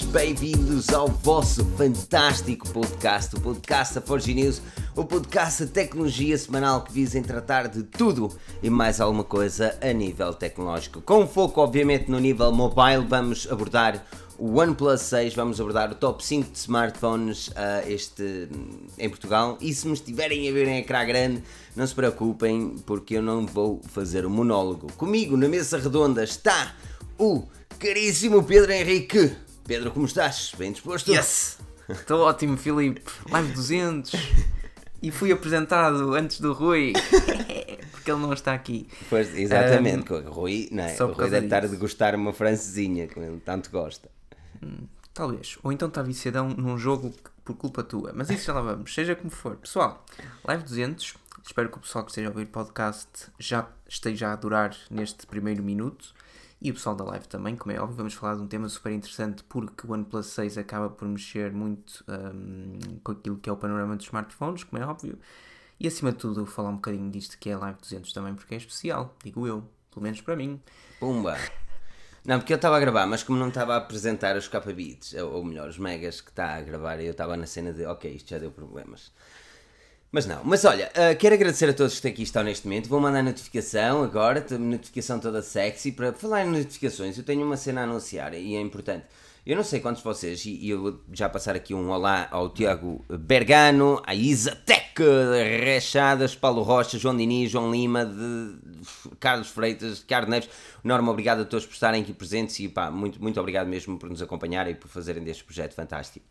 bem-vindos ao vosso fantástico podcast, o podcast da Forge News, o podcast de tecnologia semanal que visa em tratar de tudo e mais alguma coisa a nível tecnológico. Com foco, obviamente, no nível mobile, vamos abordar o OnePlus 6, vamos abordar o top 5 de smartphones uh, este, em Portugal. E se me estiverem a ver em ecrã grande, não se preocupem, porque eu não vou fazer o monólogo. Comigo, na mesa redonda, está o caríssimo Pedro Henrique. Pedro, como estás? Bem disposto? Yes! Estou ótimo, Filipe. Live 200. E fui apresentado antes do Rui. Porque ele não está aqui. Pois, exatamente. Um, o Rui, não é? o Rui deve estar a degustar uma francesinha, que ele tanto gosta. Hum, talvez. Ou então está viciadão num jogo por culpa tua. Mas isso já lá vamos. Seja como for. Pessoal, Live 200. Espero que o pessoal que esteja a ouvir o podcast já esteja a durar neste primeiro minuto e o pessoal da live também, como é óbvio, vamos falar de um tema super interessante porque o OnePlus 6 acaba por mexer muito um, com aquilo que é o panorama dos smartphones, como é óbvio, e acima de tudo falar um bocadinho disto que é a Live 200 também porque é especial, digo eu, pelo menos para mim. Pumba! Não, porque eu estava a gravar, mas como não estava a apresentar os capa beats, ou melhor, os megas que está a gravar, eu estava na cena de ok, isto já deu problemas. Mas não, mas olha, uh, quero agradecer a todos que aqui estão neste momento. Vou mandar notificação agora, notificação toda sexy. Para falar em notificações, eu tenho uma cena a anunciar e é importante. Eu não sei quantos de vocês, e eu vou já passar aqui um olá ao Tiago Bergano, à Isatec, Rechadas, Paulo Rocha, João Diniz, João Lima, de Carlos Freitas, Ricardo Neves. Enorme obrigado a todos por estarem aqui presentes e pá, muito, muito obrigado mesmo por nos acompanharem e por fazerem deste projeto fantástico.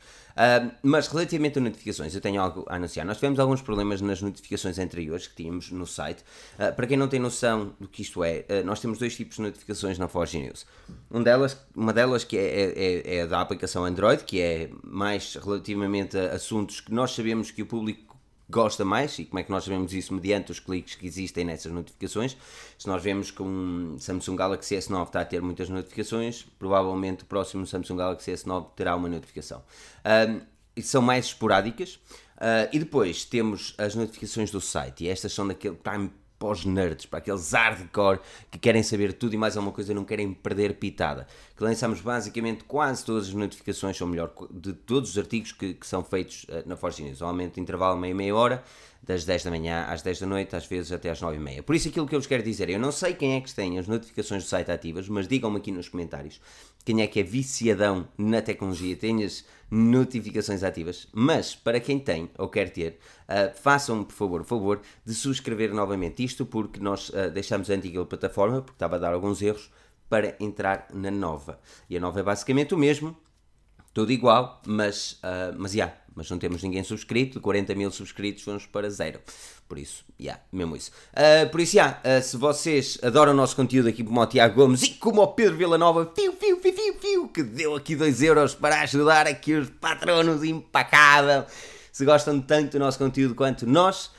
Mas relativamente a notificações, eu tenho algo a anunciar. Nós tivemos alguns problemas nas notificações anteriores que tínhamos no site. Uh, para quem não tem noção do que isto é, uh, nós temos dois tipos de notificações na Forge News. Um delas, uma delas que é, é, é é, da aplicação Android, que é mais relativamente a assuntos que nós sabemos que o público gosta mais e como é que nós sabemos isso mediante os cliques que existem nessas notificações. Se nós vemos que um Samsung Galaxy S9 está a ter muitas notificações, provavelmente o próximo Samsung Galaxy S9 terá uma notificação. Um, são mais esporádicas. Uh, e depois temos as notificações do site, e estas são daquele time para os nerds, para aqueles hardcore que querem saber tudo e mais alguma coisa e não querem perder pitada. Que lançamos basicamente quase todas as notificações, ou melhor, de todos os artigos que, que são feitos uh, na Forge News. Normalmente intervalo meia meia hora, das 10 da manhã às 10 da noite, às vezes até às 9 e meia. Por isso aquilo que eu vos quero dizer, eu não sei quem é que tem as notificações do site ativas, mas digam-me aqui nos comentários quem é que é viciadão na tecnologia, tem as notificações ativas, mas para quem tem ou quer ter, uh, façam por favor, por favor, de subscrever novamente isto, porque nós uh, deixamos a antiga plataforma, porque estava a dar alguns erros, para entrar na nova. E a nova é basicamente o mesmo, tudo igual, mas, uh, mas, yeah, mas não temos ninguém subscrito, de 40 mil subscritos vamos para zero. Por isso, yeah, mesmo isso. Uh, por isso, yeah, uh, se vocês adoram o nosso conteúdo aqui como o Tiago Gomes e como o Pedro Villanova, fiu, fiu, fiu, fiu, fiu, que deu aqui 2 euros para ajudar aqui os patronos impacável. Se gostam tanto do nosso conteúdo quanto nós,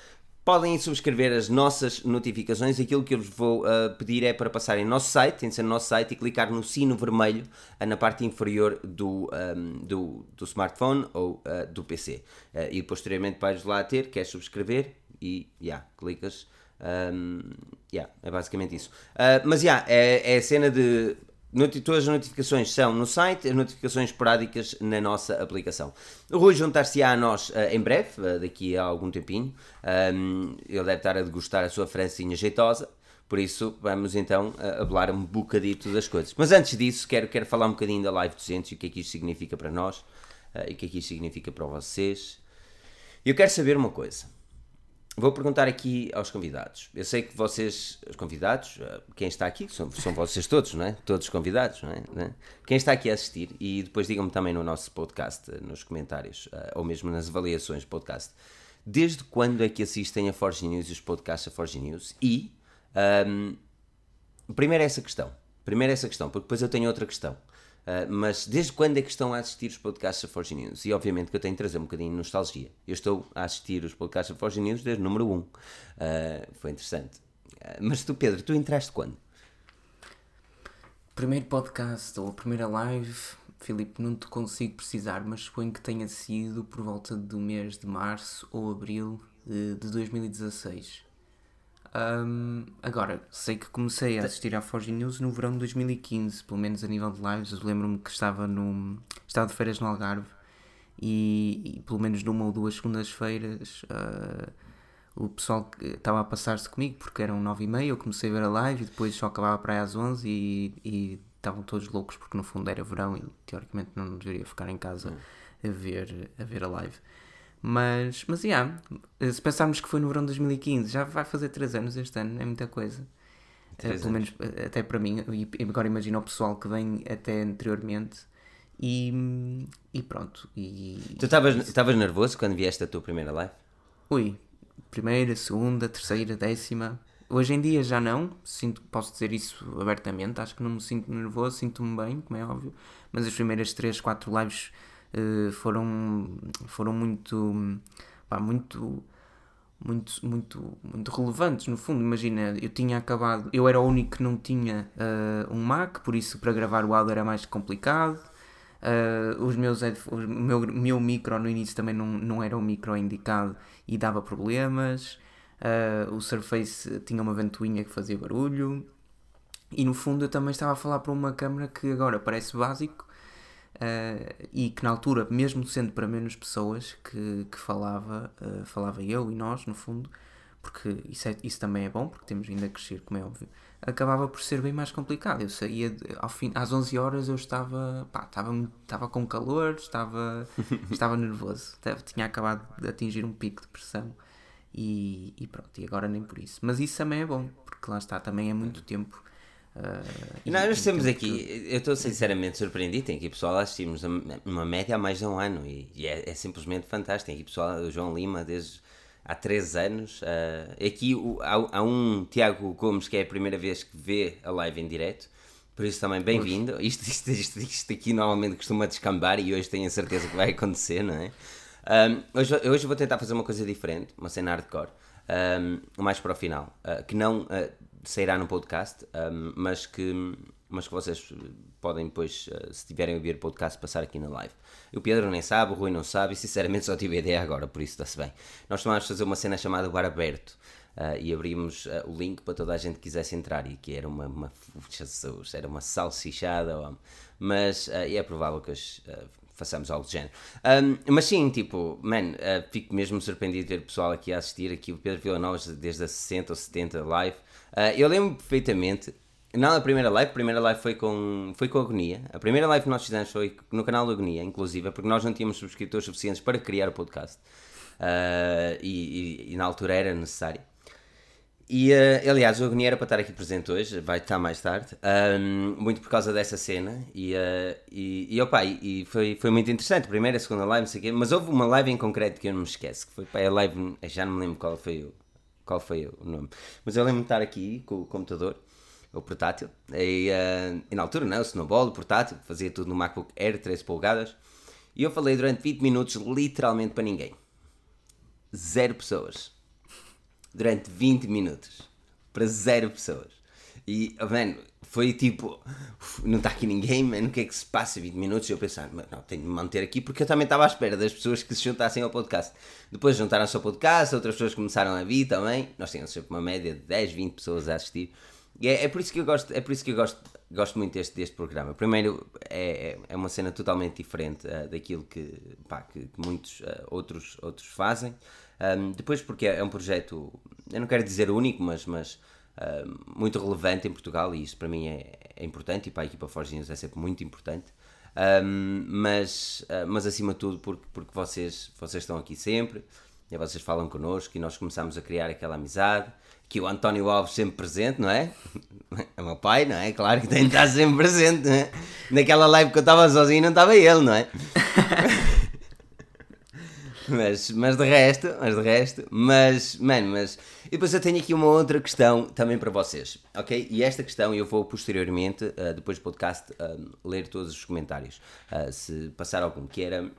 podem subscrever as nossas notificações. Aquilo que eu vos vou uh, pedir é para passarem no nosso site, tem de ser no nosso site, e clicar no sino vermelho uh, na parte inferior do, um, do, do, smartphone ou uh, do PC. e posteriormente vais lá ter, queres subscrever e já, yeah, clicas. Um, yeah, é basicamente isso. mas já, yeah, é, é a cena de Todas as notificações são no site, as notificações esporádicas na nossa aplicação. O Rui juntar-se-á a nós uh, em breve, uh, daqui a algum tempinho. Um, ele deve estar a degustar a sua francinha jeitosa. Por isso, vamos então uh, falar um bocadito das coisas. Mas antes disso, quero, quero falar um bocadinho da Live 200 e o que é que isto significa para nós uh, e o que é que isto significa para vocês. Eu quero saber uma coisa. Vou perguntar aqui aos convidados. Eu sei que vocês, os convidados, eh, quem está aqui, são, são vocês todos, não é? Todos convidados, não é? Né? Quem está aqui a assistir, e depois digam-me também no nosso podcast, eh, nos comentários, eh, ou mesmo nas avaliações do podcast, desde quando é que assistem a Forge News e os podcasts a Forge News? E, um, primeiro essa questão, primeiro essa questão, porque depois eu tenho outra questão. Uh, mas desde quando é que estão a assistir os podcasts da Forge News? E obviamente que eu tenho de trazer um bocadinho de nostalgia. Eu estou a assistir os podcasts da Forge News desde o número 1. Um. Uh, foi interessante. Uh, mas tu, Pedro, tu entraste quando? Primeiro podcast ou a primeira live, Filipe, não te consigo precisar, mas suponho que tenha sido por volta do mês de março ou abril de, de 2016. Um, agora, sei que comecei a assistir à Forge News no verão de 2015, pelo menos a nível de lives. Lembro-me que estava, no, estava de feiras no Algarve e, e pelo menos numa ou duas segundas-feiras uh, o pessoal estava a passar-se comigo porque eram nove e meia. Eu comecei a ver a live e depois só acabava para aí às onze e, e estavam todos loucos porque no fundo era verão e teoricamente não deveria ficar em casa hum. a, ver, a ver a live. Mas, mas, yeah, se pensarmos que foi no verão de 2015, já vai fazer 3 anos este ano, é muita coisa. Uh, pelo menos eh, até para mim, e agora imagina o pessoal que vem até anteriormente e, e pronto. E, tu estavas nervoso quando vieste a tua primeira live? Ui, primeira, segunda, terceira, décima. Hoje em dia já não, sinto, posso dizer isso abertamente, acho que não me sinto nervoso, sinto-me bem, como é óbvio, mas as primeiras 3, 4 lives foram, foram muito, pá, muito, muito, muito, muito relevantes no fundo. Imagina, eu tinha acabado, eu era o único que não tinha uh, um Mac, por isso para gravar o áudio era mais complicado. Uh, os meus o meu, meu micro no início também não, não era o micro indicado e dava problemas. Uh, o Surface tinha uma ventoinha que fazia barulho. E no fundo eu também estava a falar para uma câmera que agora parece básico, Uh, e que na altura, mesmo sendo para menos pessoas que, que falava, uh, falava eu e nós, no fundo, porque isso, é, isso também é bom, porque temos vindo a crescer, como é óbvio, acabava por ser bem mais complicado. Eu saía, de, ao fim, às 11 horas eu estava, pá, estava, estava com calor, estava, estava nervoso, tinha acabado de atingir um pico de pressão e, e pronto, e agora nem por isso. Mas isso também é bom, porque lá está, também é muito tempo Uh, nós temos aqui, eu estou sinceramente surpreendido. Tem aqui pessoal, assistimos uma média há mais de um ano e, e é, é, simplesmente fantástico. Tem aqui pessoal, o João Lima, desde há três anos. Uh, aqui o, há, há, um Tiago Gomes que é a primeira vez que vê a live em direto, por isso também bem-vindo. Isto, isto, isto, isto, aqui normalmente costuma descambar e hoje tenho a certeza que vai acontecer, não é? Um, hoje, hoje vou tentar fazer uma coisa diferente, uma cena hardcore, um, mais para o final, uh, que não sairá no podcast, um, mas, que, mas que vocês podem depois, uh, se tiverem a ouvir o podcast, passar aqui na live. O Pedro nem sabe, o Rui não sabe e sinceramente só tive a ideia agora, por isso está-se bem. Nós tomámos fazer uma cena chamada Bar Aberto. Uh, e abrimos uh, o link para toda a gente que quisesse entrar e que era uma, uma Jesus, era uma salsichada, homem. mas uh, é provável que as, façamos algo do género. Um, mas sim, tipo, man, fico mesmo surpreendido de ver o pessoal aqui a assistir, aqui o Pedro Villanova desde a 60 ou 70 live, Uh, eu lembro perfeitamente, não a primeira live, a primeira live foi com, foi com Agonia. A primeira live que nós fizemos foi no canal da Agonia, inclusive, porque nós não tínhamos subscritores suficientes para criar o podcast. Uh, e, e, e, na altura era necessário. E uh, aliás, o Agonia era para estar aqui presente hoje, vai estar mais tarde, um, muito por causa dessa cena. E, uh, e, e, opa, e, foi, foi muito interessante. Primeira, segunda live, não sei o quê, mas houve uma live em concreto que eu não me esqueço, que foi a live, já não me lembro qual foi o qual foi o nome. Mas eu lembro-me de estar aqui com o computador, o portátil, e, uh, e na altura, não, o Snowball, o portátil, fazia tudo no MacBook Air 13 polegadas, e eu falei durante 20 minutos literalmente para ninguém. Zero pessoas. Durante 20 minutos. Para zero pessoas. E, oh, mano, foi tipo, não está aqui ninguém, mano, o que é que se passa 20 minutos? Eu pensar, não, tenho de me manter aqui porque eu também estava à espera das pessoas que se juntassem ao podcast. Depois juntaram-se ao podcast, outras pessoas começaram a vir também. Nós tínhamos sempre uma média de 10, 20 pessoas a assistir. E é, é por isso que eu gosto, é por isso que eu gosto, gosto muito deste, deste programa. Primeiro, é, é, é uma cena totalmente diferente uh, daquilo que, pá, que, que muitos uh, outros, outros fazem. Um, depois, porque é um projeto, eu não quero dizer único, mas, mas uh, muito relevante em Portugal e isso para mim é, é importante e para a equipa Forge é sempre muito importante. Um, mas, uh, mas acima de tudo porque, porque vocês, vocês estão aqui sempre e vocês falam connosco e nós começamos a criar aquela amizade que o António Alves sempre presente, não é? É meu pai, não é? Claro que tem de estar sempre presente, não é? Naquela live que eu estava sozinho não estava ele, não é? mas, mas de resto, mas de resto, mas, mano, mas. E depois eu tenho aqui uma outra questão também para vocês, ok? E esta questão eu vou posteriormente, uh, depois do podcast, uh, ler todos os comentários, uh, se passar algum, que era.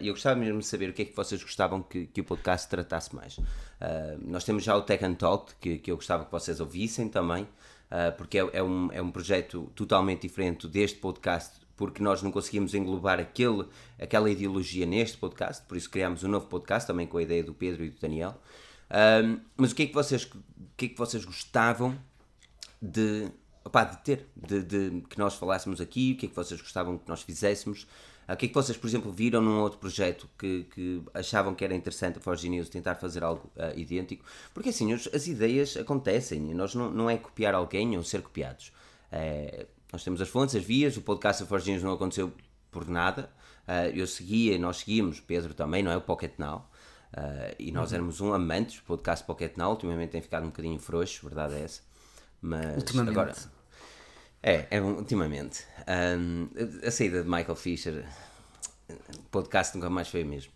eu gostava mesmo de saber o que é que vocês gostavam que, que o podcast tratasse mais. nós temos já o Tech and Talk, que, que eu gostava que vocês ouvissem também, porque é, é, um, é um projeto totalmente diferente deste podcast porque nós não conseguimos englobar aquele, aquela ideologia neste podcast, por isso criámos um novo podcast também com a ideia do Pedro e do Daniel. Um, mas o que é que vocês, o que é que vocês gostavam de, opá, de ter? De, de que nós falássemos aqui? O que é que vocês gostavam que nós fizéssemos? O que é que vocês, por exemplo, viram num outro projeto que, que achavam que era interessante a Forge News tentar fazer algo uh, idêntico? Porque assim, os, as ideias acontecem nós não, não é copiar alguém ou ser copiados. É, nós temos as fontes, as vias, o podcast News não aconteceu por nada. Uh, eu seguia, nós seguíamos, Pedro também, não é? O Pocket Now. Uh, e nós uhum. éramos um amantes do podcast Pocket Now. Ultimamente tem ficado um bocadinho frouxo, verdade é essa. Mas ultimamente. agora. É, é ultimamente. Um, a saída de Michael Fisher, o podcast nunca mais foi o mesmo.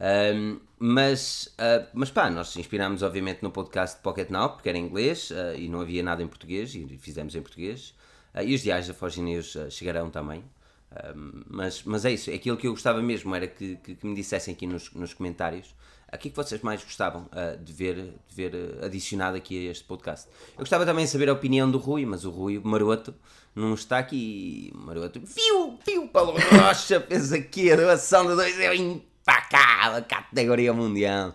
Um, mas, uh, mas pá, nós inspirámos obviamente no podcast Pocket Now, porque era em inglês uh, e não havia nada em português, e fizemos em português. Uh, e os diários da Forge News chegarão também. mas, mas é isso, aquilo que eu gostava mesmo era que, que, que me dissessem aqui nos, nos comentários o que é que vocês mais gostavam uh, de ver, de ver adicionado aqui a este podcast? Eu gostava também de saber a opinião do Rui, mas o Rui, maroto, não está aqui. Maroto, fiu, fiu, Paulo Rocha, fez aqui a doação de 2 é impacável, categoria mundial.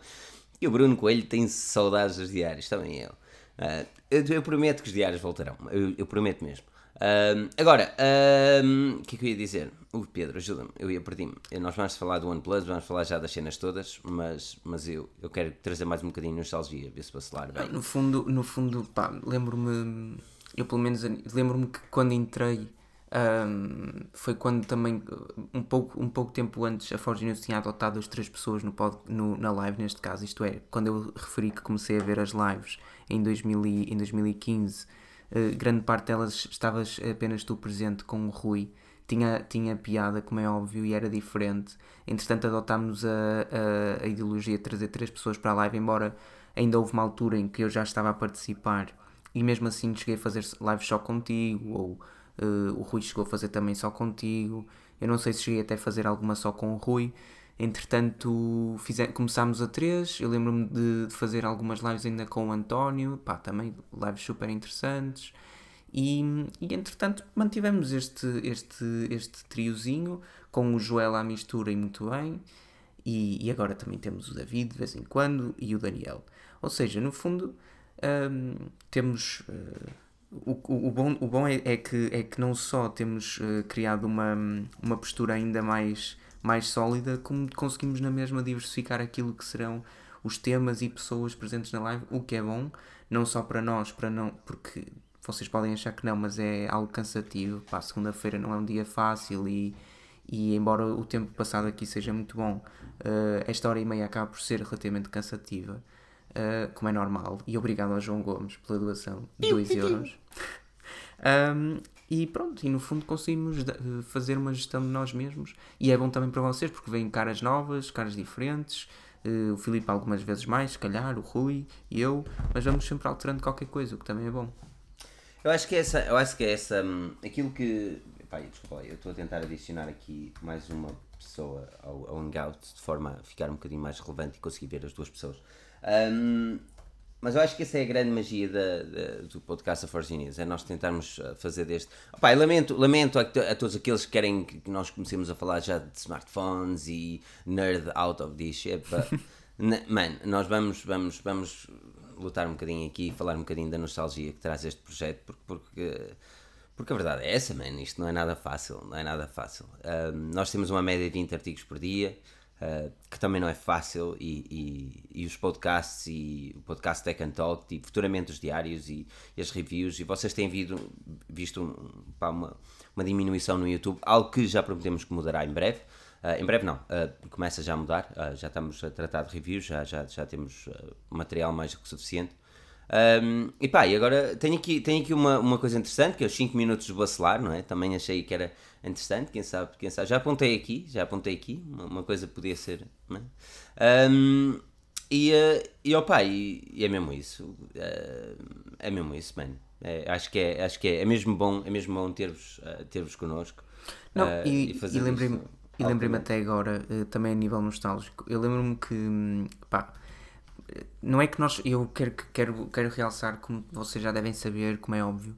E o Bruno Coelho tem saudades dos diários, também eu. Uh, eu, eu, prometo que os diários voltarão, eu, eu prometo mesmo. Uh, agora, o uh, que é que eu ia dizer? O Pedro, ajuda-me, eu ia perdi-me. Nós vamos falar do OnePlus, vamos falar já das cenas todas, mas, mas eu, eu quero trazer mais um bocadinho de nostalgia, ver se vacilar bem. No fundo, no fundo pá, lembro-me, eu pelo menos lembro-me que quando entrei, um, foi quando também, um pouco, um pouco tempo antes, a Forge News tinha adotado as três pessoas no, pod, no, na live, neste caso, isto é, quando eu referi que comecei a ver as lives em, 2000 e, em 2015 eh, grande parte delas estavas apenas tu presente com o Rui. Tinha, tinha piada, como é óbvio, e era diferente. Entretanto, adotámos a, a, a ideologia de trazer três pessoas para a live, embora ainda houve uma altura em que eu já estava a participar e mesmo assim cheguei a fazer live só contigo, ou uh, o Rui chegou a fazer também só contigo. Eu não sei se cheguei até a fazer alguma só com o Rui. Entretanto, começámos a três. Eu lembro-me de, de, fazer algumas lives ainda com o António, pá, também lives super interessantes. E, e entretanto, mantivemos este, este, este triozinho com o Joel à mistura e muito bem. E, e agora também temos o David de vez em quando e o Daniel. Ou seja, no fundo, hum, temos. Uh, o, o, o, bom, o bom é, é, que, é que não só temos uh, criado uma, uma postura ainda mais mais sólida, como conseguimos na mesma diversificar aquilo que serão os temas e pessoas presentes na live, o que é bom, não só para nós, para não, porque vocês podem achar que não, mas é algo cansativo. Pá, segunda-feira não é um dia fácil e, e embora o tempo passado aqui seja muito bom, uh, esta hora e meia acaba por ser relativamente cansativa, uh, como é normal. E obrigado ao João Gomes pela doação de 2 euros. um, e pronto, e no fundo conseguimos eh, fazer uma gestão de nós mesmos. E é bom também para vocês, porque vêm caras novas, caras diferentes. Uh, o Filipe algumas vezes mais, se calhar, o Rui e eu, mas vamos sempre alterando qualquer coisa, o que também é bom. Eu acho que essa, eu acho que essa, hum, aquilo que, pá, desculpa, eu estou a tentar adicionar aqui mais uma pessoa ao, ao Hangout de forma a ficar um bocadinho mais relevante e conseguir ver as duas pessoas. Um, mas eu acho que essa é a grande magia da, da, do podcast da Forge News, é nós tentarmos uh, fazer deste. Opa, lamento, lamento a, a, todos aqueles que querem que nós comecemos a falar já de smartphones e nerd out of this shit. Mano, nós vamos, vamos, vamos lutar um bocadinho aqui e falar um bocadinho da nostalgia que traz este projeto, porque, porque, porque a verdade é essa, mano. Isto não é nada fácil, não é nada fácil. Uh, nós temos uma média de 20 artigos por dia. Uh, que também não é fácil, e, e, e, os podcasts, e o podcast Tech and Talk, e futuramente os diários e, e as reviews, e vocês têm visto, visto um, pá, uma, uma diminuição no YouTube, algo que já prometemos que mudará em breve. Uh, em breve não, uh, começa já a mudar, já estamos a tratar de reviews, já, já, já temos material mais que suficiente. Um, e pá, e agora tenho aqui, tenho aqui uma, uma coisa interessante, que é os 5 minutos de bacelar, não é? Também achei que era interessante, quem sabe, quem sabe. Já apontei aqui, já apontei aqui, uma, uma coisa podia ser, é? Um, e, uh, e opa, e, e é mesmo isso, uh, é mesmo isso, mano. É, acho que é, acho que é, é mesmo bom, é mesmo bom ter-vos uh, ter connosco. Não, uh, e, e, e lembrei-me e lembrei até agora, uh, também a nível nostálgico, eu lembro-me que, hum, pá, não é que nós. Eu quero, quero, quero realçar, como vocês já devem saber, como é óbvio,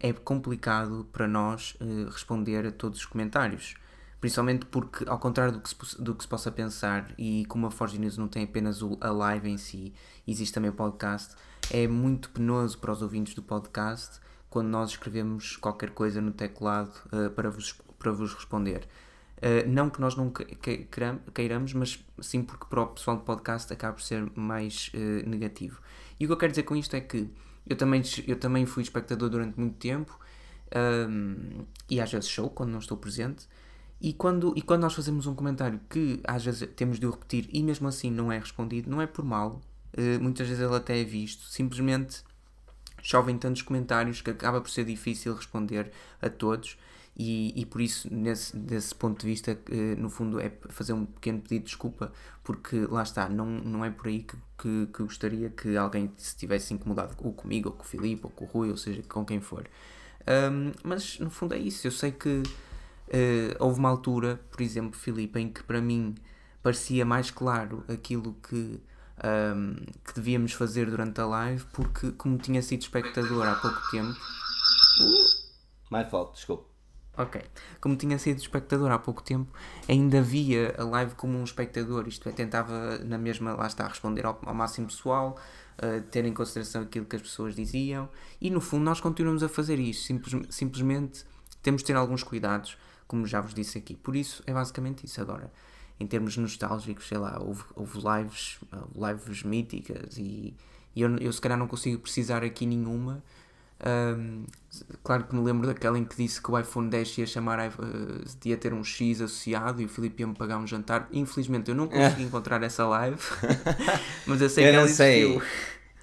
é complicado para nós eh, responder a todos os comentários. Principalmente porque, ao contrário do que se, do que se possa pensar, e como a Forge News não tem apenas a live em si, existe também o podcast, é muito penoso para os ouvintes do podcast quando nós escrevemos qualquer coisa no teclado uh, para, vos, para vos responder. Uh, não que nós não queiramos, mas sim porque para o pessoal do podcast acaba por ser mais uh, negativo. E o que eu quero dizer com isto é que eu também, eu também fui espectador durante muito tempo um, e às vezes sou quando não estou presente. E quando, e quando nós fazemos um comentário que às vezes temos de o repetir e mesmo assim não é respondido, não é por mal, uh, muitas vezes ele até é visto, simplesmente chovem tantos comentários que acaba por ser difícil responder a todos. E, e por isso, nesse, desse ponto de vista, uh, no fundo, é fazer um pequeno pedido de desculpa, porque lá está, não, não é por aí que, que, que gostaria que alguém se tivesse incomodado ou comigo, ou com o Filipe, ou com o Rui, ou seja, com quem for. Um, mas no fundo é isso. Eu sei que uh, houve uma altura, por exemplo, Filipe, em que para mim parecia mais claro aquilo que, um, que devíamos fazer durante a live, porque como tinha sido espectador há pouco tempo. Uh, My fault, desculpa. Ok. Como tinha sido espectador há pouco tempo, ainda via a live como um espectador, isto é, tentava na mesma, lá está, responder ao, ao máximo pessoal, uh, ter em consideração aquilo que as pessoas diziam e no fundo nós continuamos a fazer isso. Simples, simplesmente temos de ter alguns cuidados, como já vos disse aqui. Por isso é basicamente isso agora. Em termos nostálgicos, sei lá, houve, houve lives, lives míticas e, e eu, eu se calhar não consigo precisar aqui nenhuma. Um, claro que me lembro daquela em que disse que o iPhone 10 ia chamar, uh, ia ter um X associado e o Filipe ia me pagar um jantar. Infelizmente eu não consegui encontrar essa live, mas eu sei eu que ela sei. existiu.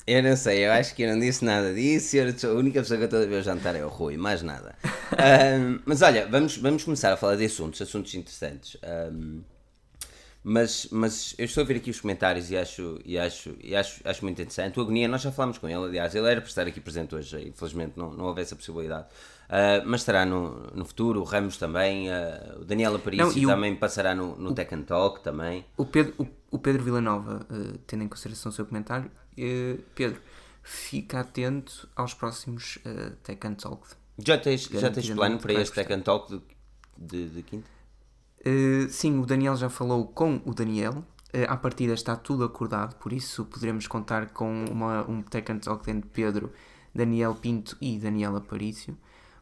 Eu não sei, eu acho que eu não disse nada disso. A única pessoa que eu estou a ver o jantar é o Rui, mais nada. Um, mas olha, vamos, vamos começar a falar de assuntos, assuntos interessantes. Um, mas, mas eu estou a ver aqui os comentários e acho, e acho, e acho, acho muito interessante. O Agonia, nós já falámos com ele, aliás, ele era para estar aqui presente hoje, infelizmente não, não houve essa possibilidade. Uh, mas estará no, no futuro, o Ramos também, uh, o Daniel Aparício também passará no, no o, Tech and Talk também. O Pedro, o, o Pedro Villanova, uh, tendo em consideração o seu comentário, Pedro, fica atento aos próximos Tech and Talk. Já tens, já tens plano para este Tech and Talk de, de, de quinta? Sim, o Daniel já falou com o Daniel, Uh, à partida está tudo acordado, por isso poderemos contar com uma, um Talk de Pedro, Daniel Pinto e Daniel Aparício.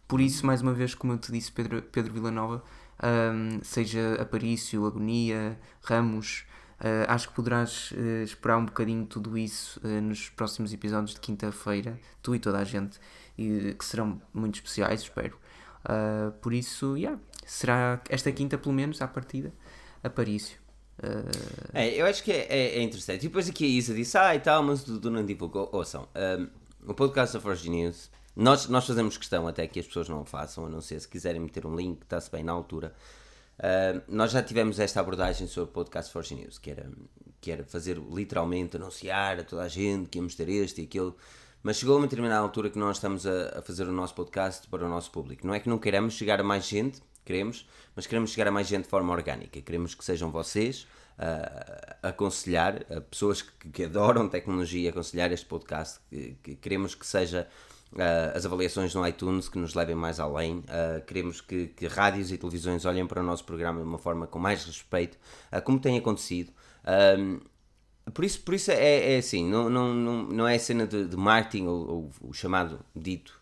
Por isso, mais uma vez, como eu te disse, Pedro, Pedro Villanova, um, seja Aparício, Agonia, Ramos, uh, acho que poderás uh, esperar um bocadinho tudo isso uh, nos próximos episódios de quinta-feira, tu e toda a gente, e, que serão muito especiais, espero. por isso, yeah, será esta quinta, pelo menos, à partida, Aparício. É, eu acho que é, é, é, interessante. E depois aqui a Isa disse, ah e tal, mas o Dudu não divulgou. Ouçam, um, o podcast da Forge News nós, nós fazemos questão até que as pessoas não o façam, a não ser se quiserem meter um link, está-se bem na altura. Uh, nós já tivemos esta abordagem sobre o podcast Force News, que era, que era fazer literalmente anunciar a toda a gente que íamos ter este e aquele. Mas chegou a uma determinada altura que nós estamos a, a, fazer o nosso podcast para o nosso público. Não é que não queremos chegar a mais gente, queremos, mas queremos chegar a mais gente de forma orgânica. Queremos que sejam vocês aconselhar, a pessoas que, que, adoram tecnologia, aconselhar este podcast. Que, que queremos que seja Uh, as avaliações no iTunes que nos levem mais além. Uh, queremos que, que, rádios e televisões olhem para o nosso programa de uma forma com mais respeito, uh, como tem acontecido. por isso, por isso é, é assim, não, não, não, não é cena de, de marketing ou, ou, o chamado dito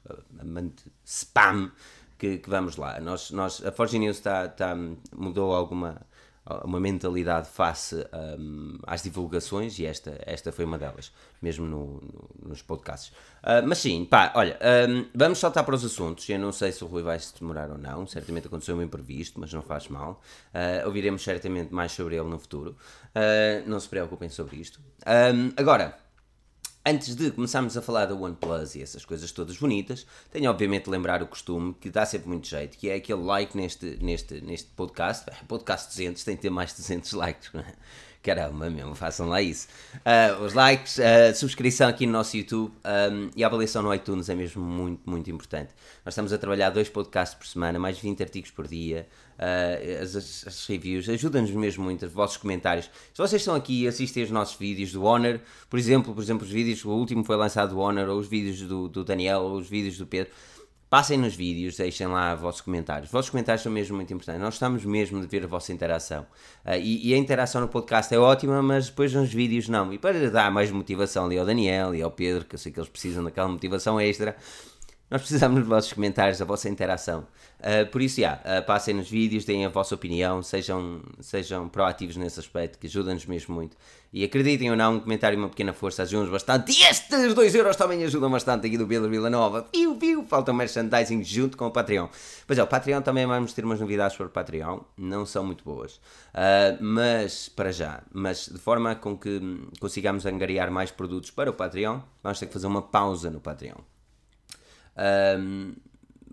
spam que, que, vamos lá. Nós, nós, a Forge News está, está, mudou alguma uma mentalidade face um, às divulgações e esta, esta foi uma delas, mesmo no, no, nos podcasts. Uh, mas sim, pá, olha, um, vamos saltar para os assuntos. Eu não sei se o Rui vai se demorar ou não, certamente aconteceu um imprevisto, mas não faz mal. Uh, ouviremos certamente mais sobre ele no futuro. Uh, não se preocupem sobre isto. Um, agora antes de começarmos a falar da OnePlus e essas coisas todas bonitas, tenho obviamente de lembrar o costume que dá sempre muito jeito, que é aquele like neste, neste, neste podcast. Podcast 200 tem que ter mais de 200 likes. Caramba, mesmo, façam lá isso. Uh, os likes, a uh, subscrição aqui no nosso YouTube um, e a avaliação no iTunes é mesmo muito, muito importante. Nós estamos a trabalhar dois podcasts por semana, mais de 20 artigos por dia. Uh, as, as, reviews ajudam-nos mesmo muito, os vossos comentários. Se vocês estão aqui e assistem os nossos vídeos do Honor, por exemplo, por exemplo, os vídeos, o último foi lançado do Honor, ou os vídeos do, do Daniel, ou os vídeos do Pedro Passem nos vídeos, deixem lá vossos comentários. Os vossos comentários são mesmo muito importantes. Nós estamos mesmo de ver a vossa interação. Uh, e, e, a interação no podcast é ótima, mas depois nos vídeos não. E para dar mais motivação ali ao Daniel e ao Pedro, que eu sei que eles precisam daquela motivação extra, nós precisamos dos vossos comentários, da vossa interação. Uh, por isso, yeah, uh, passem nos vídeos, deem a vossa opinião, sejam, sejam proativos nesse aspecto, que ajuda-nos mesmo muito. E acreditem ou não, um comentário e uma pequena força ajudam-nos bastante. E estes 2 euros também ajudam bastante aqui do Pedro Vila Nova. Viu, viu? Falta um merchandising junto com o Patreon. Pois é, o Patreon também vamos ter umas novidades sobre o Patreon, não são muito boas. Uh, mas, para já, mas de forma com que consigamos angariar mais produtos para o Patreon, vamos ter que fazer uma pausa no Patreon. Um,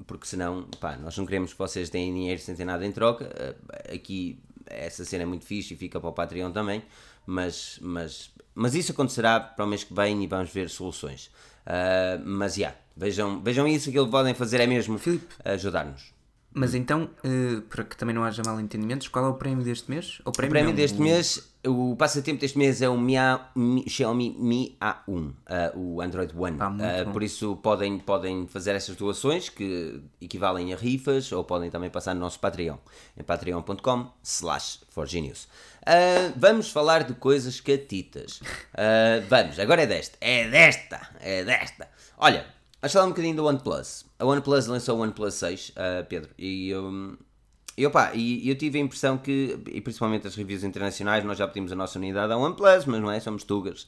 porque senão, pá, nós não queremos que vocês deem dinheiro sem ter nada em troca. Uh, aqui essa cena é muito fixe e fica para o Patreon também, mas, mas, mas isso acontecerá para o mês que vem e vamos ver soluções. Uh, mas já, yeah, vejam, vejam isso, aquilo que podem fazer é mesmo ajudar-nos. Mas então, uh, para que também não haja mal entendimentos, qual é o prémio deste mês? O prémio, o prémio deste mês, o passatempo deste mês é o Mi, Mi, Xiaomi Mi A1, uh, o Android One. uh, por isso podem, podem fazer essas doações que equivalem a rifas ou podem também passar no nosso Patreon, em patreon.com slash forgenius. vamos falar de coisas catitas. vamos, agora é desta, é desta, é desta. Olha, Vamos falar um bocadinho do OnePlus. A OnePlus lançou o OnePlus 6, uh, Pedro, e eu, e, opa, e eu tive a impressão que, e principalmente as reviews internacionais, nós já pedimos a nossa unidade a OnePlus, mas não é, somos tugas.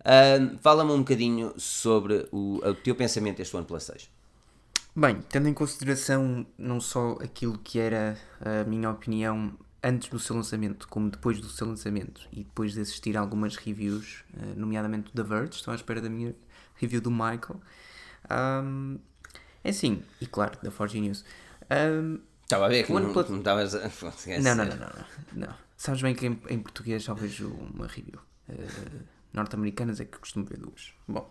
Uh, Fala-me um bocadinho sobre o, o teu pensamento deste OnePlus 6. Bem, tendo em consideração não só aquilo que era a minha opinião antes do seu lançamento, como depois do seu lançamento, e depois de assistir algumas reviews, ah, nomeadamente da Verge, estou à espera da minha review do Michael, um, é assim, e claro, da Forge News. Um, Estava a ver que não, plat... não estavas a. Não, não, não, não, não, Sabes bem que em, em português só vejo uma review. Uh, Norte-americanas é que costumo ver duas. Bom,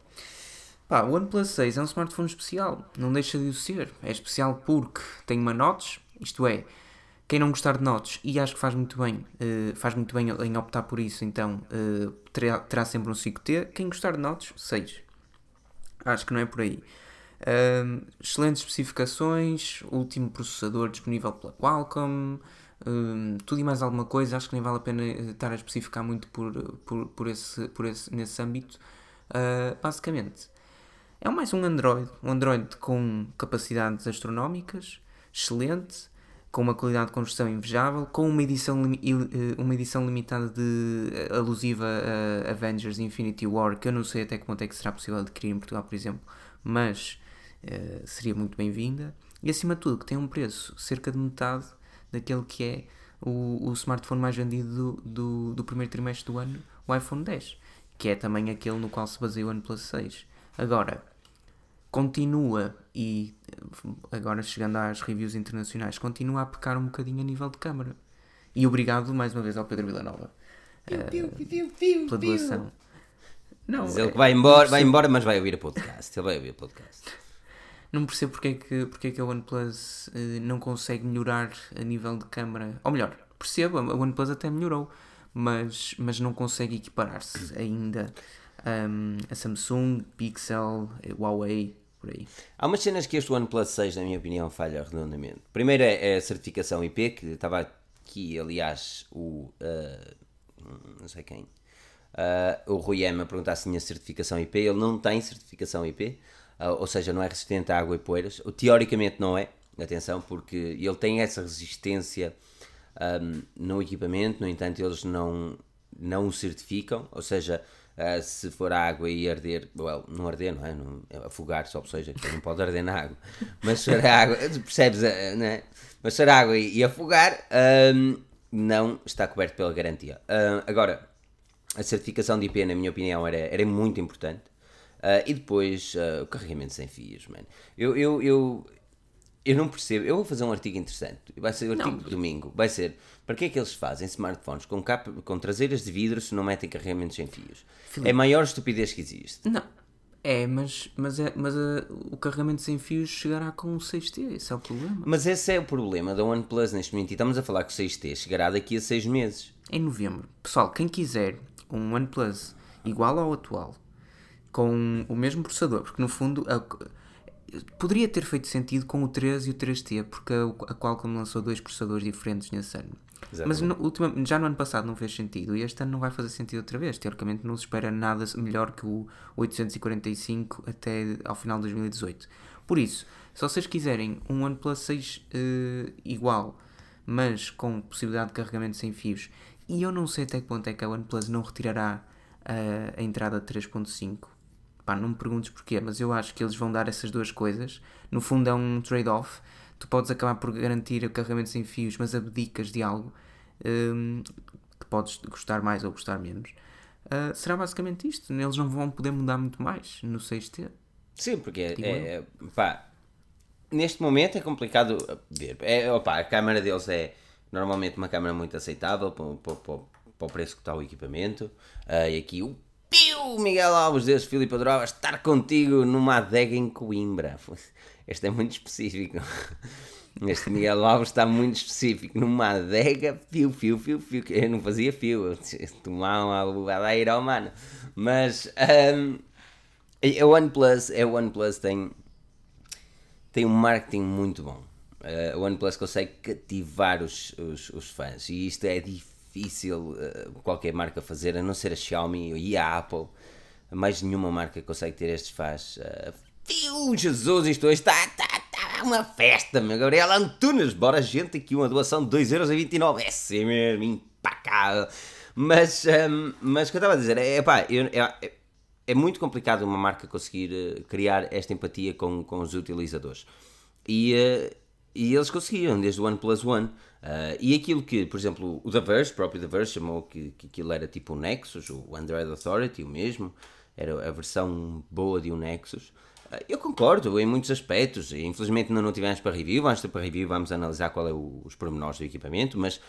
pá, o OnePlus 6 é um smartphone especial, não deixa de o ser. É especial porque tem uma notes, isto é, quem não gostar de notes, e acho que faz muito bem, uh, faz muito bem em optar por isso, então uh, terá, terá sempre um 5T. Quem gostar de notes, 6. Acho que não é por aí. Excelentes especificações, último processador disponível pela Qualcomm, tudo e mais alguma coisa. Acho que nem vale a pena eh, estar a especificar muito por, por, por, esse, por esse, nesse âmbito. Uh, basicamente, é mais um Android, um Android com capacidades astronómicas, excelente, com uma qualidade de construção invejável, com uma edição, eh, uma edição limitada de eh, alusiva a Avengers Infinity War, que eu não sei até que ponto é que será possível adquirir em Portugal, por exemplo, mas uh, seria muito bem-vinda. E acima de tudo, que tem um preço cerca de metade daquele que é o, o smartphone mais vendido do, do, do, primeiro trimestre do ano, o iPhone 10, que é também aquele no qual se baseia o OnePlus 6. Agora, continua, e agora chegando às reviews internacionais, continua a pecar um bocadinho a nível de câmara. E obrigado mais uma vez ao Pedro Villanova uh, pela doação. Não, Diz ele que vai embora, vai embora, mas vai ouvir a podcast. Ele vai ouvir a podcast. Não percebo porque é que, porque é que a OnePlus uh, não consegue melhorar a nível de câmara. Ou melhor, percebo, a OnePlus até melhorou, mas, mas não consegue equiparar-se ainda um, a Samsung, Pixel, Huawei, por aí. Há umas cenas que este OnePlus 6, na minha opinião, falha redondamente. Primeiro é, a certificação IP, que estava aqui, aliás, o. Uh, não sei quem. Uh, o Rui M a perguntar se tinha certificação IP. Ele não tem certificação IP, uh, ou seja, não é resistente a água e poeiras. Teoricamente não é, atenção, porque ele tem essa resistência um, no equipamento, no entanto, eles não, não o certificam, ou seja Uh, se for água e arder, well, não arder, não é? Não, é afogar, só seja, não pode arder na água, mas se for água, percebes, uh, não é? Mas se for água e, e afogar, um, não está coberto pela garantia. Uh, agora, a certificação de IP, na minha opinião, era, era muito importante. e depois, o carregamento sem fios, mano. Eu, eu, eu, eu não percebo. Eu vou fazer um artigo interessante. Vai ser o artigo de domingo. Vai ser para que é que eles fazem smartphones com, capa, com traseiras de vidro se não metem carregamentos sem fios? Filipe. É a maior estupidez que existe. Não. É, mas, mas, é, mas uh, o carregamento sem fios chegará com o 6T, esse é o problema. Mas esse é o problema da OnePlus neste momento. E estamos a falar que o 6T chegará daqui a 6 meses. Em novembro. Pessoal, quem quiser um OnePlus igual ao atual, com o mesmo processador, porque no fundo poderia ter feito sentido com o 13 e o 3T, porque a, a Qualcomm lançou dois processadores diferentes nesse ano. Mas no, ultima, já no ano passado não fez sentido e este ano não vai fazer sentido outra vez. Teoricamente não se espera nada melhor que o 845 até ao final de 2018. Por isso, se vocês quiserem um OnePlus 6 uh, igual, mas com possibilidade de carregamento sem fios, e eu não sei até que ponto é que a OnePlus não retirará uh, a entrada 3.5. Pá, não me perguntes porquê, mas eu acho que eles vão dar essas duas coisas. No fundo é um trade-off. Tu podes acabar por garantir o carregamento sem fios, mas abdicas de algo um, que podes gostar mais ou gostar menos. Uh, será basicamente isto. Eles não vão poder mudar muito mais no 6T. Sim, porque é, é, pá, neste momento é complicado ver. É, opa, a câmera deles é normalmente uma câmera muito aceitável para o preço que está o equipamento. Uh, e aqui o Piu! Miguel Alves, Deus Filipe adorava estar contigo numa adega em Coimbra. Este é muito específico. Este Miguel Alves está muito específico. Numa adega, fio, fio, fio, fio. Eu não fazia fio, tomar uma levada ao mano. Mas um, a OnePlus, a OnePlus tem, tem um marketing muito bom. Uh, a OnePlus consegue cativar os, os, os fãs e isto é difícil uh, qualquer marca fazer, a não ser a Xiaomi e a Apple. Mais nenhuma marca consegue ter estes fãs. Uh, Jesus, isto hoje está, está, está uma festa, meu Gabriel Antunes. Bora, gente, aqui uma doação de 2,29€. É assim mesmo, impacável. Mas, um, mas o que eu estava a dizer é, pá, eu, é, é muito complicado uma marca conseguir uh, criar esta empatia com, com os utilizadores. E, uh, e eles conseguiram, desde o OnePlus One. Uh, e aquilo que, por exemplo, o The Verge, o próprio The Verge, chamou que, que aquilo era tipo o Nexus, o Android Authority, o mesmo, era a versão boa de um Nexus. Eu concordo em muitos aspectos, infelizmente ainda não tivemos para review, vamos ter para review, vamos analisar qual é o, os pormenores do equipamento, mas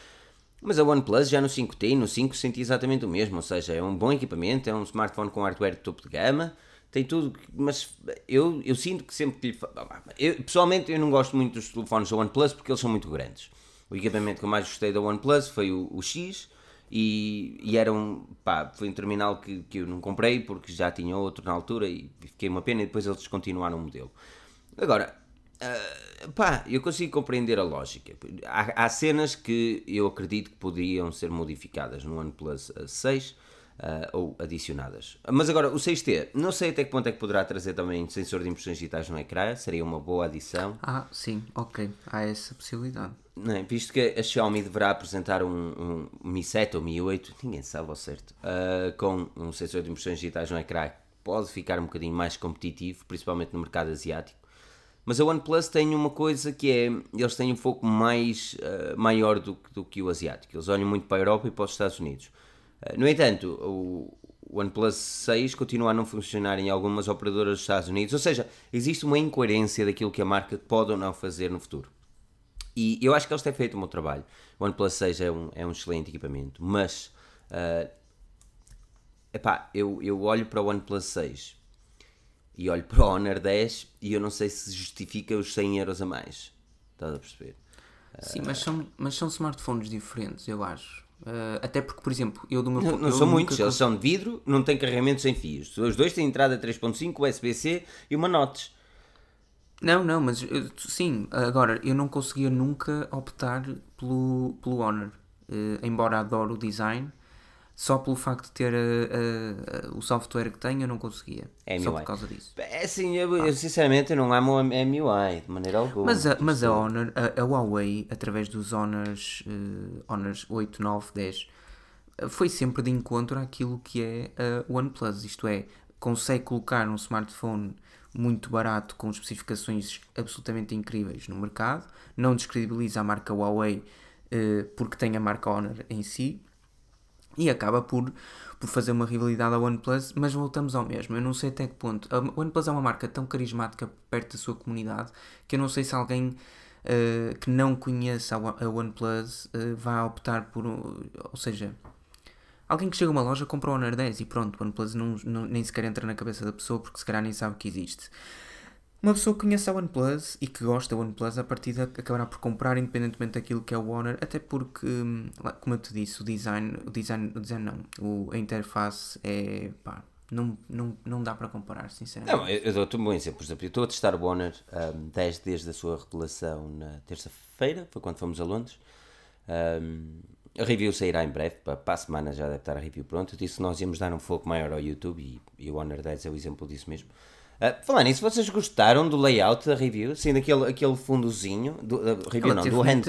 mas a OnePlus já no 5T e no 5 senti exatamente o mesmo, ou seja, é um bom equipamento, é um smartphone com hardware de topo de gama, tem tudo, mas eu, eu sinto que sempre que lhe. Eu, pessoalmente, eu não gosto muito dos telefones da OnePlus porque eles são muito grandes. O equipamento que eu mais gostei da OnePlus foi o, o X e, e, era um. pá, foi um terminal que, que eu não comprei porque já tinha outro na altura e fiquei uma pena e depois eles descontinuaram o modelo. Agora, Uh, pá, eu consigo compreender a lógica. Há, há, cenas que eu acredito que poderiam ser modificadas no OnePlus 6 uh, ou adicionadas. Mas agora, o 6T, não sei até que ponto é que poderá trazer também sensor de impressões digitais no ecrã, seria uma boa adição. Ah, sim, ok, há essa possibilidade. Não, é? visto que a Xiaomi deverá apresentar um, um Mi 7 ou Mi 8, ninguém sabe ao certo, uh, com um sensor de impressões digitais no ecrã, pode ficar um bocadinho mais competitivo, principalmente no mercado asiático. Mas a OnePlus tem uma coisa que é, eles têm um foco mais uh, maior do, do, que o asiático. Eles olham muito para a Europa e para os Estados Unidos. Uh, no entanto, o OnePlus 6 continua a não funcionar em algumas operadoras dos Estados Unidos. Ou seja, existe uma incoerência daquilo que a marca pode ou não fazer no futuro. E eu acho que eles têm feito um bom trabalho. O OnePlus 6 é um, é um excelente equipamento, mas uh, epá, eu, eu olho para o OnePlus 6 e olho para o Honor 10 e eu não sei se justifica os 100 euros a mais. Estás a perceber? Sim, mas são, mas são smartphones diferentes, eu acho. Uh, até porque, por exemplo, eu do meu Não, não são muitos, eles são de vidro, não têm carregamento sem fios. Os dois têm entrada 3.5, USB-C e uma notes. Não, não, mas sim, agora eu não conseguia nunca optar pelo, pelo Honor. Uh, embora adoro o design, só pelo facto de ter uh, uh, o software que tenho eu não conseguia. É só por causa disso. É assim, eu, ah. eu sinceramente não amo a MUI de maneira alguma. Mas a, mas a Honor, a, a Huawei, através dos Honors, uh, Honors 8, 9, 10, foi sempre de encontro àquilo que é a OnePlus. Isto é, consegue colocar um smartphone muito barato com especificações absolutamente incríveis no mercado, não descredibiliza a marca Huawei porque tem a marca Honor em si e acaba por, por fazer uma rivalidade à OnePlus, mas voltamos ao mesmo. Eu não sei até que ponto. A OnePlus é uma marca tão carismática perto da sua comunidade que eu não sei se alguém uh, que não conheça a OnePlus uh, vai optar por. Ou seja, alguém que chega a uma loja compra o Honor 10 e pronto, o OnePlus não, não, nem sequer entra na cabeça da pessoa porque se calhar nem sabe que existe. Uma pessoa que conhece a OnePlus e que gosta da OnePlus, a partir acabará por comprar independentemente daquilo que é o Honor, até porque, hum, como eu te disse, o design, o design, o design não, o, a interface é, pá, não, não, não dá para comparar, sinceramente. Não, eu, eu dou-te um bom exemplo. Por exemplo, eu estou a testar o Honor um, desde, desde a sua revelação na terça-feira, foi quando fomos a Londres. Um, a review sairá em breve, para, para a semana já deve estar a review pronta. Eu disse que nós íamos dar um foco maior ao YouTube e, e o Honor 10 é o exemplo disso mesmo. Uh, falar nisso, vocês gostaram do layout da review? Sim, daquele aquele fundozinho, do, uh, review Ela não, do, hand,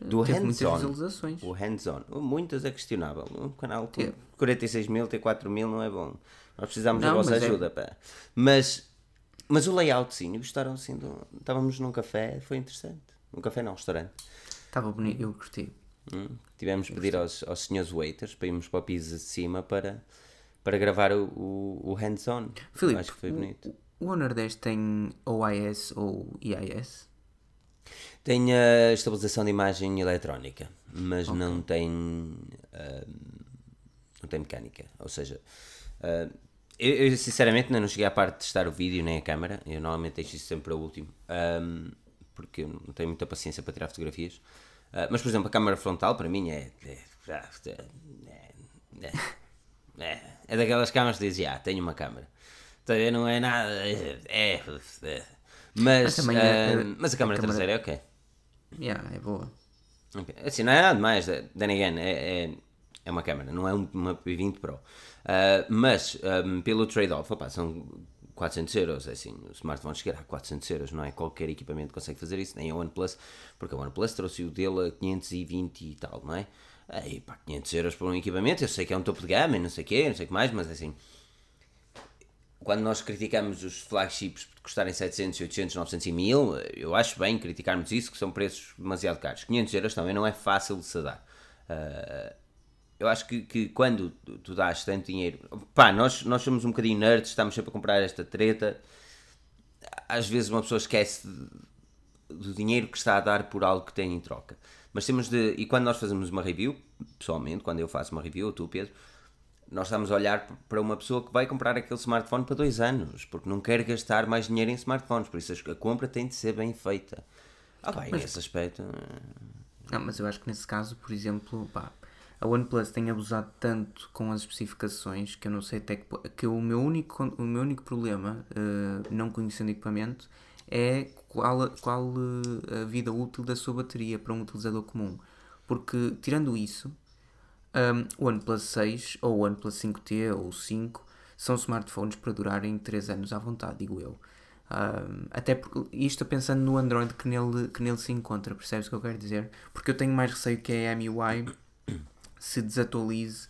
do teve muitas hands-on. visualizações. O hands-on. Muitas é questionável. Um canal com Teve. 46 mil, ter 4 mil não é bom. Nós precisamos da Não, vossa mas é- ajuda, pá. Mas, mas o layout, sim, gostaram assim. Do... Estávamos num café, foi interessante. Num café não, um restaurante. Estava bonito, eu gostei. Hum. Tivemos de pedir aos, aos senhores waiters para irmos para o piso de cima para, para gravar o, o, o hands-on. Acho que foi bonito. O, Honor 10 tem OIS ou EIS? Tem a estabilização de imagem eletrónica, mas não tem ah, não tem mecânica. Ou seja, ah, eu, eu, sinceramente ainda não cheguei à parte de testar o vídeo nem a câmera. Eu normalmente deixo isso sempre para o último, ah, porque eu não tenho muita paciência para tirar fotografias. Ah, mas por exemplo, a câmera frontal para mim é é, é, é, é, é daquelas câmaras que dizem, ah, tenho uma câmera. Então, não é nada. É, é, é. Mas, Mas também é- mas a câmera a câmera- traseira é ok. Yeah, é boa. Ok. Assim, não é nada demais, then again, é, é, é uma câmera, não é um- uma P20 Pro. Ah, mas, ah, pelo trade-off, são 400 euros, é assim, o smartphone chegará a 400 euros, não é qualquer equipamento consegue fazer isso, nem a OnePlus, porque a OnePlus trouxe o dele a 520 e tal, não é? Aí, pá, 500 euros por um equipamento, eu sei que é um topo de gama não sei o quê, não sei o que mais, mas assim, quando nós criticamos os flagships por custarem 700, 800, 900 e 1000, eu acho bem criticarmos isso, que são preços demasiado caros. 500 euros também não é fácil de se dar. Ah, eu acho que, que quando tu, tu dás tanto dinheiro. Pá, nós, nós somos um bocadinho nerds, estamos sempre a comprar esta treta. Às vezes uma pessoa esquece do dinheiro que está a dar por algo que tem em troca. Mas temos de. E quando nós fazemos uma review, pessoalmente, quando eu faço uma review, ou tu, Pedro, nós estamos a olhar para uma pessoa que vai comprar aquele smartphone para dois anos, porque não quer gastar mais dinheiro em smartphones, por isso a compra tem de ser bem feita. Ah, bem, nesse aspecto. Não, mas eu acho que nesse caso, por exemplo, pá, a OnePlus tem abusado tanto com as especificações que eu não sei até que, que o meu único, o meu único problema, eh, não conhecendo equipamento, é qual, qual eh, a vida útil da sua bateria para um utilizador comum. Porque, tirando isso, um, o OnePlus 6 ou o OnePlus 5T ou o 5 são smartphones para durarem 3 anos à vontade, digo eu. Um, até porque isto pensando no Android que nele, que nele se encontra, percebes o que eu quero dizer? Porque eu tenho mais receio que a MUI se desatualize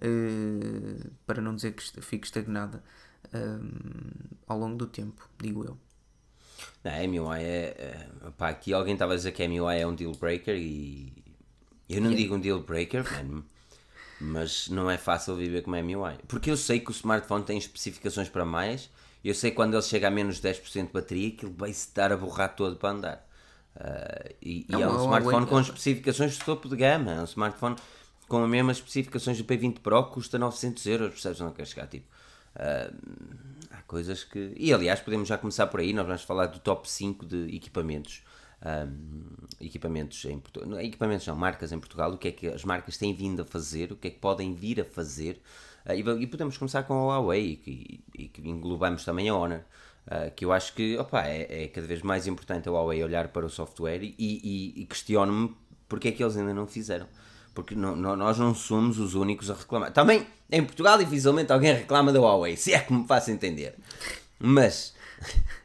eh, para não dizer que fique estagnada um, ao longo do tempo, digo eu. Não, a MUI é. é pá, aqui alguém estava a dizer que a MUI é um deal breaker e. Eu não digo um deal breaker, mas não é fácil viver com a MUI. Porque eu sei que o smartphone tem especificações para mais, e eu sei que quando ele chega a menos 10% de bateria que ele vai se dar a borrar todo para andar. Ah, e e Não, é um smartphone com especificações de topo de gama. É um smartphone com as mesmas especificações do P20 Pro custa 900 euros, percebes? Não quer chegar tipo. ah, há coisas que. E aliás, podemos já começar por aí. Nós vamos falar do top 5 de equipamentos. Ahm, equipamentos em Portugal, equipamentos não, marcas em Portugal, o que é que as marcas têm vindo a fazer, o que é que podem vir a fazer, Ah, e, e podemos começar com a Huawei e e que englobamos também a Honor, ah, que eu acho que opa, é, é cada vez mais importante a Huawei olhar para o software e, e questiono-me porque é que eles ainda não fizeram. Porque não- não- nós não somos os únicos a reclamar. Também em Portugal, dificilmente alguém reclama da Huawei, se é que me faço entender. Mas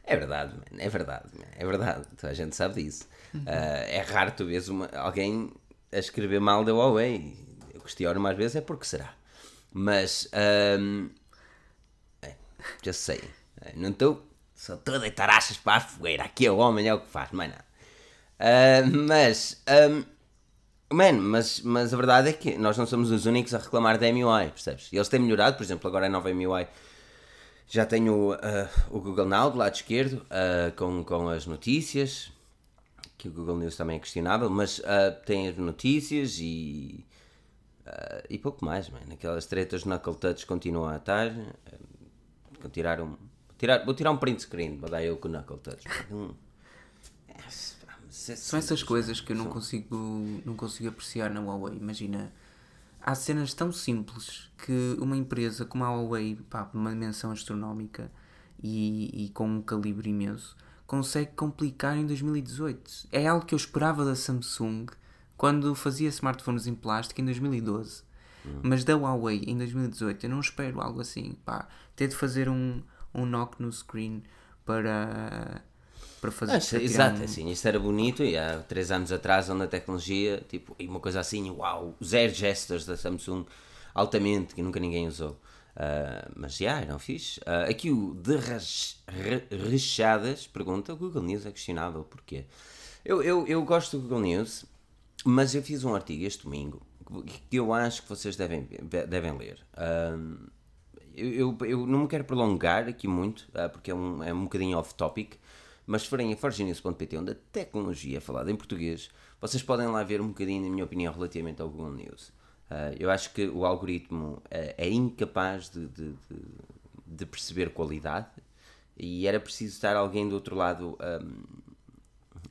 é verdade, man, é verdade, man, é verdade. Toda a gente sabe disso. Ah, é raro tu vês uma- alguém a escrever mal da Huawei. Eu questiono mais vezes, é porque será. Mas ahm, é, já sei. É, Não estou. Só estou a deitar achas para a fogueira. Aqui é o homem, é o que faz, mais nada. Ah, mas. ahm, Mano, mas, mas a verdade é que nós não somos os únicos a reclamar da MUI, percebes? E Eles têm melhorado, por exemplo, agora a nova MUI já tem o, ah, o Google Now do lado esquerdo, ah, com, com as notícias, que o Google News também é questionável, mas ah, tem as notícias e. e pouco mais, mano. Aquelas tretas no Knuckle Touch continuam a estar. vou tirar um. Tirar, vou tirar um print screen para dar eu com o Knuckle Touch. Hum. É, São essas coisas que eu não consigo, não consigo apreciar na Huawei. Imagina, há cenas tão simples que uma empresa como a Huawei, pá, uma dimensão astronómica e, e com um calibre imenso, consegue complicar em 2018. É algo que eu esperava da Samsung quando fazia smartphones em plástico em 2012. Hum. Mas da Huawei em 2018 eu não espero algo assim. Pá, ter de fazer um, um knock no screen para para fazer. Ah, para exato, um... assim, isto era bonito e há três anos atrás, onde a tecnologia, tipo, e uma coisa assim, uau, zero gestures da Samsung, altamente, que nunca ninguém usou. Uh, mas já, eram fixe. Uh, aqui o de rechadas pergunta: o Google News é questionável, porquê? Eu, eu, eu gosto do Google News, mas eu fiz um artigo este domingo que eu acho que vocês devem, devem ler. Uh, eu, eu, eu, não me quero prolongar aqui muito, porque é um, é um bocadinho off-topic, mas se forem a forgenews.pt, onde a tecnologia é falada em português, vocês podem lá ver um bocadinho, na minha opinião, relativamente ao Google News. Uh, eu acho que o algoritmo uh, é incapaz de, de, de, de, perceber qualidade e era preciso estar alguém do outro lado um,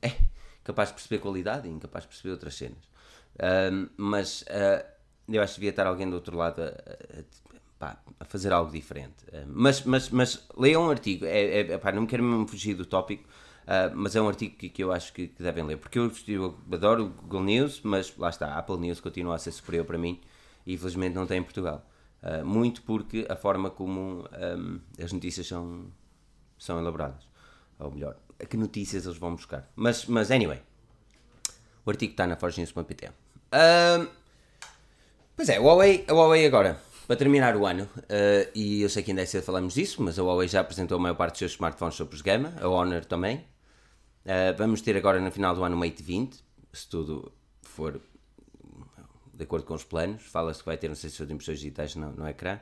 é capaz de perceber qualidade e incapaz de perceber outras cenas. Um, mas uh, eu acho que devia estar alguém do outro lado a, a, pá, a fazer algo diferente. Uh, mas, mas, mas leiam um artigo, é, é, pá, não quero mesmo fugir do tópico, uh, mas é um artigo que, que eu acho que, que, devem ler, porque eu, eu, adoro o Google News, mas lá está, a Apple News continua a ser superior para mim e infelizmente não tem em Portugal. Uh, muito porque a forma como um, as notícias são, são elaboradas, ou melhor, a que notícias eles vão buscar. Mas, mas anyway, o artigo está na forgenews.pt. Uh, pois é, Huawei, Huawei agora para terminar o ano, uh, e eu sei que ainda é cedo falamos disso, mas a Huawei já apresentou a maior parte dos seus smartphones sobre os gama, a Honor também. Uh, vamos ter agora no final do ano o Mate 20, se tudo for de acordo com os planos. Fala-se que vai ter um sensor de impressões digitais no, no ecrã,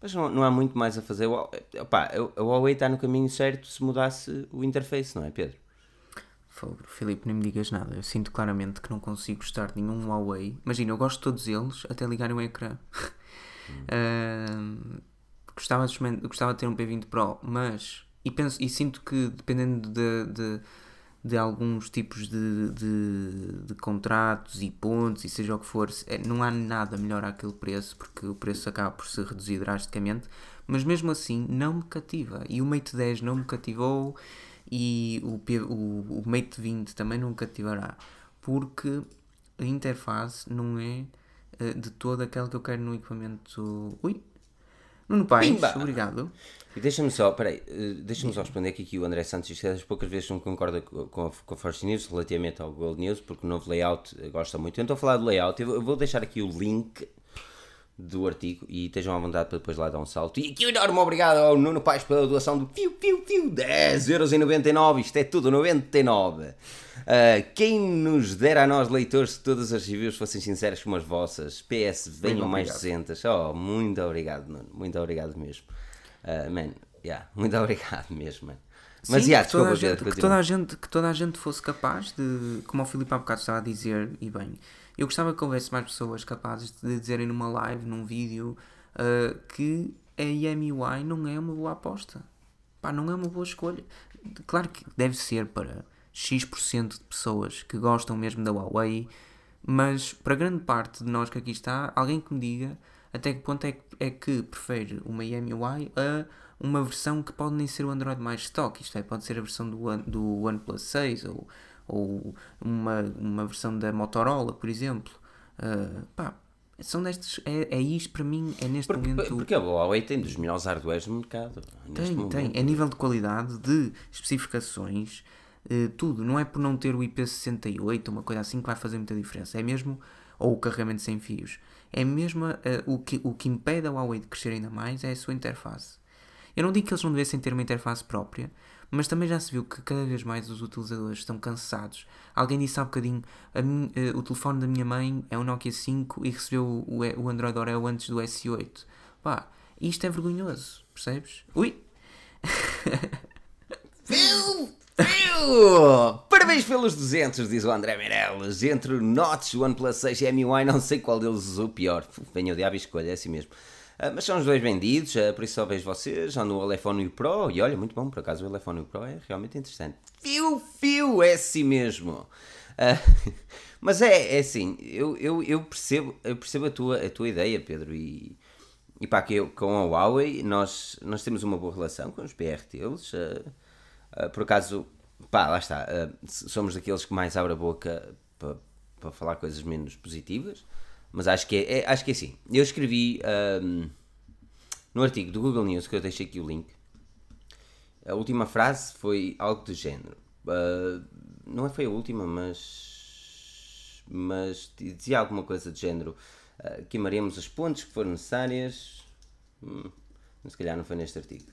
mas não, não há muito mais a fazer. Opa, a Huawei está no caminho certo se mudasse o interface, não é, Pedro? Fogo, Filipe, nem me digas nada. Eu sinto claramente que não consigo gostar de nenhum Huawei. Imagina, eu gosto de todos eles até ligarem o ecrã. Uh, gostava, de, gostava de ter um P20 Pro, mas. E, penso, e sinto que dependendo de, de, de alguns tipos de, de, de, contratos e pontos e seja o que for, é, não há nada melhor àquele preço, porque o preço acaba por se reduzir drasticamente, mas mesmo assim não me cativa. E o Mate 10 não me cativou e o, o, o Mate 20 também não me cativará, porque a interface não é de toda aquela que eu quero no equipamento. Ui! Nuno Paes, Pimba! obrigado. E deixa-me só, peraí, eh, deixa-me só responder que aqui o André Santos diz das poucas vezes não concorda com a, com a Force News relativamente ao Gold News, porque o novo layout eh, gosta muito. Eu estou a falar do layout, eu vou deixar aqui o link do artigo e estejam à vontade para depois lá dar um salto. E aqui um enorme obrigado ao Nuno Paz pela doação do piu piu piu 10,99€, isto é tudo 99. Uh, ah, quem nos dera a nós, leitores, que todas as reviews fossem sinceras como as vossas, PS, venham mais dezentas. Oh, muito obrigado, Nuno, muito obrigado mesmo. Uh, man, yeah, muito obrigado mesmo, man. Mas, Sim, yeah, que, toda a gente, que, toda a gente, que toda a gente fosse capaz de, como o Filipe há bocado estava a dizer, e bem, eu gostava que houvesse mais pessoas capazes de dizerem numa live, num vídeo, uh, que a EMUI não é uma boa aposta. Pá, não é uma boa escolha. Claro que deve ser para X% de pessoas que gostam mesmo da Huawei, mas para grande parte de nós que aqui está, alguém que me diga até que ponto é que, é que prefere uma EMUI a uma versão que pode nem ser o Android mais stock, isto é, pode ser a versão do, do OnePlus 6 ou ou uma, uma versão da Motorola, por exemplo. Uh, pá, são destes, é, é isto para mim, é neste porque, momento. Porque a Huawei tem dos melhores hardwares do mercado. Tem, momento. tem. É nível de qualidade, de especificações, uh, tudo. Não é por não ter o IP68, uma coisa assim, que vai fazer muita diferença. É mesmo, ou o carregamento sem fios. É mesmo uh, o, que, o que impede a Huawei de crescer ainda mais é a sua interface. Eu não digo que eles não devessem ter uma interface própria, mas também já se viu que cada vez mais os utilizadores estão cansados. Alguém disse há bocadinho: minha, uh, o telefone da minha mãe é um Nokia 5 e recebeu o, o Android Oreo antes do S8. Pá, isto é vergonhoso, percebes? Ui! Viu? Viu? Parabéns pelos 200, diz o André Meirelles. Entre o Notch, o OnePlus 6 e a MIUI, não sei qual deles usou pior. Venha o diabo e escolha, é assim mesmo. Uh, mas são os dois vendidos, uh, por isso só vejo vocês, já no Elefone Pro, e olha, muito bom, por acaso o Elefone Pro é realmente interessante. Fio, fio, é assim mesmo. Uh, Mas é, é assim, eu, eu, eu, percebo, eu percebo a tua, a tua ideia, Pedro, e, e pá, que eu, com a Huawei nós, nós temos uma boa relação com os deles. Uh, uh, por acaso, pá, lá está, somos daqueles que mais abre a boca para, para falar coisas menos positivas, mas acho que é, é acho que é assim. Eu escrevi no artigo do Google News, que eu deixei aqui o link, a última frase foi algo do género. não foi a última, mas mas dizia alguma coisa do género uh, queimaremos as pontes que forem necessárias. Hum, se calhar não foi neste artigo.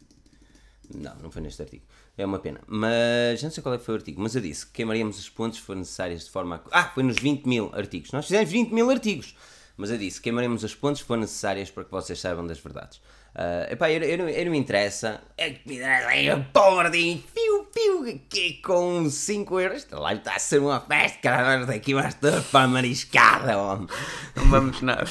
Não, não foi neste artigo. É uma pena. Mas não sei qual é foi o artigo. Mas eu disse que queimaríamos as pontes que forem necessárias de forma a. Ah, foi nos 20 mil artigos. Nós fizemos 20 mil artigos. Mas eu disse que queimaremos as pontes que forem necessárias para que vocês saibam das verdades. Uh, epá, eu, eu, eu, não me interessa. É que me interessa. Porra, fiu, fiu, que com 5 euros. Lá está a ser uma festa, caralho. Daqui mais para a mariscada, homem. Não vamos nada.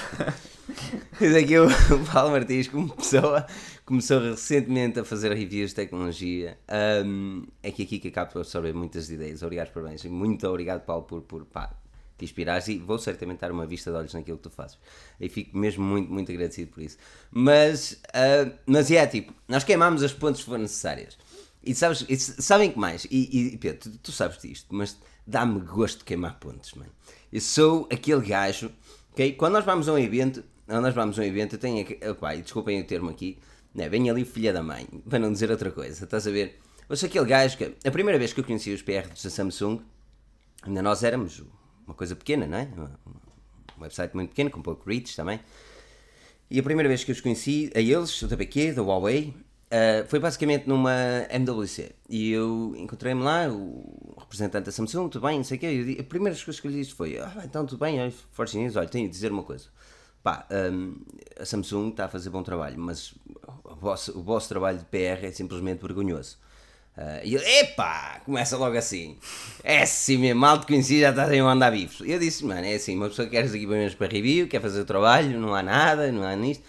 Daqui o, o Paulo Martins começou, a, começou recentemente a fazer reviews de tecnologia. Um, é que aqui que acabo por absorver muitas ideias. Obrigado, parabéns. Muito obrigado, Paulo, por, por pá, te inspirares e vou certamente dar uma vista de olhos naquilo que tu fazes. E fico mesmo muito, muito agradecido por isso. Mas, uh, mas é tipo, nós queimamos as pontes que foram necessárias. E sabes, e sabem que mais? E, e Pedro, tu, tu, sabes disto, mas dá-me gosto de queimar pontes, mano. Eu sou aquele gajo, ok? Quando nós vamos a um evento, quando nós vamos a um evento, eu tenho, opa, desculpem o termo aqui, né? vem ali filha da mãe, para não dizer outra coisa, estás a ver? Sou aquele gajo que, a primeira vez que eu conheci os PR da Samsung, ainda nós éramos uma coisa pequena, não é? Um website muito pequeno, com pouco reach também. E a primeira vez que eu os conheci, a eles, da BQ, da Huawei, uh, foi basicamente numa MWC. E eu encontrei-me lá, o representante da Samsung, tudo bem, não sei o quê. E a primeira coisa que eu lhe disse foi: ah, então tudo bem, Force News, olha, tenho de dizer uma coisa. Pá, um, a Samsung está a fazer bom trabalho, mas o vosso, o vosso trabalho de PR é simplesmente vergonhoso. Uh, e ele, epá, começa logo assim. É assim mesmo, mal te conheci, já estás aí a andar vivos. Eu disse, mano, é assim, uma pessoa quer os equipamentos para review, quer fazer o trabalho, não há nada, não há nisto.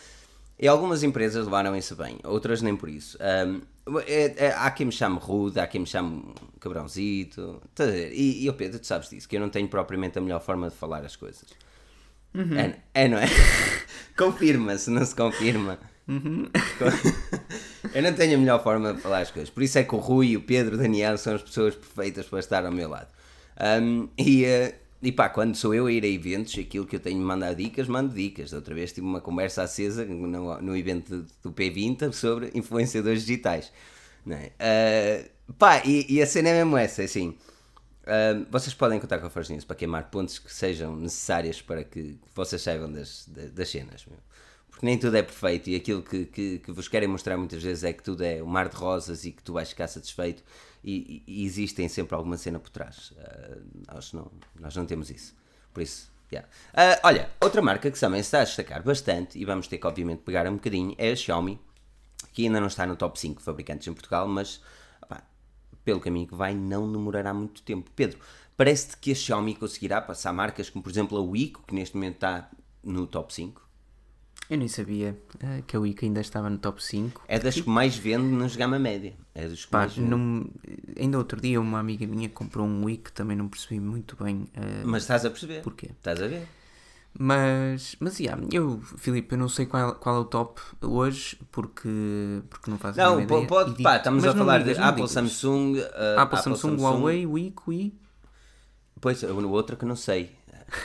E algumas empresas levaram isso bem, outras nem por isso. Um, é, é, há quem me chame rude, há quem me chame cabrãozito. E, e o Pedro, tu sabes disso, que eu não tenho propriamente a melhor forma de falar as coisas. Uhum. É, é, não é? Confirma-se, não se confirma. Uhum. eu não tenho a melhor forma de falar as coisas. Por isso é que o Rui, o Pedro, o Daniel são as pessoas perfeitas para estar ao meu lado. Um, e, uh, e pá, quando sou eu a ir a eventos, aquilo que eu tenho de mandar dicas, mando dicas. outra vez tive uma conversa acesa no, no evento do P20 sobre influenciadores digitais. Não é? Uh, pá, e, e, a cena é mesmo essa, é assim. Vocês podem contar com a Forge News para queimar pontos que sejam necessárias para que, vocês saibam das, das, cenas. Meu porque nem tudo é perfeito e aquilo que, que, que, vos querem mostrar muitas vezes é que tudo é um mar de rosas e que tu vais ficar satisfeito e, e, existem sempre alguma cena por trás. Uh, nós, não, nós não temos isso. Por isso, yeah. Uh, olha, outra marca que também está a destacar bastante e vamos ter que obviamente pegar um bocadinho é a Xiaomi, que ainda não está no top 5 fabricantes em Portugal, mas pelo caminho que vai não demorará muito tempo. Pedro, parece-te que a Xiaomi conseguirá passar marcas como por exemplo a Wiko, que neste momento está no top 5? Eu nem sabia uh, que a Wicca ainda estava no top 5. É das que mais vende nos gama média. É dos que Pá, mais não, ainda outro dia uma amiga minha comprou um Wicca, também não percebi muito bem. Uh, mas estás a perceber? Porquê? Estás a ver? Mas, mas yeah, eu, Filipe, eu não sei qual, qual é o top hoje, porque, porque não faz Não, pode, pode pá, estamos a falar de Apple, Samsung, uh, Apple, Samsung, Samsung, Huawei, Wiko e... Pois, o outro que não sei.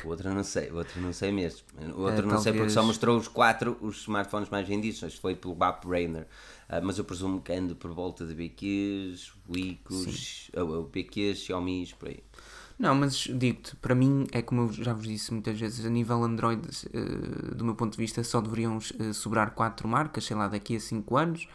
O outro não sei, o outro não sei mesmo. O outro é, não talvez... sei porque só mostrou os quatro os smartphones mais vendidos, acho que foi pelo BAP Rainer. Uh, mas eu presumo que ande por volta de BQs, Wicos, ou, BQs, Xiaomi, por aí. Não, mas digo-te, para mim é como eu já vos disse muitas vezes, a nível Android, uh, do meu ponto de vista, só deveriam uh, sobrar quatro marcas, sei lá, daqui a 5 anos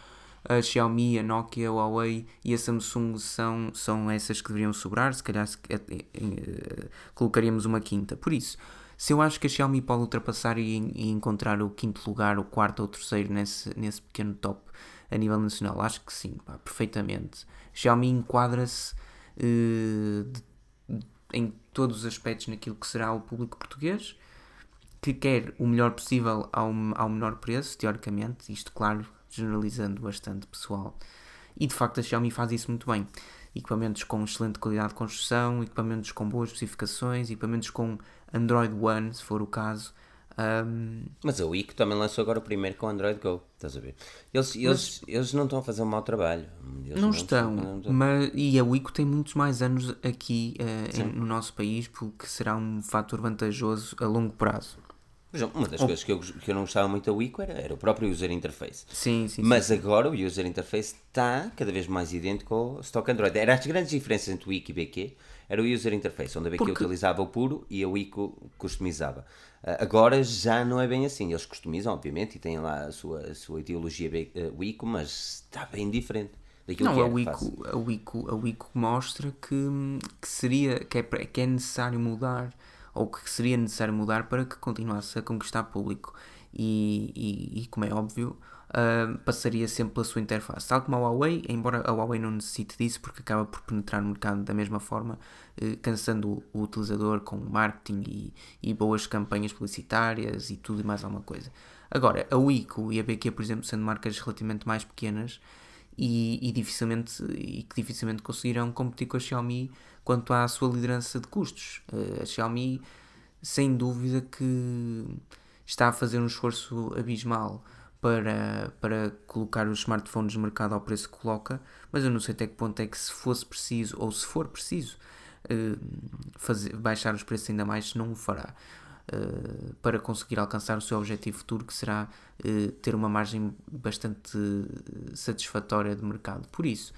a Xiaomi, a Nokia, a Huawei e a Samsung são, são essas que deveriam sobrar, se calhar se, uh, colocaríamos uma quinta. Por isso, se eu acho que a Xiaomi pode ultrapassar e, e, encontrar o quinto lugar, o quarto ou o terceiro nesse, nesse pequeno top a nível nacional, acho que sim, pá, perfeitamente. Xiaomi enquadra-se uh, em todos os aspectos naquilo que será o público português que quer o melhor possível ao, ao menor preço, teoricamente, isto claro generalizando bastante pessoal. E de facto a Xiaomi faz isso muito bem. equipamentos com excelente qualidade de construção, equipamentos com boas especificações, equipamentos com Android One, se for o caso. Um, Mas a Wiko também lançou agora o primeiro com Android Go, estás a ver? Eles, eles, eles não estão a fazer um mau trabalho. Eles não, estão, mas, e a Wiko tem muitos mais anos aqui uh, em, no nosso país, porque será um fator vantajoso a longo prazo. Uma das oh. coisas que eu, que eu não gostava muito da Wiko era, era o próprio user interface. Sim, sim. Mas sim. agora o user interface está cada vez mais idêntico ao stock Android. Era as grandes diferenças entre o Wiko e BQ era o user interface, onde a BQ Porque... utilizava o puro e a Wiko customizava. Uh, agora já não é bem assim. Eles customizam, obviamente, e têm lá a sua, a sua ideologia uh, Wiko, mas está bem diferente. Daquilo não, que a, Wiko, a, Wiko, a Wiko mostra que, que, seria, que é, que é necessário mudar ou que seria necessário mudar para que continuasse a conquistar público. E, e, e como é óbvio, uh, passaria sempre pela sua interface. Tal como a Huawei, embora a Huawei não necessite disso, porque acaba por penetrar no mercado da mesma forma, uh, cansando o, o, utilizador com marketing e, e, boas campanhas publicitárias e tudo e mais alguma coisa. Agora, a Wiko e a BQ, por exemplo, sendo marcas relativamente mais pequenas e, e, dificilmente, e que dificilmente conseguirão competir com a Xiaomi quanto à sua liderança de custos. Uh, a Xiaomi, sem dúvida, que está a fazer um esforço abismal para, para colocar os smartphones no mercado ao preço que coloca, mas eu não sei até que ponto é que se fosse preciso, ou se for preciso, uh, fazer, baixar os preços ainda mais, não o fará. Uh, para conseguir alcançar o seu objetivo futuro, que será uh, ter uma margem bastante satisfatória de mercado. Por isso,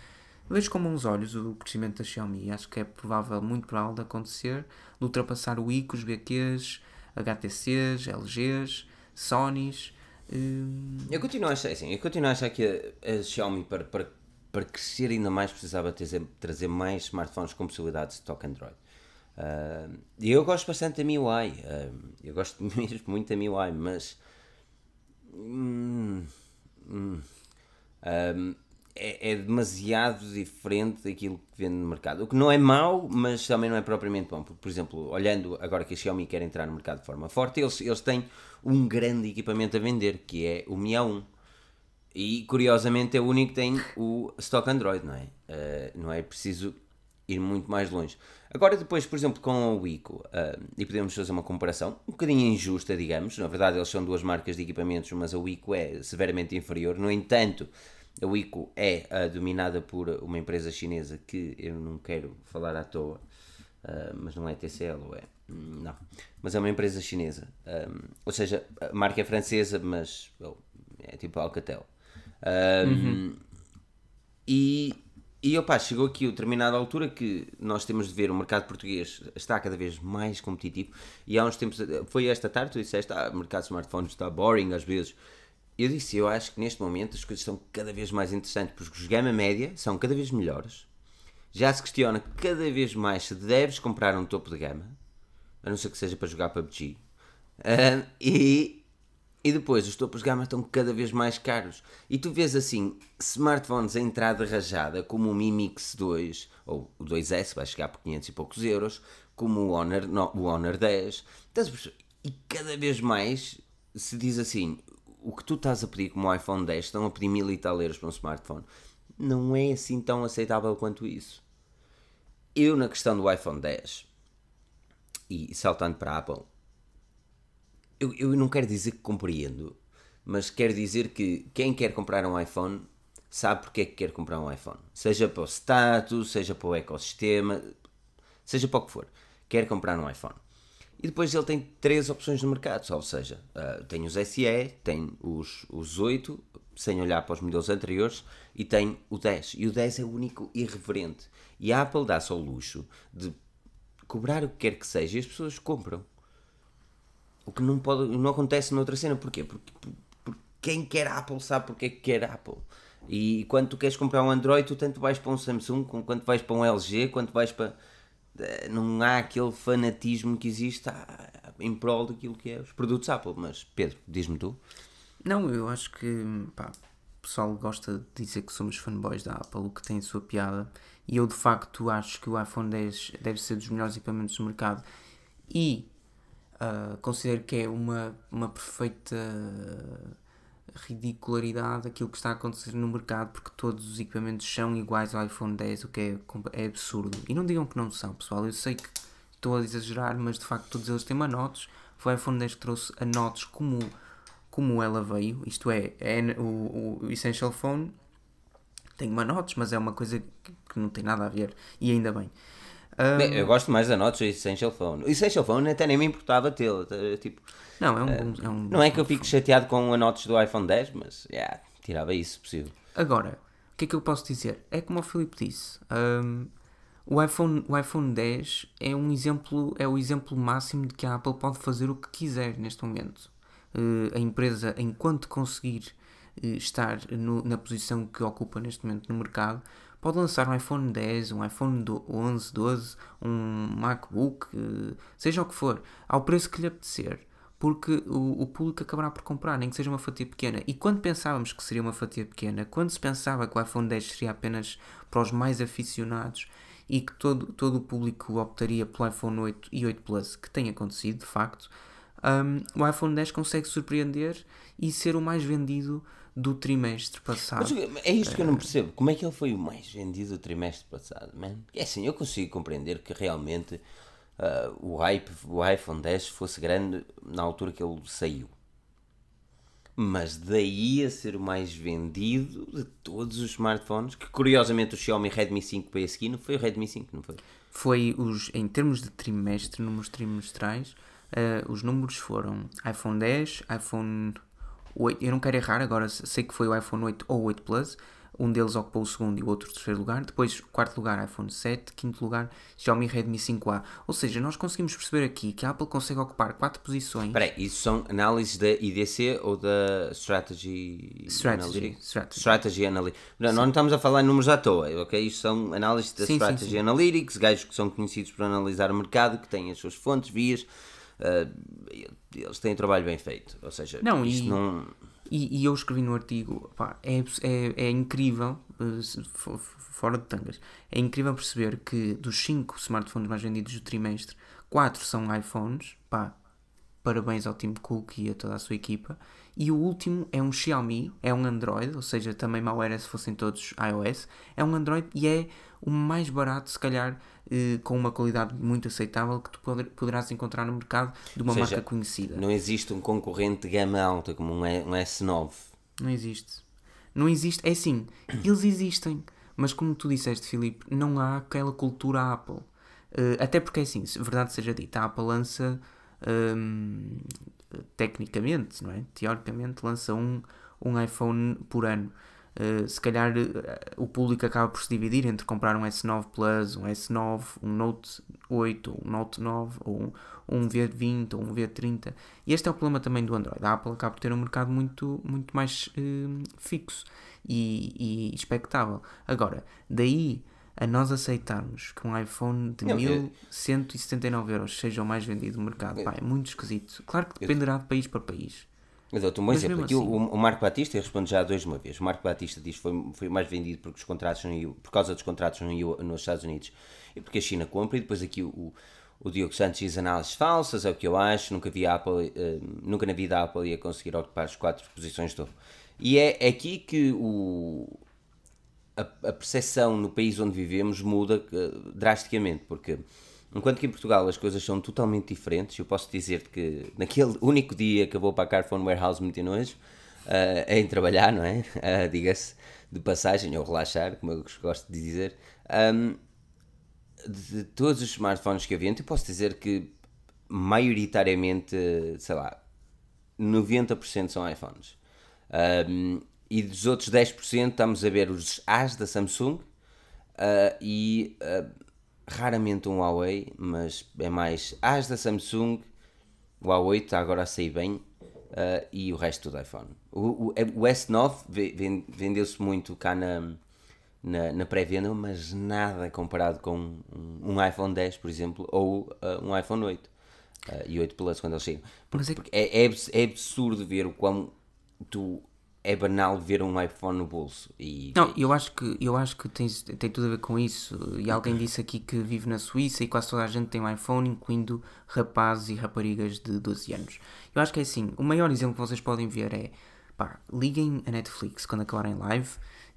Vejo com bons olhos o crescimento da Xiaomi. Acho que é provável, muito provável de acontecer, de ultrapassar o ICO, os BQs, HTCs, LGs, Sonys. Hum... Eu continuo a achar assim, eu continuo a achar que a, a Xiaomi para, para, para crescer ainda mais precisava trazer, trazer mais smartphones com possibilidade de stock Android. Uh, eu gosto bastante da MIUI, uh, eu gosto mesmo muito da MIUI, mas hum, hum, um, é, é, demasiado diferente daquilo que vende no mercado. O que não é mau, mas também não é propriamente bom. Porque, por exemplo, olhando agora que a Xiaomi quer entrar no mercado de forma forte, eles, eles têm um grande equipamento a vender, que é o Mi A1. E, curiosamente, é o único que tem o stock Android, não é? Uh, não é preciso ir muito mais longe. Agora, depois, por exemplo, com o Ico, uh, e podemos fazer uma comparação um bocadinho injusta, digamos. Na verdade, eles são duas marcas de equipamentos, mas a Ico é severamente inferior. No entanto, a Wiko é uh, dominada por uma empresa chinesa que eu não quero falar à toa, uh, mas não é TCL, ou é? Não. Mas é uma empresa chinesa. Um, ou seja, a marca é francesa, mas é tipo Alcatel. Um, uhum. E, e opa, chegou aqui a determinada altura que nós temos de ver o mercado português está cada vez mais competitivo. E há uns tempos, foi esta tarde, tu disseste, ah, o mercado de smartphones está boring às vezes. Eu disse, eu acho que neste momento as coisas estão cada vez mais interessantes porque os gama média são cada vez melhores. Já se questiona cada vez mais se deves comprar um topo de gama, a não ser que seja para jogar PUBG. Uh, e, e depois os topos de gama estão cada vez mais caros. E tu vês assim, smartphones a entrada rajada, como o Mi Mix 2 ou o 2S, vai chegar por 500 e poucos euros, como o Honor, no, o Honor 10. E cada vez mais se diz assim: o que tu estás a pedir como iPhone 10, estão a pedir mil e tal euros para um smartphone, não é assim tão aceitável quanto isso. Eu, na questão do iPhone 10, e saltando para a Apple, eu, eu não quero dizer que compreendo, mas quero dizer que quem quer comprar um iPhone sabe porque é que quer comprar um iPhone. Seja para o status, seja para o ecossistema, seja para o que for. Quer comprar um iPhone. E depois ele tem três opções no mercado, ou seja, uh, tem os SE, tem os, os 8, sem olhar para os modelos anteriores, e tem o 10. E o 10 é o único irreverente. E a Apple dá-se ao luxo de cobrar o que quer que seja e as pessoas compram. O que não, pode, não acontece noutra cena. Porquê? Porque, porque, porque quem quer Apple sabe porque é que quer Apple. E quando tu queres comprar um Android, tu tanto vais para um Samsung, quanto vais para um LG, quanto vais para não há aquele fanatismo que existe em prol daquilo que é os produtos Apple. Mas Pedro, diz-me tu. Não, eu acho que pá, o pessoal gosta de dizer que somos fanboys da Apple, o que tem a sua piada. E eu de facto acho que o iPhone 10 deve ser dos melhores equipamentos do mercado. E uh, considero que é uma, uma perfeita ridicularidade aquilo que está a acontecer no mercado porque todos os equipamentos são iguais ao iPhone 10, o que é, é absurdo. E não digam que não são, pessoal. Eu sei que estou a exagerar, mas de facto todos eles têm manotes. Foi o iPhone 10 que trouxe a notes como, como ela veio, isto é, é o, o Essential Phone tem manotes, mas é uma coisa que não tem nada a ver, e ainda bem. Um, Bem, eu gosto mais da Notes do Essential Phone. O Essential Phone até nem me importava tê-lo. Tipo, não, é um, uh, é um Não é que eu fico chateado com a Notes do iPhone 10, mas yeah, tirava isso possível. Agora, o que é que eu posso dizer? É como o Filipe disse. Um, o iPhone, o iPhone 10 é um exemplo, é o exemplo máximo de que a Apple pode fazer o que quiser neste momento. Uh, a empresa, enquanto conseguir uh, estar no, na posição que ocupa neste momento no mercado, pode lançar um iPhone 10, um iPhone 11, 12, um MacBook, seja o que for, ao preço que lhe apetecer. Porque o, o público acabará por comprar, nem que seja uma fatia pequena. E quando pensávamos que seria uma fatia pequena, quando se pensava que o iPhone 10 seria apenas para os mais aficionados e que todo, todo o público optaria pelo iPhone 8 e 8 Plus, que tem acontecido de facto, um, o iPhone 10 consegue surpreender e ser o mais vendido do trimestre passado. Mas é isto que eu não percebo. Como é que ele foi o mais vendido do trimestre passado, man? É assim, eu consigo compreender que realmente uh, o hype, o iPhone 10 fosse grande na altura que ele saiu. Mas daí a ser o mais vendido de todos os smartphones, que curiosamente o Xiaomi Redmi 5 veio a seguir, não foi o Redmi 5, não foi? Foi os, em termos de trimestre, números trimestrais, uh, os números foram iPhone 10, iPhone 8, eu não quero errar agora, sei que foi o iPhone 8 ou 8 Plus, um deles ocupou o segundo e o outro o terceiro lugar. Depois, quarto lugar, iPhone 7. Quinto lugar, Xiaomi Redmi 5A. Ou seja, nós conseguimos perceber aqui que a Apple consegue ocupar quatro posições. Espera aí, isso são análises da IDC ou da Strategy, Strategy Analytics? Strategy, Strategy Analytics. Não, nós não estamos a falar em números à toa, ok? Isto são análises da sim, Strategy sim. Analytics, gajos que são conhecidos por analisar o mercado, que têm as suas fontes, vias. Uh, eles têm um trabalho bem feito. Ou seja, não, isto e... não e, e, eu escrevi no artigo, pá, é, é, é incrível, eh, fora de tangas, é incrível perceber que dos 5 smartphones mais vendidos do trimestre, 4 são iPhones, pá, parabéns ao Tim Cook e a toda a sua equipa, e o último é um Xiaomi, é um Android, ou seja, também mal era se fossem todos iOS, é um Android e é o mais barato, se calhar, eh, com uma qualidade muito aceitável que tu poderás encontrar no mercado de uma seja, marca conhecida. Não existe um concorrente de gama alta como um, um S9. Não existe. Não existe. É assim, eles existem, mas como tu disseste, Filipe, não há aquela cultura Apple. Uh, até porque é assim, se verdade seja dita, a Apple lança um, tecnicamente, não é? Teoricamente lança um, um iPhone por ano. Uh, se calhar uh, o público acaba por se dividir entre comprar um S9 Plus, um S9, um Note 8, um Note 9, ou um, um V20 ou um V30. E este é o problema também do Android. A Apple acaba por ter um mercado muito, muito mais uh, fixo e, e expectável. Agora, daí a nós aceitarmos que um iPhone de não, 1179 euros seja o mais vendido no mercado, pá, é muito esquisito. Claro que dependerá de país para país. Mas eu um exemplo. Aqui assim... o, o, Marco Batista, eu respondo já dois de uma vez. O Marco Batista diz que foi, foi mais vendido porque os contratos não por causa dos contratos nos Estados Unidos e porque a China compra. E depois aqui o, o Diogo Santos diz análises falsas, é o que eu acho. Nunca vi a Apple, uh, nunca na vida a Apple ia conseguir ocupar as quatro posições de topo. E é aqui que o, a, a percepção no país onde vivemos muda uh, drasticamente, porque Enquanto que em Portugal as coisas são totalmente diferentes, eu posso dizer que naquele único dia que eu vou para a Carphone Warehouse muito nojo, uh, em trabalhar, não é? Uh, Diga-se, de passagem, ou relaxar, como eu gosto de dizer, um, de todos os smartphones que eu vendo, eu posso dizer que maioritariamente, sei lá, 90% são iPhones. Um, e dos outros 10% estamos a ver os As da Samsung uh, e uh, raramente um Huawei, mas é mais as da Samsung, o Huawei está agora a sair bem uh, e o resto do iPhone. O, o, é, o S9 vendeu-se muito cá na, na, na pré-venda, mas nada comparado com um, um, iPhone 10, por exemplo, ou um iPhone 8 uh, e 8 Plus quando eles chegam. Porque, porque é, é, é absurdo ver o quão tu é banal ver um iPhone no bolso. E, não, eu acho que, eu acho que tem, tem tudo a ver com isso. E alguém disse aqui que vive na Suíça e quase toda a gente tem um iPhone, incluindo rapazes e raparigas de 12 anos. Eu acho que é assim: o maior exemplo que vocês podem ver é pá, liguem a Netflix quando acabarem live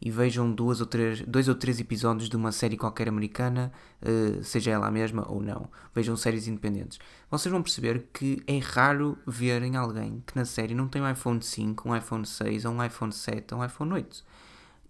e vejam duas ou três, dois ou três episódios de uma série qualquer americana, uh, seja ela mesma ou não. Vejam séries independentes. Vocês vão perceber que é raro verem alguém que na série não tem um iPhone 5, um iPhone 6, ou um iPhone 7, ou um iPhone 8.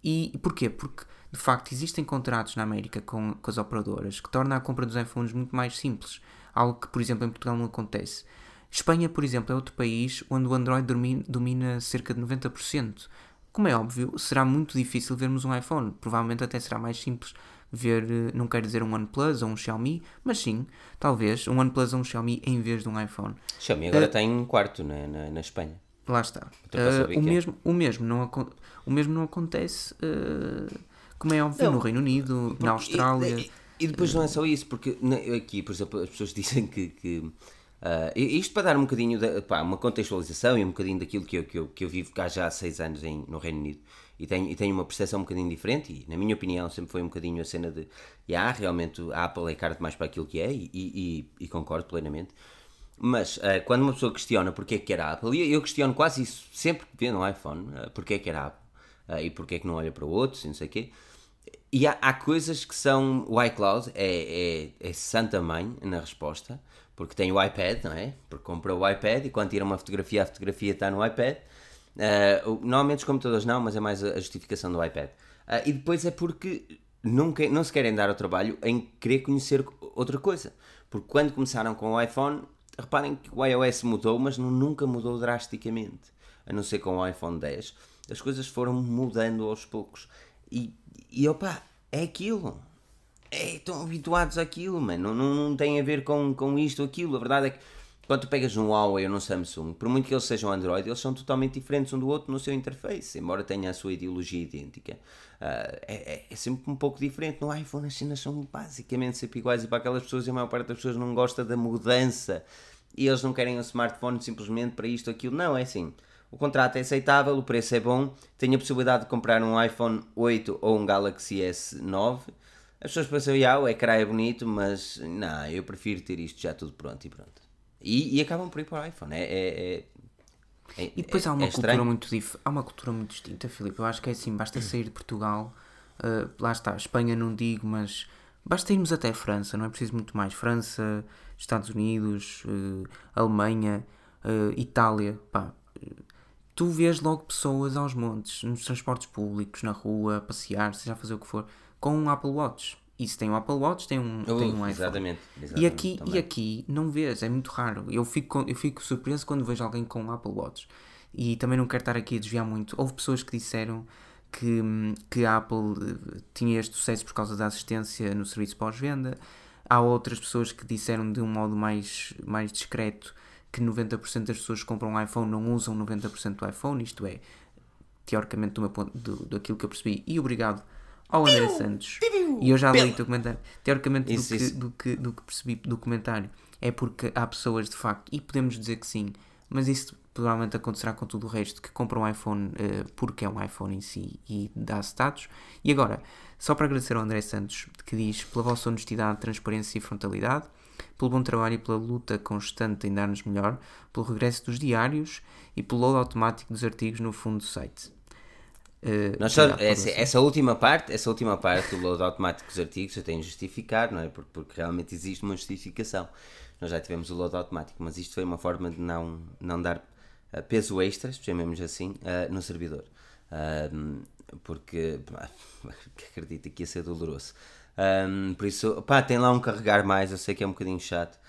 E porquê? Porque de facto existem contratos na América com, com as operadoras que tornam a compra dos iPhones muito mais simples. Algo que, por exemplo, em Portugal não acontece. Espanha, por exemplo, é outro país onde o Android domina cerca de 90%. Como é óbvio, será muito difícil vermos um iPhone. Provavelmente até será mais simples ver, eh, não quero dizer um OnePlus ou um Xiaomi, mas sim, talvez um OnePlus ou um Xiaomi em vez de um iPhone. Xiaomi agora uh, tem um quarto na, na, na Espanha. Lá está. Uh, o, mesmo, o, mesmo não, o mesmo não acontece, uh, como é óbvio, não, no Reino Unido, porque, na Austrália. E, e, depois não é só isso, porque aqui, por exemplo, as pessoas dizem que, que Uh, isto para dar um bocadinho, de, pá, uma contextualização e um bocadinho daquilo que eu, que eu, que eu vivo cá já há seis anos em, no Reino Unido. E tenho, e tenho uma percepção um bocadinho diferente e na minha opinião sempre foi um bocadinho a cena de yeah, realmente a Apple é cara demais para aquilo que é e, e, e concordo plenamente. Mas uh, quando uma pessoa questiona porque é que era a Apple, e eu, questiono quase isso sempre que vendo um iPhone, uh, porque é que era a Apple uh, e porque é que não olha para o outro, e não sei o quê. E há, há, coisas que são o iCloud é, é, é santa mãe na resposta porque tem o iPad, não é? Porque compra o iPad e quando tira uma fotografia, a fotografia está no iPad. Uh, normalmente os computadores não, mas é mais a justificação do iPad. Uh, e depois é porque que, não se querem dar ao trabalho em querer conhecer outra coisa. Porque quando começaram com o iPhone, reparem que o iOS mudou, mas nunca mudou drasticamente. A não ser com o iPhone 10. As coisas foram mudando aos poucos. E, e opa, é aquilo é, estão habituados àquilo, mano. Não, não, não tem a ver com, com isto ou aquilo. A verdade é que quando tu pegas um Huawei ou um Samsung, por muito que eles sejam Android, eles são totalmente diferentes um do outro no seu interface, embora tenha a sua ideologia idêntica. Uh, é, é, sempre um pouco diferente. No iPhone as cenas são basicamente sempre iguais e para aquelas pessoas, a maior parte das pessoas não gosta da mudança e eles não querem um smartphone simplesmente para isto ou aquilo. Não, é assim. O contrato é aceitável, o preço é bom, tenho a possibilidade de comprar um iPhone 8 ou um Galaxy S9 as pessoas pensam, ah, o ecrã é bonito, mas não, eu prefiro ter isto já tudo pronto e pronto. E, e acabam por ir para o iPhone. É, é, é, é e depois há uma é cultura muito dif... há uma cultura muito distinta, Filipe. Eu acho que é assim, basta sair de Portugal, uh, lá está, Espanha não digo, mas basta irmos até a França, não é preciso muito mais. França, Estados Unidos, uh, Alemanha, uh, Itália, pá, tu vês logo pessoas aos montes, nos transportes públicos, na rua, a passear, seja a fazer o que for com um Apple Watch. E se tem um Apple Watch, tem um, uh, tem um iPhone. Exatamente. exatamente e, aqui, e aqui não vês, é muito raro. Eu fico, eu fico surpreso quando vejo alguém com um Apple Watch. E também não quero estar aqui a desviar muito. Houve pessoas que disseram que, que a Apple eh, tinha este sucesso por causa da assistência no serviço pós-venda. Há outras pessoas que disseram de um modo mais, mais discreto que 90% das pessoas que compram um iPhone não usam 90% do iPhone, isto é, teoricamente do, meu ponto, do, daquilo que eu percebi. E obrigado ao André Santos. E eu já li o comentário. Teoricamente, isso, do, que. Do, que, do que percebi do comentário, é porque há pessoas de facto, e podemos dizer que sim, mas isso provavelmente acontecerá com tudo o resto, que compram um iPhone uh, porque é um iPhone em si e dá status. E agora, só para agradecer ao André Santos, que diz pela vossa honestidade, transparência e frontalidade, pelo bom trabalho e pela luta constante em dar-nos melhor, pelo regresso dos diários e pelo load automático dos artigos no fundo do site. Uh, Nós só, essa, essa, última parte, essa última parte do load automático dos artigos eu tenho de justificar, não é? Porque, porque realmente existe uma justificação. Nós já tivemos o load automático, mas isto foi uma forma de não, não dar uh, peso extra, chamemos assim, uh, no servidor. porque acredito que ia ser doloroso. Um, por isso, pá, tem lá um carregar mais, eu sei que é um bocadinho chato,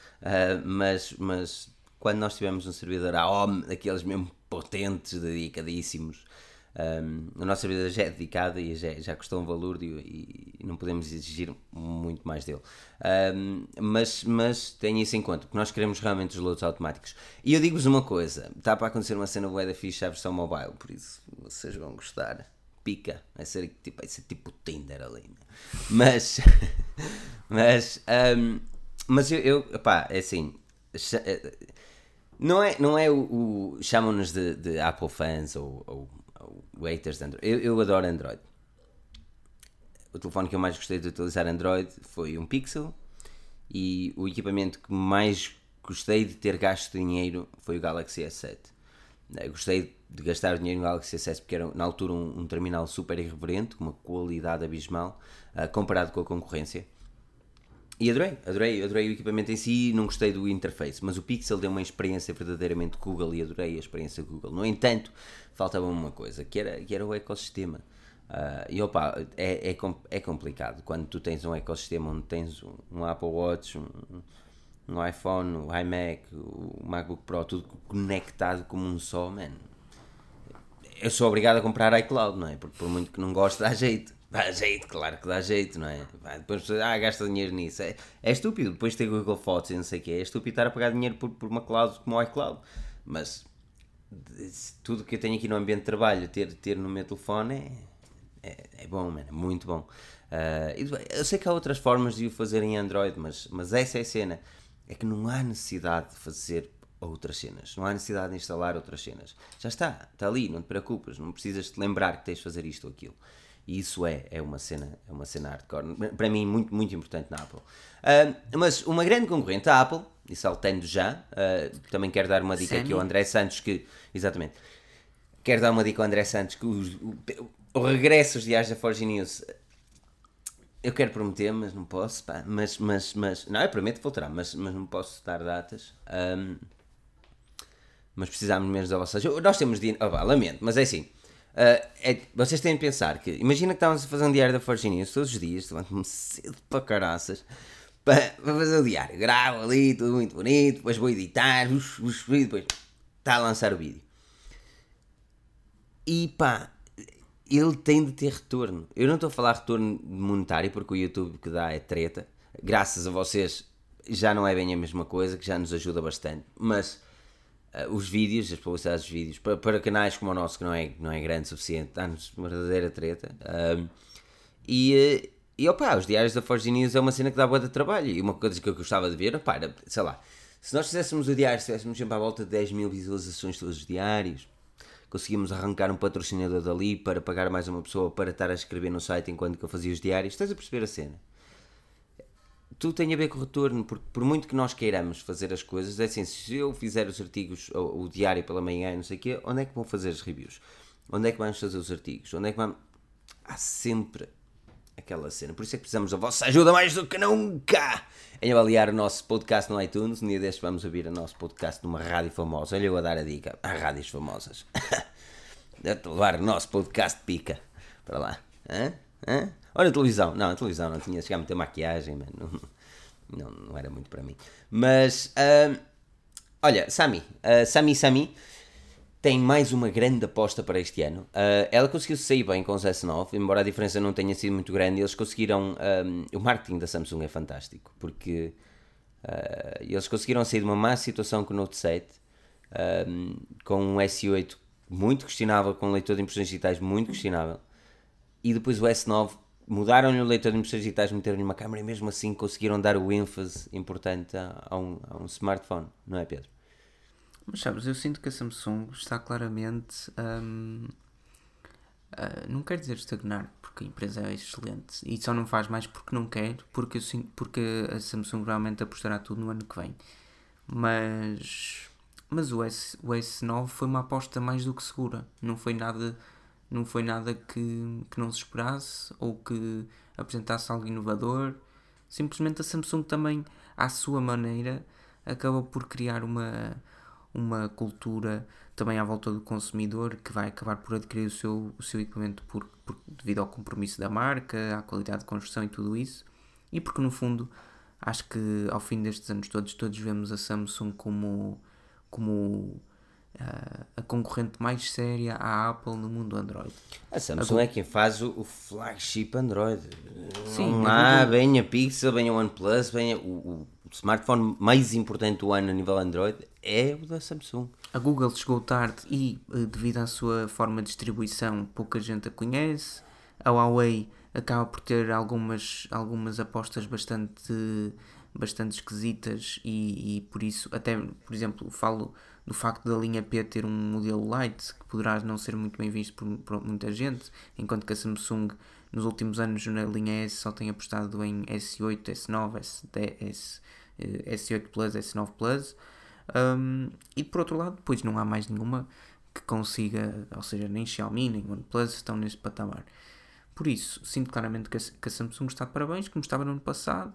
mas, mas quando nós tivemos um servidor a OM, daqueles mesmo potentes, dedicadíssimos, um, a nossa vida já é dedicada e já, já custou um valor e, não podemos exigir muito mais dele. Um, mas, mas tenha isso em conta, porque nós queremos realmente os loads automáticos. E eu digo-vos uma coisa: está para acontecer uma cena da ficha à versão mobile, por isso vocês vão gostar. Pica, vai ser tipo, vai ser tipo Tinder ali. Né? Mas, mas, um, mas eu, eu pá, é assim. Eh, não é, não é o. o chamam-nos de, de Apple fans ou, ou haters de Android. Eu, eu adoro Android. O telefone que eu mais gostei de utilizar Android foi um Pixel e o equipamento que mais gostei de ter gasto dinheiro foi o Galaxy S7. Eu gostei de gastar dinheiro no Galaxy S porque era na altura um, um terminal super irreverente, com uma qualidade abismal, uh, comparado com a concorrência. E adorei, adorei, adorei o equipamento em si, não gostei do interface, mas o Pixel deu uma experiência verdadeiramente Google e adorei a experiência Google. No entanto, faltava uma coisa, que era, que era o ecossistema. Uh, e opa, é, é, é, complicado quando tu tens um ecossistema onde tens um, um Apple Watch, um, um iPhone, um iMac, o MacBook Pro, tudo conectado como um só, man. Eu sou obrigado a comprar iCloud, não é? Porque por muito que não goste, dá jeito. Dá jeito, claro que dá jeito, não é? Vai, depois ah, gasta dinheiro nisso. É, é estúpido, depois ter Google Fotos e não sei o que. É estúpido estar a pagar dinheiro por, por uma cloud como o iCloud. Mas tudo que eu tenho aqui no ambiente de trabalho, ter, ter no meu telefone é, é, é bom, man, é muito bom. Uh, eu sei que há outras formas de o fazer em Android, mas, mas essa é a cena. É que não há necessidade de fazer outras cenas. Não há necessidade de instalar outras cenas. Já está, está ali, não te preocupes, não precisas te lembrar que tens de fazer isto ou aquilo. E isso é, é uma cena, é uma cena hardcore. Para mim, muito, muito importante na Apple. Uh, mas uma grande concorrente, a Apple, e saltando já, uh, também quero dar uma dica aqui ao André Santos, que, exatamente, quero dar uma dica ao André Santos, que os, o, o regresso aos diários da Forge News, eu quero prometer, mas não posso, pá, mas, mas, mas, não, eu prometo que voltará, mas, mas não posso dar datas. Um, mas precisamos mesmo da vossa ajuda. Nós temos de. Oh, lamento, mas é assim. Uh, é, vocês têm de pensar que, imagina que estávamos a fazer um diário da Forge News todos os dias, levanto-me cedo para caraças para, fazer o diário. Gravo ali, tudo muito bonito, depois vou editar, ux, ux, depois está a lançar o vídeo. E pá, ele tem de ter retorno. Eu não estou a falar retorno monetário porque o YouTube que dá é treta. Graças a vocês já não é bem a mesma coisa, que já nos ajuda bastante. Mas os vídeos, as publicidades dos vídeos, para, para, canais como o nosso, que não é, não é grande o suficiente, dá-nos uma verdadeira treta. Uh, e, uh, e opa, os diários da Forge News é uma cena que dá boa de trabalho. E uma coisa que eu gostava de ver, opa, era, sei lá, se nós fizéssemos o diário, se tivéssemos sempre à volta de 10 mil visualizações todos os diários, conseguimos arrancar um patrocinador dali para pagar mais uma pessoa para estar a escrever no site enquanto que eu fazia os diários. Estás a perceber a cena? Tudo tem a ver com o retorno, porque por muito que nós queiramos fazer as coisas, é assim, se eu fizer os artigos, o, o diário pela manhã não sei o quê, onde é que vão fazer as reviews? Onde é que vamos fazer os artigos? Onde é que vamos... Há sempre aquela cena. Por isso é que precisamos da vossa ajuda mais do que nunca em avaliar o nosso podcast no iTunes. Um dia destes vamos ouvir o nosso podcast numa rádio famosa. Olha eu a dar a dica. Há rádios famosas. Deve levar o nosso podcast pica para lá. Hã? Hã? Olha a televisão. Não, a televisão não tinha chegado a meter maquiagem, mano. Não, não, era muito para mim. Mas, uh, olha, Sami, uh, Sami Sami tem mais uma grande aposta para este ano. Uh, ela conseguiu sair bem com os S9, embora a diferença não tenha sido muito grande. Eles conseguiram. Um, o marketing da Samsung é fantástico, porque uh, eles conseguiram sair de uma má situação com o Note 7, um, com um S8 muito questionável, com um leitor de impressões digitais muito questionável, e depois o S9 mudaram-lhe o leitor de impressões digitais, meteram-lhe uma câmera e mesmo assim conseguiram dar o ênfase importante a, a, um, a um smartphone, não é Pedro? Mas sabes, eu sinto que a Samsung está claramente. Uh, não quer dizer estagnar, porque a empresa é excelente e só não faz mais porque não quer, porque, eu sinto, porque a Samsung realmente apostará tudo no ano que vem. Mas. Mas o, S, o S9 foi uma aposta mais do que segura. Não foi nada não foi nada que, que não se esperasse ou que apresentasse algo inovador. Simplesmente a Samsung também, à sua maneira, acaba por criar uma, uma cultura também à volta do consumidor que vai acabar por adquirir o seu, o seu equipamento por, por, devido ao compromisso da marca, à qualidade de construção e tudo isso. E porque no fundo acho que ao fim destes anos todos, todos vemos a Samsung como, como a concorrente mais séria à Apple no mundo Android. A Samsung a é quem faz o, flagship Android. Sim, não há Google... bem a Pixel, bem a OnePlus, bem a, o, o smartphone mais importante do ano a nível Android é o da Samsung. A Google chegou tarde e, eh, devido à sua forma de distribuição, pouca gente a conhece. A Huawei acaba por ter algumas, algumas apostas bastante, bastante esquisitas e, e por isso, até, por exemplo, falo do facto da linha P ter um modelo light que poderá não ser muito bem visto por, por, muita gente, enquanto que a Samsung nos últimos anos na linha S só tem apostado em S8, S9, S10, S, S8 Plus, S9 Plus. Um, e por outro lado, depois não há mais nenhuma que consiga, ou seja, nem Xiaomi nem OnePlus estão neste patamar. Por isso, sinto claramente que a, que a Samsung está de parabéns, como estava no ano passado.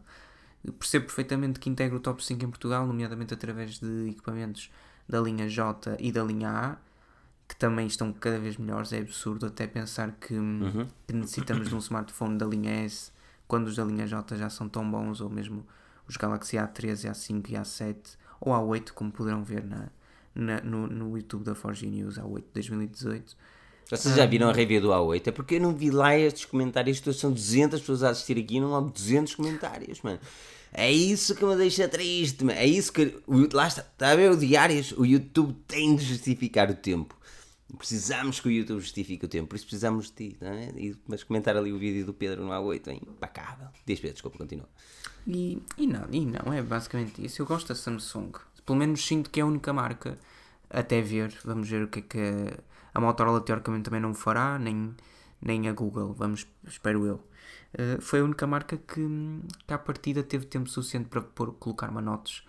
Percebo perfeitamente que integra o top 5 em Portugal, nomeadamente através de equipamentos da linha J e da linha A, que também estão cada vez melhores. É absurdo até pensar que, Uhum. que necessitamos de um smartphone da linha S quando os da linha J já são tão bons, ou mesmo os Galaxy A13, A5 e A7, ou A8, como poderão ver na, na- no, no YouTube da 4G News, A8 de 2018. Vocês já viram a review do A8? É porque eu não vi lá estes comentários, todos são 200 pessoas a assistir aqui e não logo 200 comentários, mano. É isso que me deixa triste, mano. É isso que. o- Lá está, está a ver o diários? O YouTube tem de justificar o tempo. Precisamos que o YouTube justifique o tempo, por isso precisamos de ti, não é? E, mas comentar ali o vídeo do Pedro no A8 é impecável. Diz Pedro, desculpa, continua. E, e, não, e não, é basicamente isso. Eu gosto da Samsung. Pelo menos sinto que é a única marca até ver. Vamos ver o que é que a, Motorola teoricamente também não fará, nem, nem a Google. Vamos, espero eu. Uh, foi a única marca que, que à partida teve tempo suficiente para pôr, colocar manotes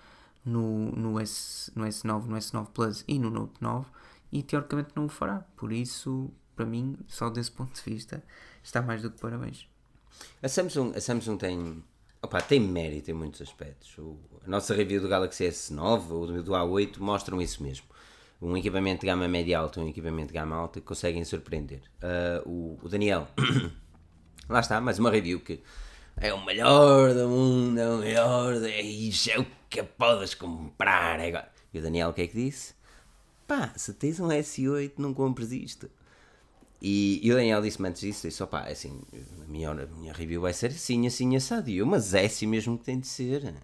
no, no, S, no S9, no S9 Plus e no Note 9 e teoricamente não o fará. Por isso, para mim, só desse ponto de vista, está mais do que parabéns. A Samsung, a Samsung tem, opa, tem mérito em muitos aspectos. O- a nossa review do Galaxy S9 ou do A8 mostram isso mesmo. Um equipamento de gama média alta e um equipamento de gama alta conseguem surpreender. Ah, o, o Daniel, lá está, mais uma review que é o melhor do mundo, é o melhor, é isso, é o que podes comprar. é. E o Daniel o que é que disse? Pá, se tens um S8 não compres isto. E, e o Daniel disse-me antes disso, disse, opá, assim, a minha, a minha review vai ser assim, assim, assado. E eu, mas é assim mesmo que tem de ser.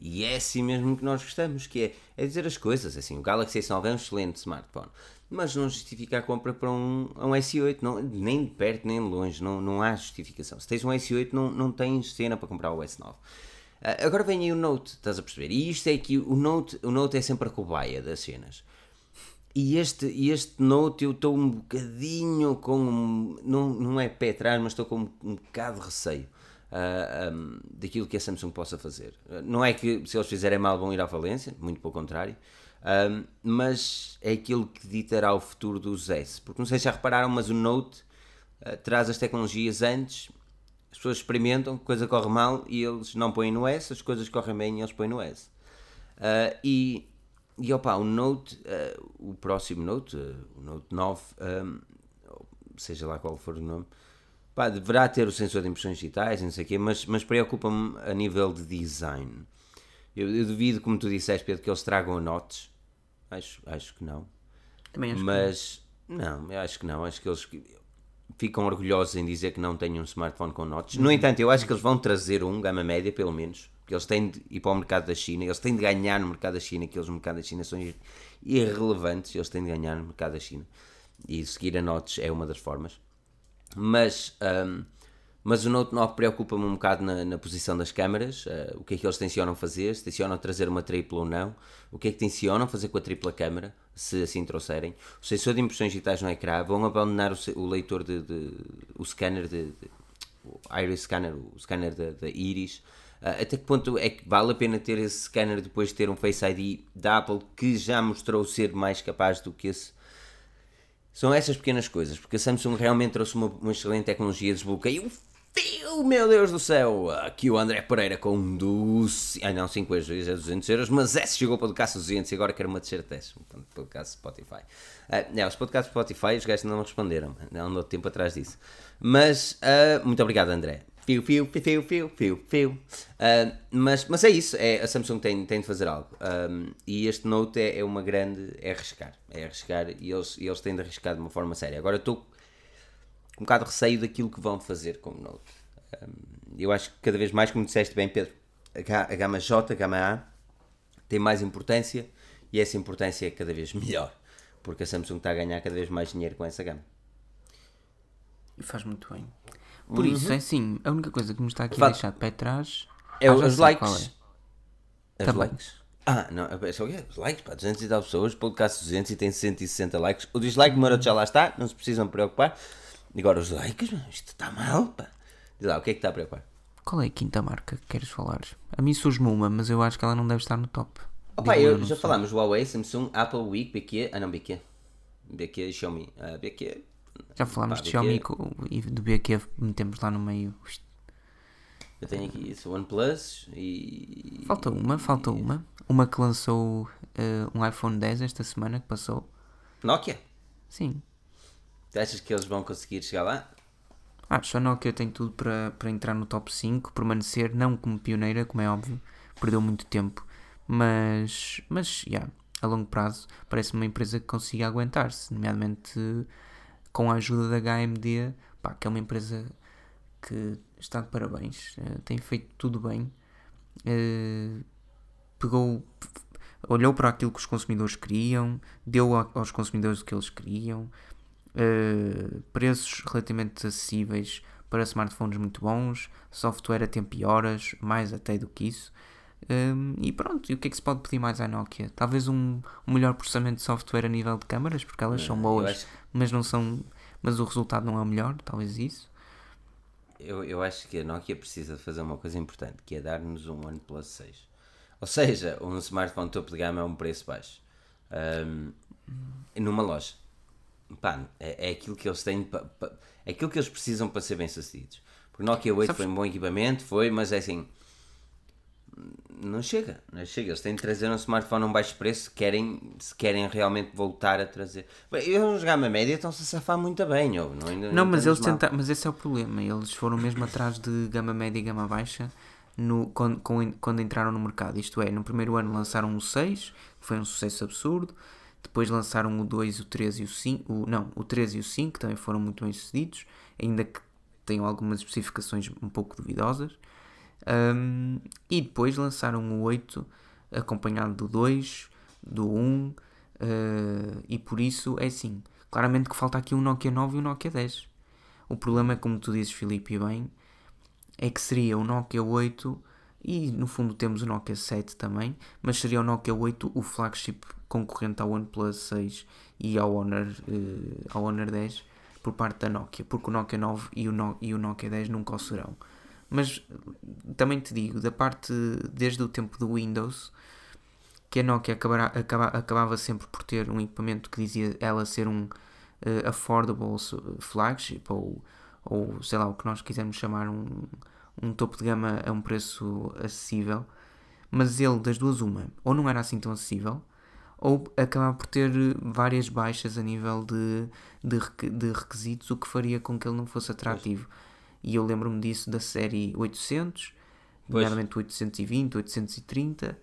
E é assim mesmo que nós gostamos, que é, é dizer as coisas, assim, o Galaxy S9 é um excelente smartphone, mas não justifica a compra para um, um S8, não, nem de perto nem de longe, não, não há justificação. Se tens um S8 não, não tens cena para comprar o S9. Ah, agora vem aí o Note, estás a perceber? E isto é que o Note, o Note é sempre a cobaia das cenas. E este, este Note eu estou um bocadinho com. Não, não é pé atrás, mas estou com um, um bocado de receio ah, ahm, daquilo que a Samsung possa fazer. Ah, Não é que se eles fizerem mal vão ir à falência, muito pelo contrário, ahm, mas é aquilo que ditará o futuro dos S. Porque não sei se já repararam, mas o Note ah, traz as tecnologias antes, as pessoas experimentam, coisa corre mal e eles não põem no S, as coisas correm bem e eles põem no S. Uh, e, e opa, o Note, uh, o próximo Note, uh, o Note 9, um, seja lá qual for o nome, pá, deverá ter o sensor de impressões digitais, não sei o quê, mas, mas preocupa-me a nível de design. Eu, eu duvido, como tu disseste, Pedro, que eles tragam notes. Acho, acho que não. Também acho que Mas, não, eu acho que não. Acho que eles ficam orgulhosos em dizer que não têm um smartphone com notes. No entanto, eu acho que eles vão trazer um, gama média, pelo menos. Porque eles têm de ir para o mercado da China. Eles têm de ganhar no mercado da China, que eles no mercado da China são ir- irrelevantes. Eles têm de ganhar no mercado da China. E seguir a notes é uma das formas. Mas, ahm, mas o Note 9 preocupa-me um bocado na, na posição das câmaras, ah, o que é que eles tencionam fazer, se tencionam trazer uma tripla ou não, o que é que tencionam fazer com a tripla câmara, se assim trouxerem. O sensor de impressões digitais no ecrã, vão abandonar o, o leitor de, de- o scanner de, de- o iris scanner, o scanner da, da íris. Ah, até que ponto é que vale a pena ter esse scanner depois de ter um Face ID da Apple que já mostrou ser mais capaz do que esse são essas pequenas coisas, porque a Samsung realmente trouxe uma, uma excelente tecnologia de desbloqueio. Fio, meu Deus do céu! Aqui o André Pereira com um. Ah, não, 5 euros é 200 euros, mas esse chegou para o podcast 200 e agora quero uma descer teste. Portanto, podcast Spotify. Ah, não, os podcasts Spotify, os gajos não me responderam, não andou tempo atrás disso. Mas, ah, muito obrigado, André. Fio, fio, fio, fio, fio, fio. Ah, mas, mas é isso, é, a Samsung tem, tem de fazer algo. Um, e este Note é, é uma grande. é arriscar. É arriscar e eles, e eles têm de arriscar de uma forma séria. Agora estou com um bocado de receio daquilo que vão fazer com o Note. Um, eu acho que cada vez mais, como disseste bem, Pedro, a, a gama J, a gama A, tem mais importância e essa importância é cada vez melhor. Porque a Samsung está a ganhar cada vez mais dinheiro com essa gama. E faz muito bem. Por isso, é assim, a única coisa que me está aqui a Fa- deixar de pé atrás É Ah, os likes. é. Os Também. likes. Ah, não, é só o quê? Os likes, pá, 200 e tal pessoas, podcast 200 e tem 160 likes. O dislike demorou já lá está, não se precisam preocupar. Agora os likes, mano, isto está mal, pá. Diz lá, o que é que está a preocupar? Qual é a quinta marca que queres falar? A mim surge-me uma, mas eu acho que ela não deve estar no top. Opa, eu, já sei. falámos Huawei, Samsung, Apple, Week, BQ, ah não, BQ. BQ e Xiaomi. Uh, BQ. Já falámos Pá, de. Xiaomi co- e do BQ metemos lá no meio. Eu tenho aqui isso, OnePlus e. Falta uma, falta uma. Uma que lançou eh, um iPhone 10 esta semana que passou. Nokia. Sim. Tu achas que eles vão conseguir chegar lá? Acho a Nokia tem tudo para, para entrar no top 5, permanecer, não como pioneira, como é óbvio, perdeu muito tempo, mas, mas yeah, a longo prazo parece uma empresa que consiga aguentar-se, nomeadamente com a ajuda da HMD, pá, que é uma empresa que está de parabéns, eh, tem feito tudo bem, eh, pegou, olhou para aquilo que os consumidores queriam, deu a- aos consumidores o que eles queriam, Uh, preços relativamente acessíveis para smartphones muito bons, software a tempo e horas, mais até do que isso. Um, e pronto, e o que é que se pode pedir mais à Nokia? Talvez um, um melhor processamento de software a nível de câmaras, porque elas são boas, mas não são, mas o resultado não é o melhor, talvez isso. Eu, eu acho que a Nokia precisa de fazer uma coisa importante, que é dar-nos um OnePlus 6. Ou seja, um smartphone topo de gama a um preço baixo. Ahm, numa loja. Pá, é, é aquilo que eles têm, pa- pa- é aquilo que eles precisam para ser bem-sucedidos. Porque Nokia 8 Sabes- foi um bom equipamento, foi, mas é assim, não chega, não chega. Eles têm de trazer um smartphone a um baixo preço, querem, se querem realmente voltar a trazer. Bem, eles gama média estão-se a safar muito bem, ou não, ainda Não, mas eles mal. tentaram, mas esse é o problema. Eles foram mesmo atrás de gama média e gama baixa no, quando, quando entraram no mercado. Isto é, no primeiro ano lançaram o 6, que foi um sucesso absurdo. Depois lançaram o 2, o 3 e o 5. O, não, o 3 e o 5 que também foram muito bem sucedidos, ainda que tenham algumas especificações um pouco duvidosas. Um, e depois lançaram o 8, acompanhado do 2, do 1, uh, e por isso é assim. Claramente que falta aqui um Nokia 9 e um Nokia 10. O problema é, como tu dizes, Filipe, bem, é que seria o Nokia 8 e no fundo temos o Nokia 7 também, mas seria o Nokia 8 o flagship concorrente ao OnePlus 6 e ao Honor, eh, ao Honor 10 por parte da Nokia, porque o Nokia 9 e o, no, e o Nokia 10 nunca o serão. Mas também te digo, da parte desde o tempo do Windows, que a Nokia acabará, acaba, acabava sempre por ter um equipamento que dizia ela ser um eh, affordable flagship ou, ou sei lá o que nós quisermos chamar um, um topo de gama a um preço acessível, mas ele das duas uma, ou não era assim tão acessível, ou acabava por ter várias baixas a nível de, de, de requisitos, o que faria com que ele não fosse atrativo. E eu lembro-me disso da série 800, Pois. nomeadamente o 820, 830,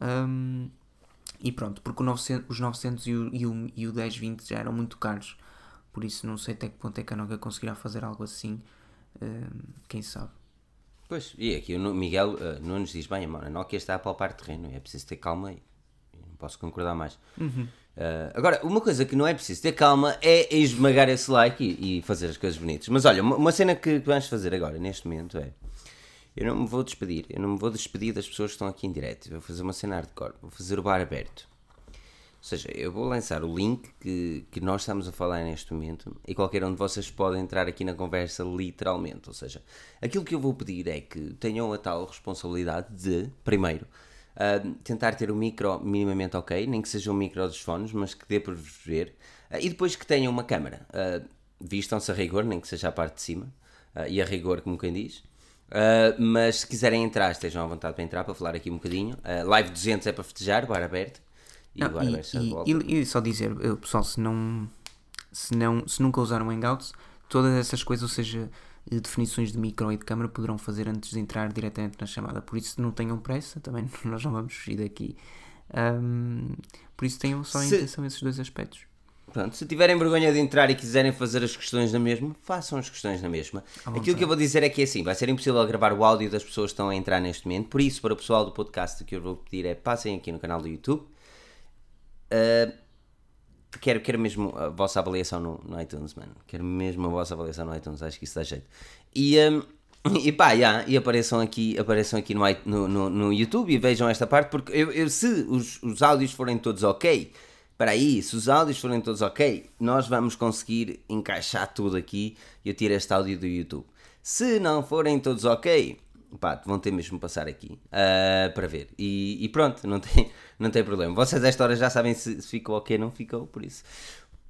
hum, e pronto, porque o 900 os 900 e o, e, o, e o 1020 já eram muito caros, por isso não sei até que ponto é que a Nokia conseguirá fazer algo assim, hum, quem sabe. Pois, e aqui o Miguel uh, Nunes diz: bem, a Nokia está a palpar terreno, é preciso ter calma e e não posso concordar mais. Uh, agora, uma coisa que não é preciso ter calma é esmagar esse like e, e fazer as coisas bonitas. Mas olha, uma, uma cena que vamos fazer agora, neste momento, é. Eu não me vou despedir, eu não me vou despedir das pessoas que estão aqui em direto. Vou fazer uma cena hardcore, vou fazer o bar aberto. Ou seja, eu vou lançar o link que, que nós estamos a falar neste momento e qualquer um de vocês pode entrar aqui na conversa literalmente. Ou seja, aquilo que eu vou pedir é que tenham a tal responsabilidade de, primeiro, ah, tentar ter o micro minimamente ok, nem que seja um micro dos fones, mas que dê para vos ver. Ah, e depois que tenham uma câmera. Ah, Vistam-se a rigor, nem que seja a parte de cima. ah, e a rigor, como quem diz. Uh, mas se quiserem entrar, estejam à vontade para entrar, para falar aqui um bocadinho. Uh, live 200 é para festejar, bar aberto. E Não, bar e, aberto e- e- e só dizer, pessoal, se não, se não se nunca usaram Hangouts, todas essas coisas, ou seja, definições de micro e de câmera, poderão fazer antes de entrar diretamente na chamada. Por isso, não tenham pressa, também nós não vamos fugir daqui. Ahm, por isso, tenham só em Se- atenção esses dois aspectos. Pronto, se tiverem vergonha de entrar e quiserem fazer as questões na mesma, façam as questões na mesma. Aquilo que eu vou dizer é que é assim, vai ser impossível gravar o áudio das pessoas que estão a entrar neste momento, por isso, para o pessoal do podcast, o que eu vou pedir é passem aqui no canal do YouTube. Uh, quero, quero mesmo a vossa avaliação no, no iTunes, mano. Quero mesmo a vossa avaliação no iTunes, acho que isso dá jeito. E, um, e pá, yeah, e apareçam aqui, apareçam aqui no, no, no, no YouTube e vejam esta parte, porque eu, eu- se os, os áudios forem todos ok, para aí, se os áudios forem todos ok, nós vamos conseguir encaixar tudo aqui e eu tiro este áudio do YouTube. Se não forem todos ok, pá, vão ter mesmo passar aqui ah, para ver. E, e pronto, não tem, não tem problema. Vocês a esta hora já sabem se, se ficou ok ou não ficou, por isso.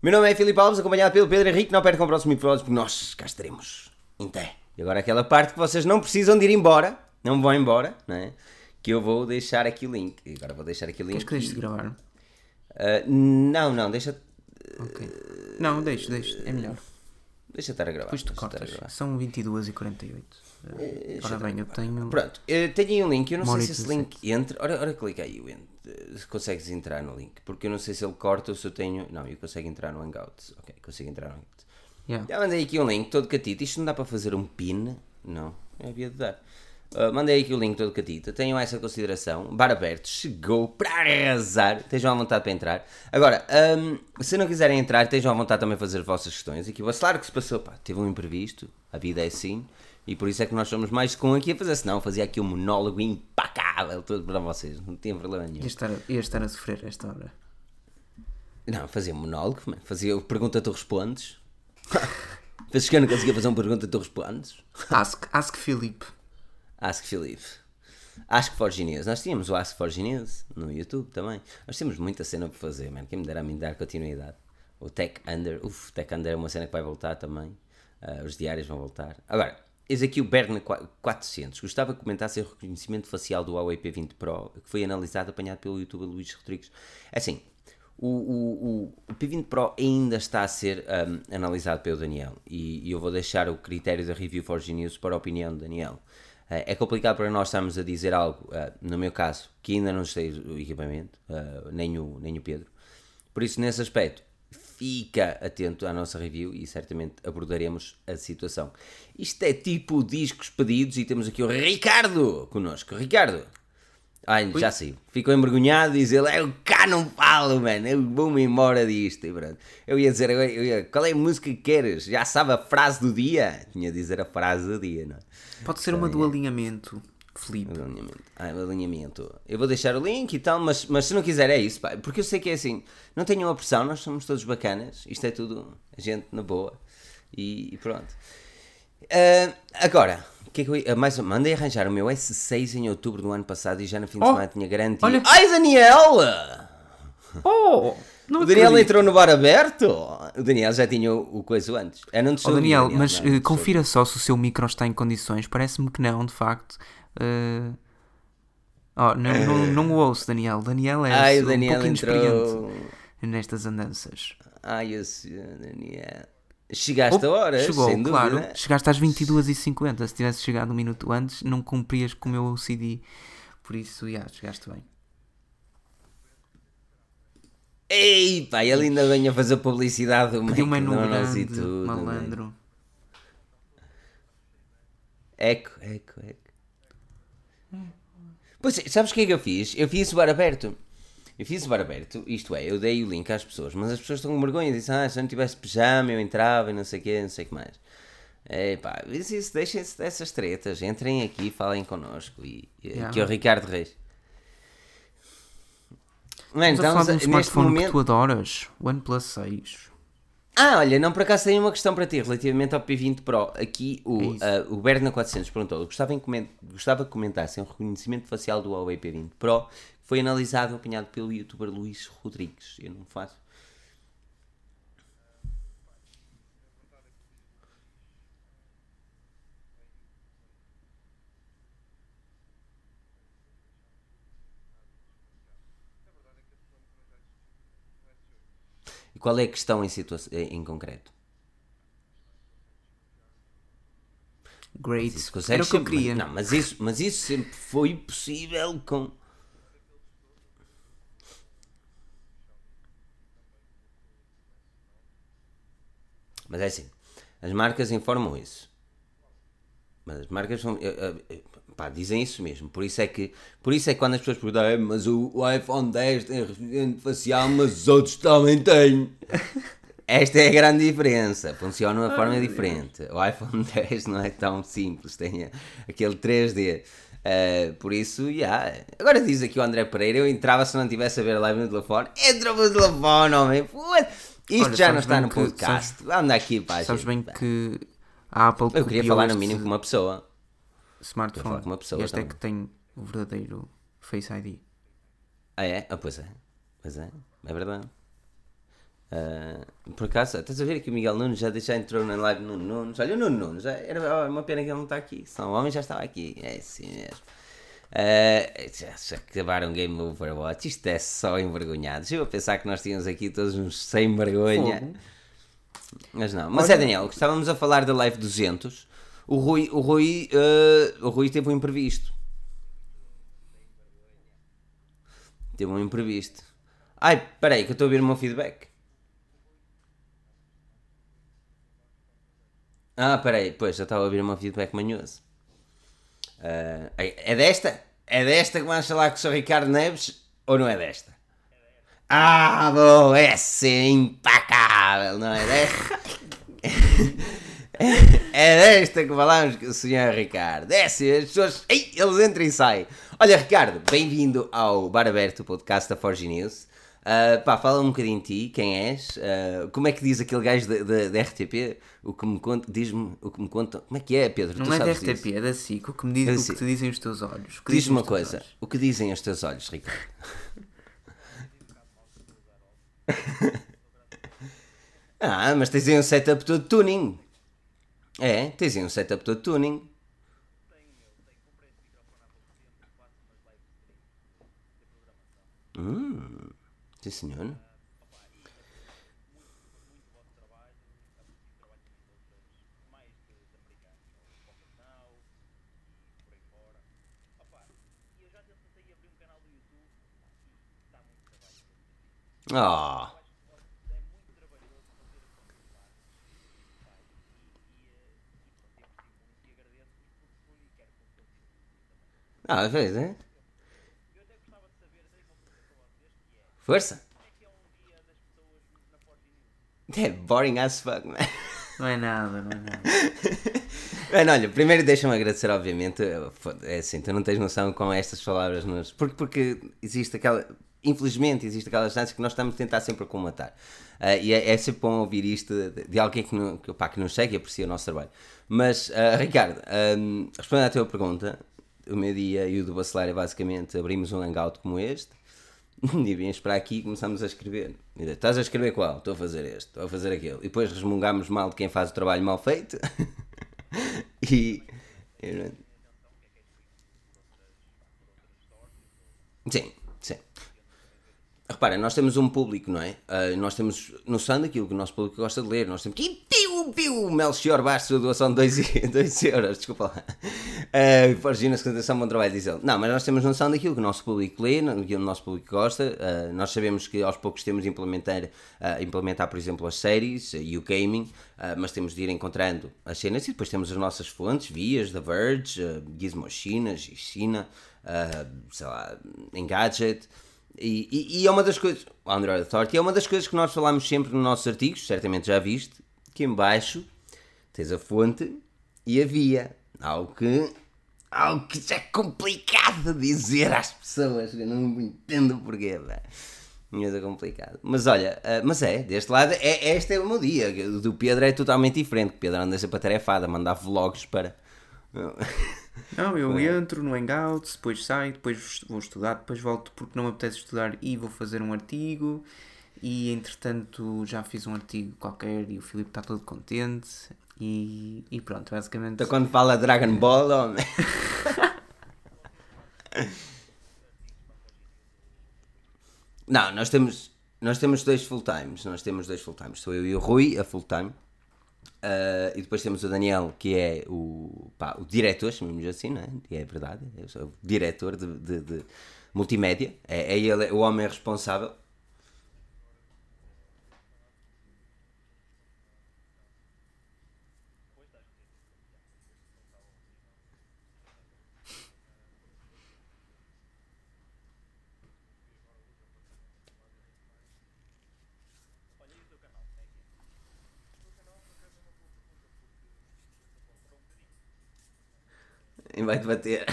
Meu nome é Filipe Alves, acompanhado pelo Pedro Henrique. Não percam o próximo episódio porque nós cá estaremos. Em E agora aquela parte que vocês não precisam de ir embora, não vão embora, não é? Que eu vou deixar aqui o link. E agora vou deixar aqui o link. Queres que deixe de gravar? Uh, não, não, deixa. Ok. Não, deixa, deixa, é melhor. Deixa estar a gravar. Depois tu cortas. São 22 e 48. Eh, Ora bem, eu tenho. Pronto, eu tenho aí um link, eu não sei se esse link entra. Ora, ora clica aí, Wendy, se consegues entrar no link, porque eu não sei se ele corta ou se eu tenho. Não, eu consigo entrar no Hangouts. Ok, consigo entrar no Hangouts. Yeah. Já mandei aqui um link todo catito. Isto não dá para fazer um pin? Não, havia de dar. Uh, mandei aqui o link todo catito. Tenham essa consideração. Bar aberto, chegou para arrasar. Estejam à vontade para entrar. Agora, um, se não quiserem entrar, estejam à vontade também para fazer as vossas questões. Aqui, claro que se passou, pá, teve um imprevisto. A vida é assim. E por isso é que nós somos mais com aqui a fazer. Senão, fazia aqui um monólogo impacável todo para vocês. Não tinha problema nenhum. Ia estar, ia estar a sofrer esta hora. Não, fazia monólogo, man. fazia pergunta, tu respondes. Vezes que eu não conseguia fazer uma pergunta, tu respondes. Ask, ask Filipe. Ask Felipe. Ask for Genius. Nós tínhamos o Ask for Genius no YouTube também. Nós temos muita cena para fazer, mano. Quem me dera a mim dar continuidade. O Tech Under. Uf, Tech Under é uma cena que vai voltar também. Ah, os diários vão voltar. Agora, eis aqui o Berna 400. Gostava que comentasse o reconhecimento facial do Huawei P20 Pro que foi analisado, apanhado pelo youtuber Luís Rodrigues. É assim, o, o, o, o P20 Pro ainda está a ser um, analisado pelo Daniel e, e eu vou deixar o critério da Review for Genius para a opinião do Daniel. Uh, é complicado para nós estarmos a dizer algo, uh, no meu caso, que ainda não sei o equipamento, uh, nem, o, nem o Pedro. Por isso, nesse aspecto, fica atento à nossa review e certamente abordaremos a situação. Isto é tipo discos pedidos e temos aqui o Ricardo connosco. Ricardo, Ai, já sei. Ficou envergonhado e diz ele, eu cá não falo, mano, eu vou-me embora disto. E pronto. Eu ia dizer, eu ia, qual é a música que queres? Já sabe a frase do dia? Tinha de dizer a frase do dia, não é? Pode ser uma do alinhamento, Filipe. O alinhamento. Ah, alinhamento. Eu vou deixar o link e tal, mas, mas se não quiser é isso, pá. Porque eu sei que é assim, não tenham uma pressão, nós somos todos bacanas, isto é tudo gente na boa. E, e pronto. Uh, agora, que é que eu mais, mandei arranjar o meu S6 em outubro do ano passado e já no fim de Oh, semana tinha garantia. olha- Ai, Daniel! Oh! Não O Daniel acredito. entrou no bar aberto? O Daniel já tinha o, o coisa antes. Eu não Oh, soube, Daniel, mas não, eh, confira só se o seu micro está em condições. Parece-me que não, de facto. Eh, Oh, não, não, não o ouço, Daniel. Daniel é. Ai, um Daniel pouco entrou. nestas andanças. Ai, senhor Daniel. Chegaste a Oh, horas, Chegou, sem dúvida. claro. Chegaste às 22h50. Se tivesse chegado um minuto antes, não cumprias com o meu CD. Por isso, já, chegaste bem. Ei, pá, ele ainda vem a fazer publicidade do Pediu menu e grande, tudo. né? malandro. Eco, eco, eco. Pois, é, sabes o que é que eu fiz? Eu fiz o bar aberto. Eu fiz o bar aberto, isto é, eu dei o link às pessoas, mas as pessoas estão com vergonha, dizem, ah, se eu não tivesse pijama eu entrava e não sei o quê, não sei o que mais. É pá, isso, deixem-se dessas tretas, entrem aqui, falem connosco e, e Yeah. aqui é o Ricardo Reis. Mano, Estamos a falar estamos de um smartphone que momento... tu adoras. OnePlus 6. Ah, olha, não por acaso tenho uma questão para ti relativamente ao P20 Pro. Aqui o, É ah, o Berna 400 perguntou: gostava, coment... gostava que comentassem o reconhecimento facial do Huawei P20 Pro que foi analisado e opinado pelo youtuber Luís Rodrigues. Eu não faço. Qual é a questão em, em concreto? Great. Isso Era o que eu queria. Não, mas isso, mas isso sempre foi possível com. Mas é assim, as marcas informam isso. Mas as marcas são, eh, eh, eh, pá, dizem isso mesmo. Por isso é que, por isso é que quando as pessoas perguntam, "É, mas o, iPhone 10 tem reconhecimento facial, mas os outros também têm. Esta é a grande diferença. Funciona de uma forma diferente. O iPhone 10 não é tão simples, tem aquele 3D. Eh, por isso, já. Agora diz aqui o André Pereira: eu entrava se não tivesse a ver a live no telefone. Entra no telefone, homem. Foda- Isto Olha, já não sabes está no que- podcast. Anda aqui, pá. Sabes gente. bem que a Apple Eu queria falar no mínimo com uma pessoa. Smartphone. com este é também. que tem o verdadeiro Face ID. Ah, é? Ah, pois é. Pois é. É verdade. Uh, por acaso, estás a ver que o Miguel Nunes já, já entrou na live Nuno Nunes. Olha, o Nuno Nunes, já, era uma pena que ele não está aqui. São o homem já estava aqui. É assim mesmo. Uh, já, já acabaram Game Overwatch. Isto é só envergonhado. Eu a pensar que nós tínhamos aqui todos uns sem vergonha. Fogo. Mas não. Mas Olha... é Daniel, estávamos a falar da Live 200. O Rui, o Rui, uh, o Rui teve um imprevisto. Teve um imprevisto. Ai, peraí, que eu estou a ouvir o meu feedback. Ah, peraí, pois, já estava a ouvir o meu feedback manhoso. Uh, é desta? É desta que vamos falar com o Sr. Ricardo Neves ou não é desta? Ah, bom, essa é impecável, não é desta? é desta que falamos com o Sr. Ricardo. Essa, as pessoas. Ei, eles entram e saem. Olha, Ricardo, bem-vindo ao Bar Aberto, o podcast da Forge News. Uh, pá, fala um bocadinho de ti, quem és, uh, como é que diz aquele gajo da RTP, o que me conta, diz-me, o que me conta, como é que é, Pedro? Não é da RTP, disso? é da SIC, o que me diz, é o que te dizem os teus olhos. Diz-me uma coisa, olhos. o que dizem os teus olhos, Ricardo? ah, mas tens aí um setup todo tuning. É, tens aí um setup todo tuning. Hum. Sim, senhor. Ah. Ah, fez, é? Força! É boring as fuck, man. Não é nada, não é nada. Mano, olha, primeiro deixa-me agradecer, obviamente. É assim, tu não tens noção com estas palavras nos. Porque, porque existe aquela. Infelizmente, existe aquela chance que nós estamos a tentar sempre comatar. Uh, e é, é, sempre bom ouvir isto de, de alguém que, não, que, pá, que nos segue e aprecia o nosso trabalho. Mas, uh, Ricardo, um, respondendo à tua pergunta, o meu dia e o do Bacelar é basicamente abrimos um hangout como este e vimos para aqui e começamos a escrever. Estás a escrever qual? Estou a fazer este, estou a fazer aquele. E depois resmungamos mal de quem faz o trabalho mal feito. e. Sim, sim. Repara, nós temos um público, não é? Uh, nós temos noção daquilo que o nosso público gosta de ler. Nós temos. Piu, piu, Melchior Bastos, doação de 2 euros, desculpa lá. Uh, Forgina, sustentação, bom trabalho, diz ele. Não, mas nós temos noção daquilo que o nosso público lê, daquilo que o nosso público gosta. Uh, nós sabemos que aos poucos temos de implementar, uh, implementar por exemplo, as séries e o gaming, mas temos de ir encontrando as cenas e depois temos as nossas fontes, vias, da Verge, uh, Gizmo China, China, sei lá, Engadget. E, e, e, é uma das coisas, Android Authority, é uma das coisas que nós falamos sempre nos nossos artigos, certamente já viste, que em baixo tens a fonte e a via. Algo que, algo que já é complicado dizer às pessoas, eu não entendo porquê, mas é complicado. Mas olha, uh, mas é, deste lado, é, este é o meu dia. O do Pedro é totalmente diferente. O Pedro anda sempre tarefada, mandar vlogs para. Não, eu entro no Hangouts, depois saio, depois vou estudar, depois volto porque não me apetece estudar e vou fazer um artigo. E entretanto já fiz um artigo qualquer e o Filipe está todo contente. E, e pronto, basicamente. Então quando fala Dragon Ball, homem. não, nós temos, nós temos dois full times. Nós temos dois full times. Sou eu e o Rui, a full time. Uh, e depois temos o Daniel, que é o, pá, o diretor, chamamos assim, não é? E é verdade, sou o diretor de, de, de multimédia. É, é ele, é o homem responsável. E vai-te bater.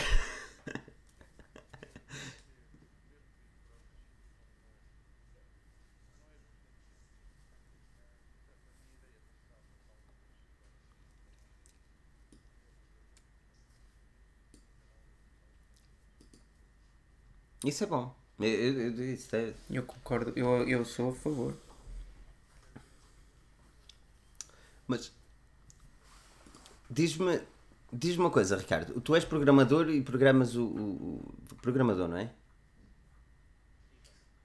Isso é bom. Eu, eu, é... eu concordo, eu, eu sou a favor. Mas diz-me diz uma coisa, Ricardo. Tu és programador e programas o, o- o- Programador, não é?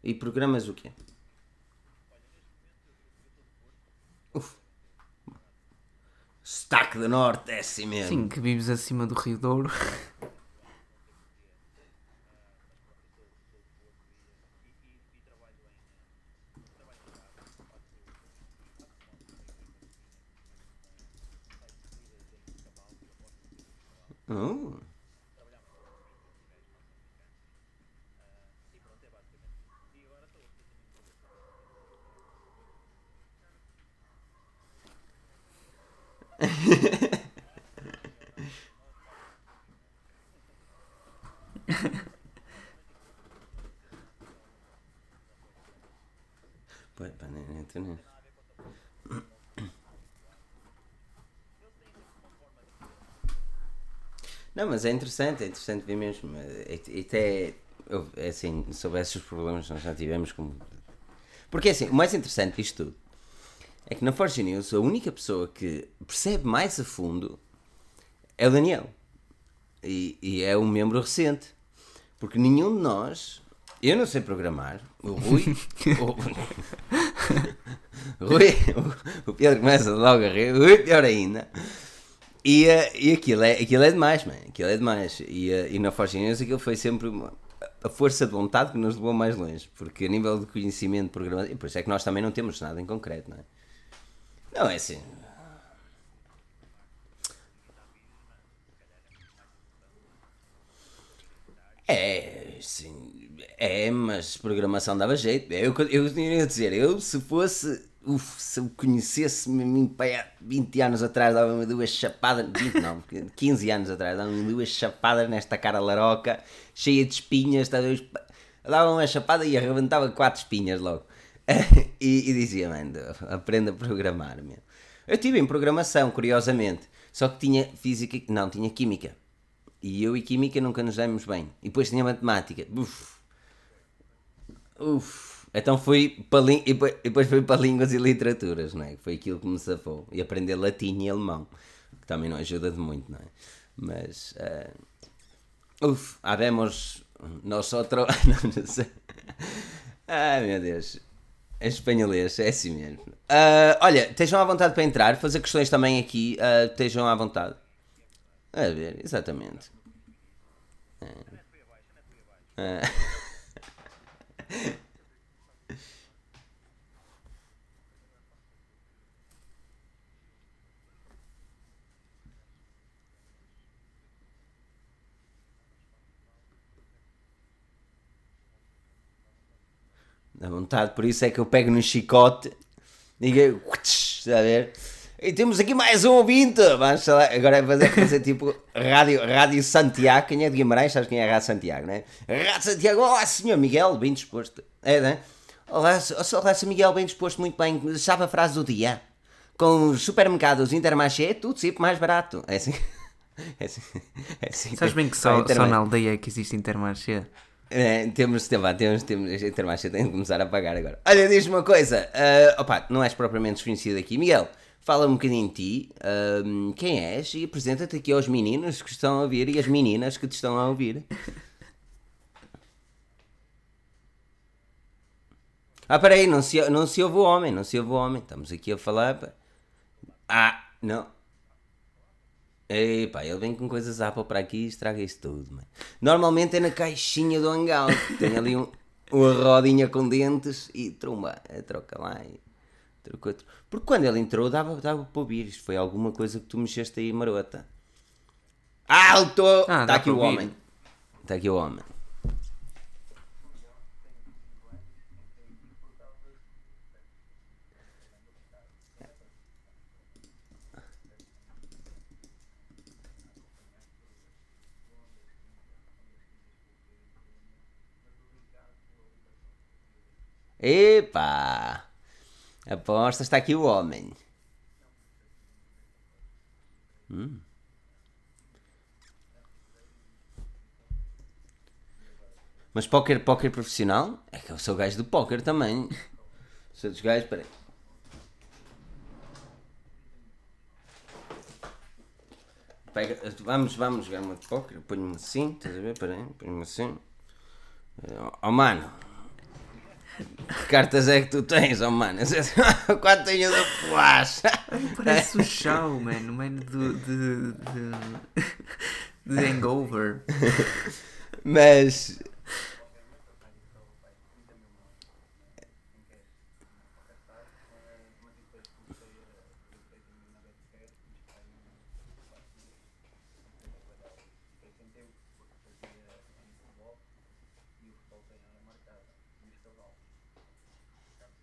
E programas o quê? Uf. Stack do Norte, é assim mesmo. Sim, que vives acima do Rio Douro. Oh. Não, mas é interessante, é interessante ver mesmo. É, é, até, eu- é assim, sobre esses problemas que nós já tivemos como. Porque assim, o mais interessante disto tudo é que na Forge News a única pessoa que percebe mais a fundo é o Daniel. E, e é um membro recente. Porque nenhum de nós. Eu não sei programar. O Rui. o, Rui o, o Pedro começa logo a rir. O Rui pior ainda. E, eh, e aquilo, é, aquilo é demais, man. Aquilo é demais. E, eh, e na Forge News aquilo foi sempre a força de vontade que nos levou mais longe. Porque a nível de conhecimento programação. E por isso é que nós também não temos nada em concreto, não é? Não, é assim. É, sim, é, mas programação dava jeito. Eu, eu ia dizer, eu se fosse, uf, se eu conhecesse-me a mim pai, há 20 anos atrás, dava-me duas chapadas, 20 não, 15 anos atrás, dava-me duas chapadas nesta cara laroca, cheia de espinhas, talvez, dava uma chapada e arrebentava quatro espinhas logo. e, e dizia, mano, aprenda a programar, meu. Eu tive em programação, curiosamente, só que tinha física, não, tinha química. E eu e Química nunca nos demos bem. E depois tinha Matemática. Uf. Uf. Então fui para e depois- fui para Línguas e Literaturas, não é? Foi aquilo que me safou. E aprender latim e alemão. Que também não ajuda de muito, não é? Mas... eh, uf. Habemos nosotros... não, não sei. Ai, meu Deus. É espanholês, é assim mesmo. Ah, olha, estejam à vontade para entrar. Fazer questões também aqui. ah, estejam à vontade. A ver, exatamente. É. Dá vontade, por isso é que eu pego no chicote e digo, está a ver? E temos aqui mais um ouvinte. Falar, agora é fazer, fazer tipo Rádio, Rádio Santiago. Quem é de Guimarães? Sabes quem é a Rádio Santiago, não é? Rádio Santiago, olá, senhor Miguel, bem disposto. É, não é? Olá, s- olá, senhor Miguel, bem disposto, muito bem. Sabe a frase do dia? Com os supermercados Intermarché, tudo sempre mais barato. É assim. É assim, é assim Sabes bem que só, só Intermarché. na aldeia é que existe Intermarché? É, temos, tem, vá, temos, temos, a Intermarché tem de começar a pagar agora. Olha, diz-me uma coisa, ah, opa, não és propriamente desconhecido aqui, Miguel, fala um bocadinho de ti, ahm, quem és e apresenta-te aqui aos meninos que estão a ouvir e às meninas que te estão a ouvir. Ah, peraí, não se, não se ouve o homem, não se ouve o homem, estamos aqui a falar. Ah, não. Epá, ele vem com coisas Apple para aqui e estraga isso tudo, mano. Normalmente é na caixinha do Hangout. Tem ali um, uma rodinha com dentes e tromba. É, troca lá e troca outro. Porque quando ele entrou dava, dava para ouvir. Isto foi alguma coisa que tu mexeste aí, marota. Alto! Ah, Está dá aqui para o homem. Está aqui o homem. Epa! Aposta, está aqui o homem. Hum. Mas póquer, póquer profissional? É que eu sou gajo do póquer também. Sou dos gajos, peraí. Pega, vamos, vamos jogar uma de póquer. Ponho-me assim, estás a ver? Peraí, ponho-me assim. Oh mano, que cartas é que tu tens, oh mano? Quanto tenho da flash? Parece o Shaw, mano, o mano do, de, de, de Hangover. Mas.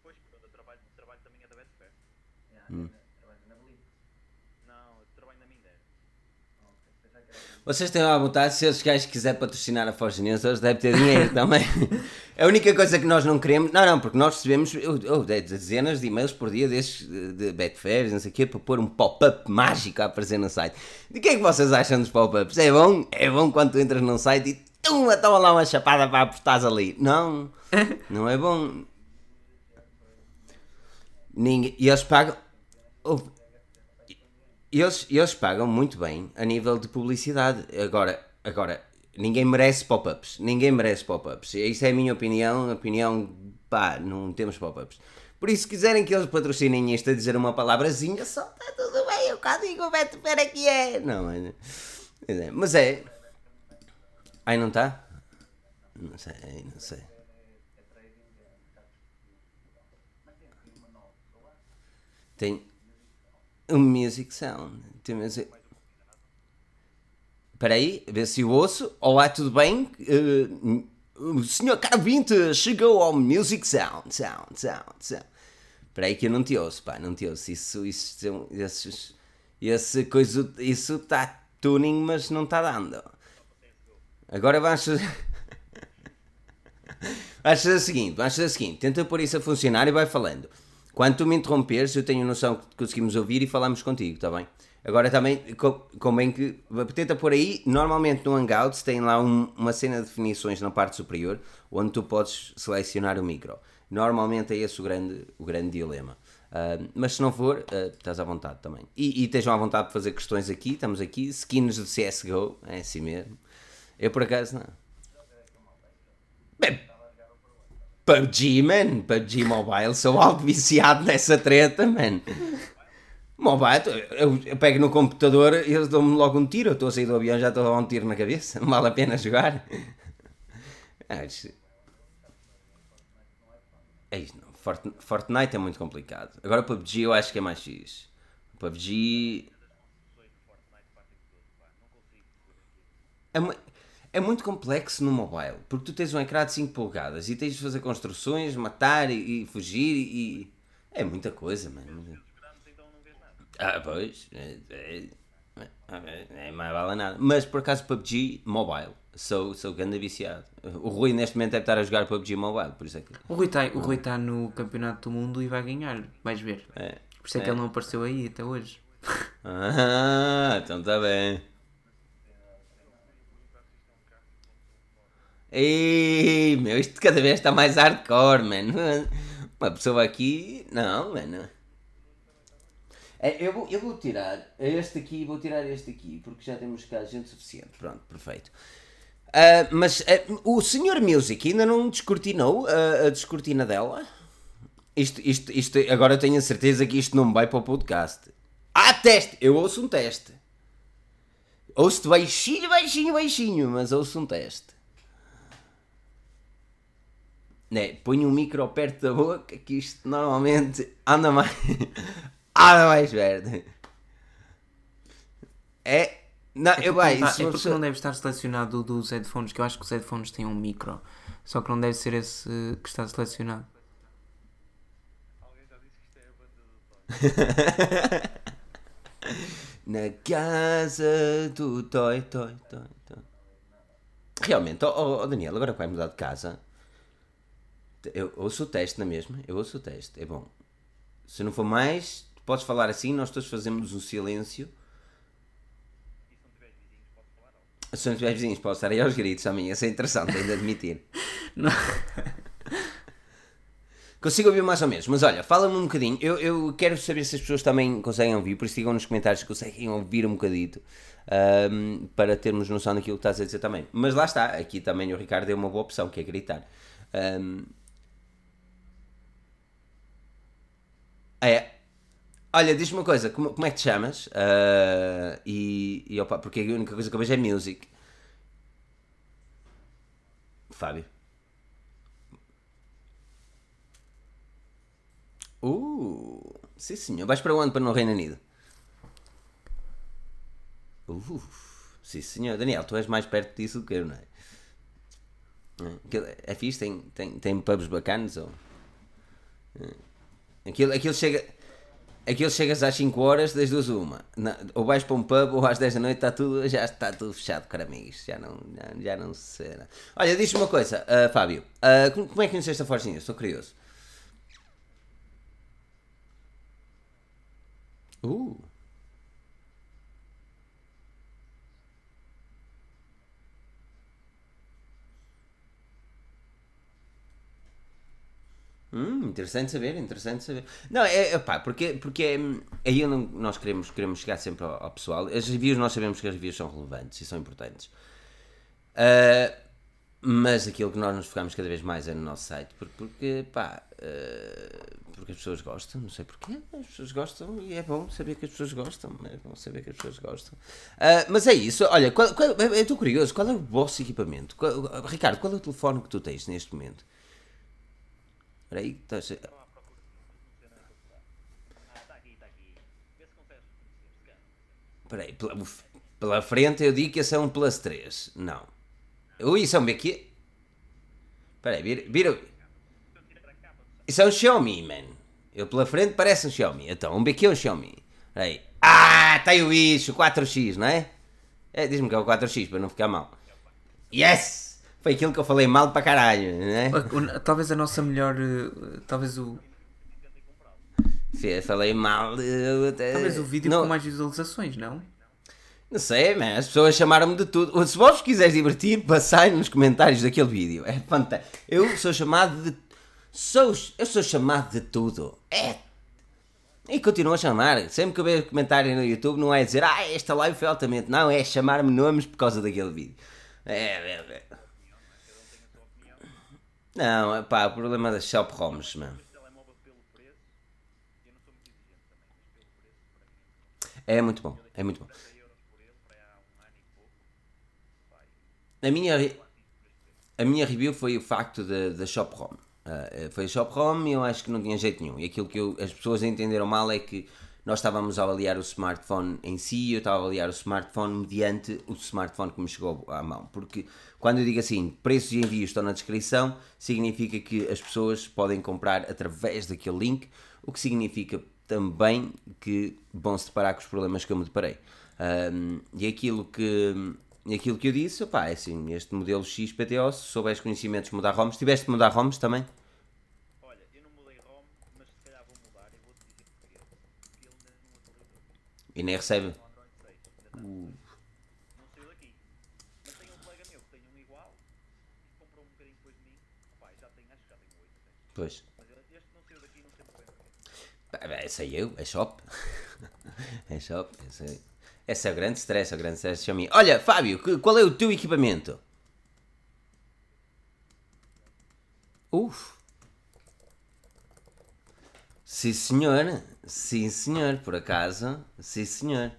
Pois, porque eu trabalho, trabalho também é da Betfair. Hum. Não, eu trabalho na Minder. Vocês têm à vontade, se esses gajos quiserem patrocinar a Foz News, eles devem ter dinheiro também. A única coisa que nós não queremos. Não, não, porque nós recebemos oh, oh, dezenas de e-mails por dia desses de Betfair, não sei o quê, para pôr um pop-up mágico a aparecer no site. De que é que vocês acham dos pop-ups? É bom? É bom quando tu entras num site e tum, toma lá uma chapada para apertares ali. Não, não é bom. Ninguém, e eles pagam. Eles, eles pagam muito bem a nível de publicidade. Agora, agora ninguém merece pop-ups. Ninguém merece pop-ups. Isso é a minha opinião. Opinião, pá, não temos pop-ups. Por isso, se quiserem que eles patrocinem isto a dizer uma palavrazinha, só está tudo bem. Eu cá digo, o Beto Pera que é. Não, mas, mas é. Ai, não está? Não sei, não sei. Tem um music sound. Tem music... Espera aí, vê se eu ouço. Olá, tudo bem? Eh, o senhor Carvinte chegou ao music sound. Sound, sound, sound. Espera aí que eu não te ouço, pá, não te ouço. Isso, isso, esses, esse coisa, isso está tuning, mas não está dando. Agora vamos fazer... Vais fazer o seguinte, vais fazer o seguinte, tenta pôr isso a funcionar e vai falando. Quando tu me interromperes, eu tenho noção que conseguimos ouvir e falamos contigo, está bem? Agora também, co- convém que, tenta pôr aí, normalmente no Hangouts tem lá um- uma cena de definições na parte superior, onde tu podes selecionar o micro. Normalmente é esse o grande, o grande dilema. Ah, mas se não for, ah, estás à vontade também. E, e estejam à vontade de fazer questões aqui, estamos aqui, skins de CSGO, é assim mesmo. Eu por acaso não. Bem, PUBG, man. PUBG Mobile. Sou algo viciado nessa treta, man. Mobile, eu, eu pego no computador e eles dão-me logo um tiro. Eu estou a sair do avião já estou a dar um tiro na cabeça. Não vale a pena jogar. É isto, não. Fortnite, é muito complicado. Agora PUBG eu acho que é mais. O PUBG é, mu- é muito complexo no mobile, porque tu tens um ecrã de 5 polegadas e tens de fazer construções, matar e, e fugir e. É muita coisa, mano. Então não vês nada. Ah, pois. É, é, é, é mais vale nada. Mas por acaso PUBG Mobile. Sou, sou grande viciado. O Rui neste momento deve estar a jogar PUBG Mobile, por isso é que. O Rui está o Rui tá no Campeonato do Mundo e vai ganhar, vais ver. É. Por isso é que ele não apareceu aí até hoje. Ah, então está bem. Ei, meu, isto cada vez está mais hardcore, mano. Uma pessoa aqui. Não, mano. É, eu, vou, eu vou tirar este aqui, vou tirar este aqui, porque já temos cá gente suficiente. Pronto, perfeito. Ah, mas ah, o Sr. Music ainda não descortinou a, a descortina dela? Isto, isto, isto, agora tenho a certeza que isto não vai para o podcast. Ah, teste! Eu ouço um teste. Ouço-te baixinho, baixinho, baixinho, mas ouço um teste. Né, ponho o micro perto da boca que isto normalmente anda mais. anda mais perto. É. Não, eu vai, Ah, isso é porque pessoa- não deve estar selecionado dos headphones, que eu acho que os headphones têm um micro. Só que não deve ser esse que está selecionado. Alguém já disse que isto é a banda do Toy. Na casa do Toy, Toy, Toy, Toy. Realmente, ó ó, ó, Daniel, agora que vai mudar de casa, eu ouço o teste na mesma, eu ouço o teste, é bom. Se não for mais, podes falar assim, nós todos fazemos o silêncio. E se não tiveres vizinhos, Se não tiver vizinhos, posso estar aí aos gritos também, isso é interessante, ainda admitir. Não. Consigo ouvir mais ou menos, mas olha, fala-me um bocadinho. Eu, eu quero saber se as pessoas também conseguem ouvir, por isso digam nos comentários se conseguem ouvir um bocadito ahm, para termos noção daquilo que estás a dizer também. Mas lá está, aqui também o Ricardo deu uma boa opção, que é gritar. Ahm, é. Olha, diz-me uma coisa, como, como é que te chamas? Ah, e, e opa, porque a única coisa que eu vejo é music. Fábio. Uh, sim senhor. Vais para onde para no Reino Unido? Uh, sim senhor. Daniel, tu és mais perto disso do que eu, não é? É, É fixe? Tem, tem, tem pubs bacanas? Ou... É. Aquilo, aquilo chega... Aquilo chegas às 5 horas, das duas uma. Na- ou vais para um pub ou às 10 da noite está tudo, já está tudo fechado, cara amigos. Já não, já, já não se. Olha, diz-me uma coisa, ah, Fábio. ah, como, como é que conheceste a News? Estou curioso. Uh. Hum, interessante saber, interessante saber. Não, é, é pá, porque, porque é, aí onde nós queremos, queremos chegar sempre ao, ao pessoal. As reviews, nós sabemos que as reviews são relevantes e são importantes. Ah, mas aquilo que nós nos focamos cada vez mais é no nosso site, porque, porque pá, ah, porque as pessoas gostam, não sei porquê, as pessoas gostam e é bom saber que as pessoas gostam, é bom saber que as pessoas gostam. Ah, mas é isso, olha, qual, qual, eu estou curioso, qual é o vosso equipamento? Qual- Ricardo, qual é o telefone que tu tens neste momento? Espera aí, estás a- Estava à procura de não sei onde é que ele está. Ah, está aqui, está aqui. Vê se consegues reconhecer. Scan. Espera aí, pela, pela frente eu digo que esse é um Plus 3. Não. Ui, isso é um BQ? Espera aí, vira, vira. Isso é um Xiaomi, man. Eu pela frente parece um Xiaomi. Então, um BQ é um Xiaomi. Espera aí. Ah, está aí o bicho, 4X, não é? É, diz-me que é o 4X para não ficar mal. Yes! Foi aquilo que eu falei mal para caralho, é? O- Talvez a nossa melhor. eh, Talvez o, Falei mal. até- talvez o vídeo não, com mais visualizações, não? Não sei, mas as pessoas chamaram-me de tudo. Se vos quiseres divertir, passai nos comentários daquele vídeo. É fantástico. Eu sou chamado de. Sou, eu sou chamado de tudo. É. E continuo a chamar. Sempre que eu vejo comentário no YouTube, não é dizer, ah, esta live foi altamente. Não, é chamar-me nomes por causa daquele vídeo. É, é, é. Não, pá, o problema das shop ROMs, mano. É muito bom, é muito bom. 40 euros por ele, para há ano pouco. Vai. A minha, a minha review foi o facto da Shop ROM. Ah, eh, foi a Shop ROM e eu acho que não tinha jeito nenhum. E aquilo que eu- as pessoas entenderam mal é que nós estávamos a avaliar o smartphone em si e eu estava a avaliar o smartphone mediante o smartphone que me chegou à mão. Porque quando eu digo assim, preços e envios estão na descrição, significa que as pessoas podem comprar através daquele link, o que significa também que vão se deparar com os problemas que eu me deparei. Ahm, e aquilo que, e aquilo que eu disse, opá, é assim, este modelo XPTO, se souberes conhecimentos de mudar ROMs, tiveste de mudar ROMs também? Olha, eu não mudei ROM, mas se calhar vou mudar e vou-te dizer porquê. Porque ele ainda não atualizou. E nem recebe. No Android 6. Ainda está. Não saiu daqui. Mas tem um colega meu que tem um igual, que comprou um bocadinho depois de mim. Pai, já tem, acho que já tem 8 até. Pois. Sei eu, é shop. é shop, eu sei. Esse é o grande stress, é o grande stress Xiaomi. Olha, Fábio, qual é o teu equipamento? Uf. Sim senhor, sim senhor, por acaso, sim senhor.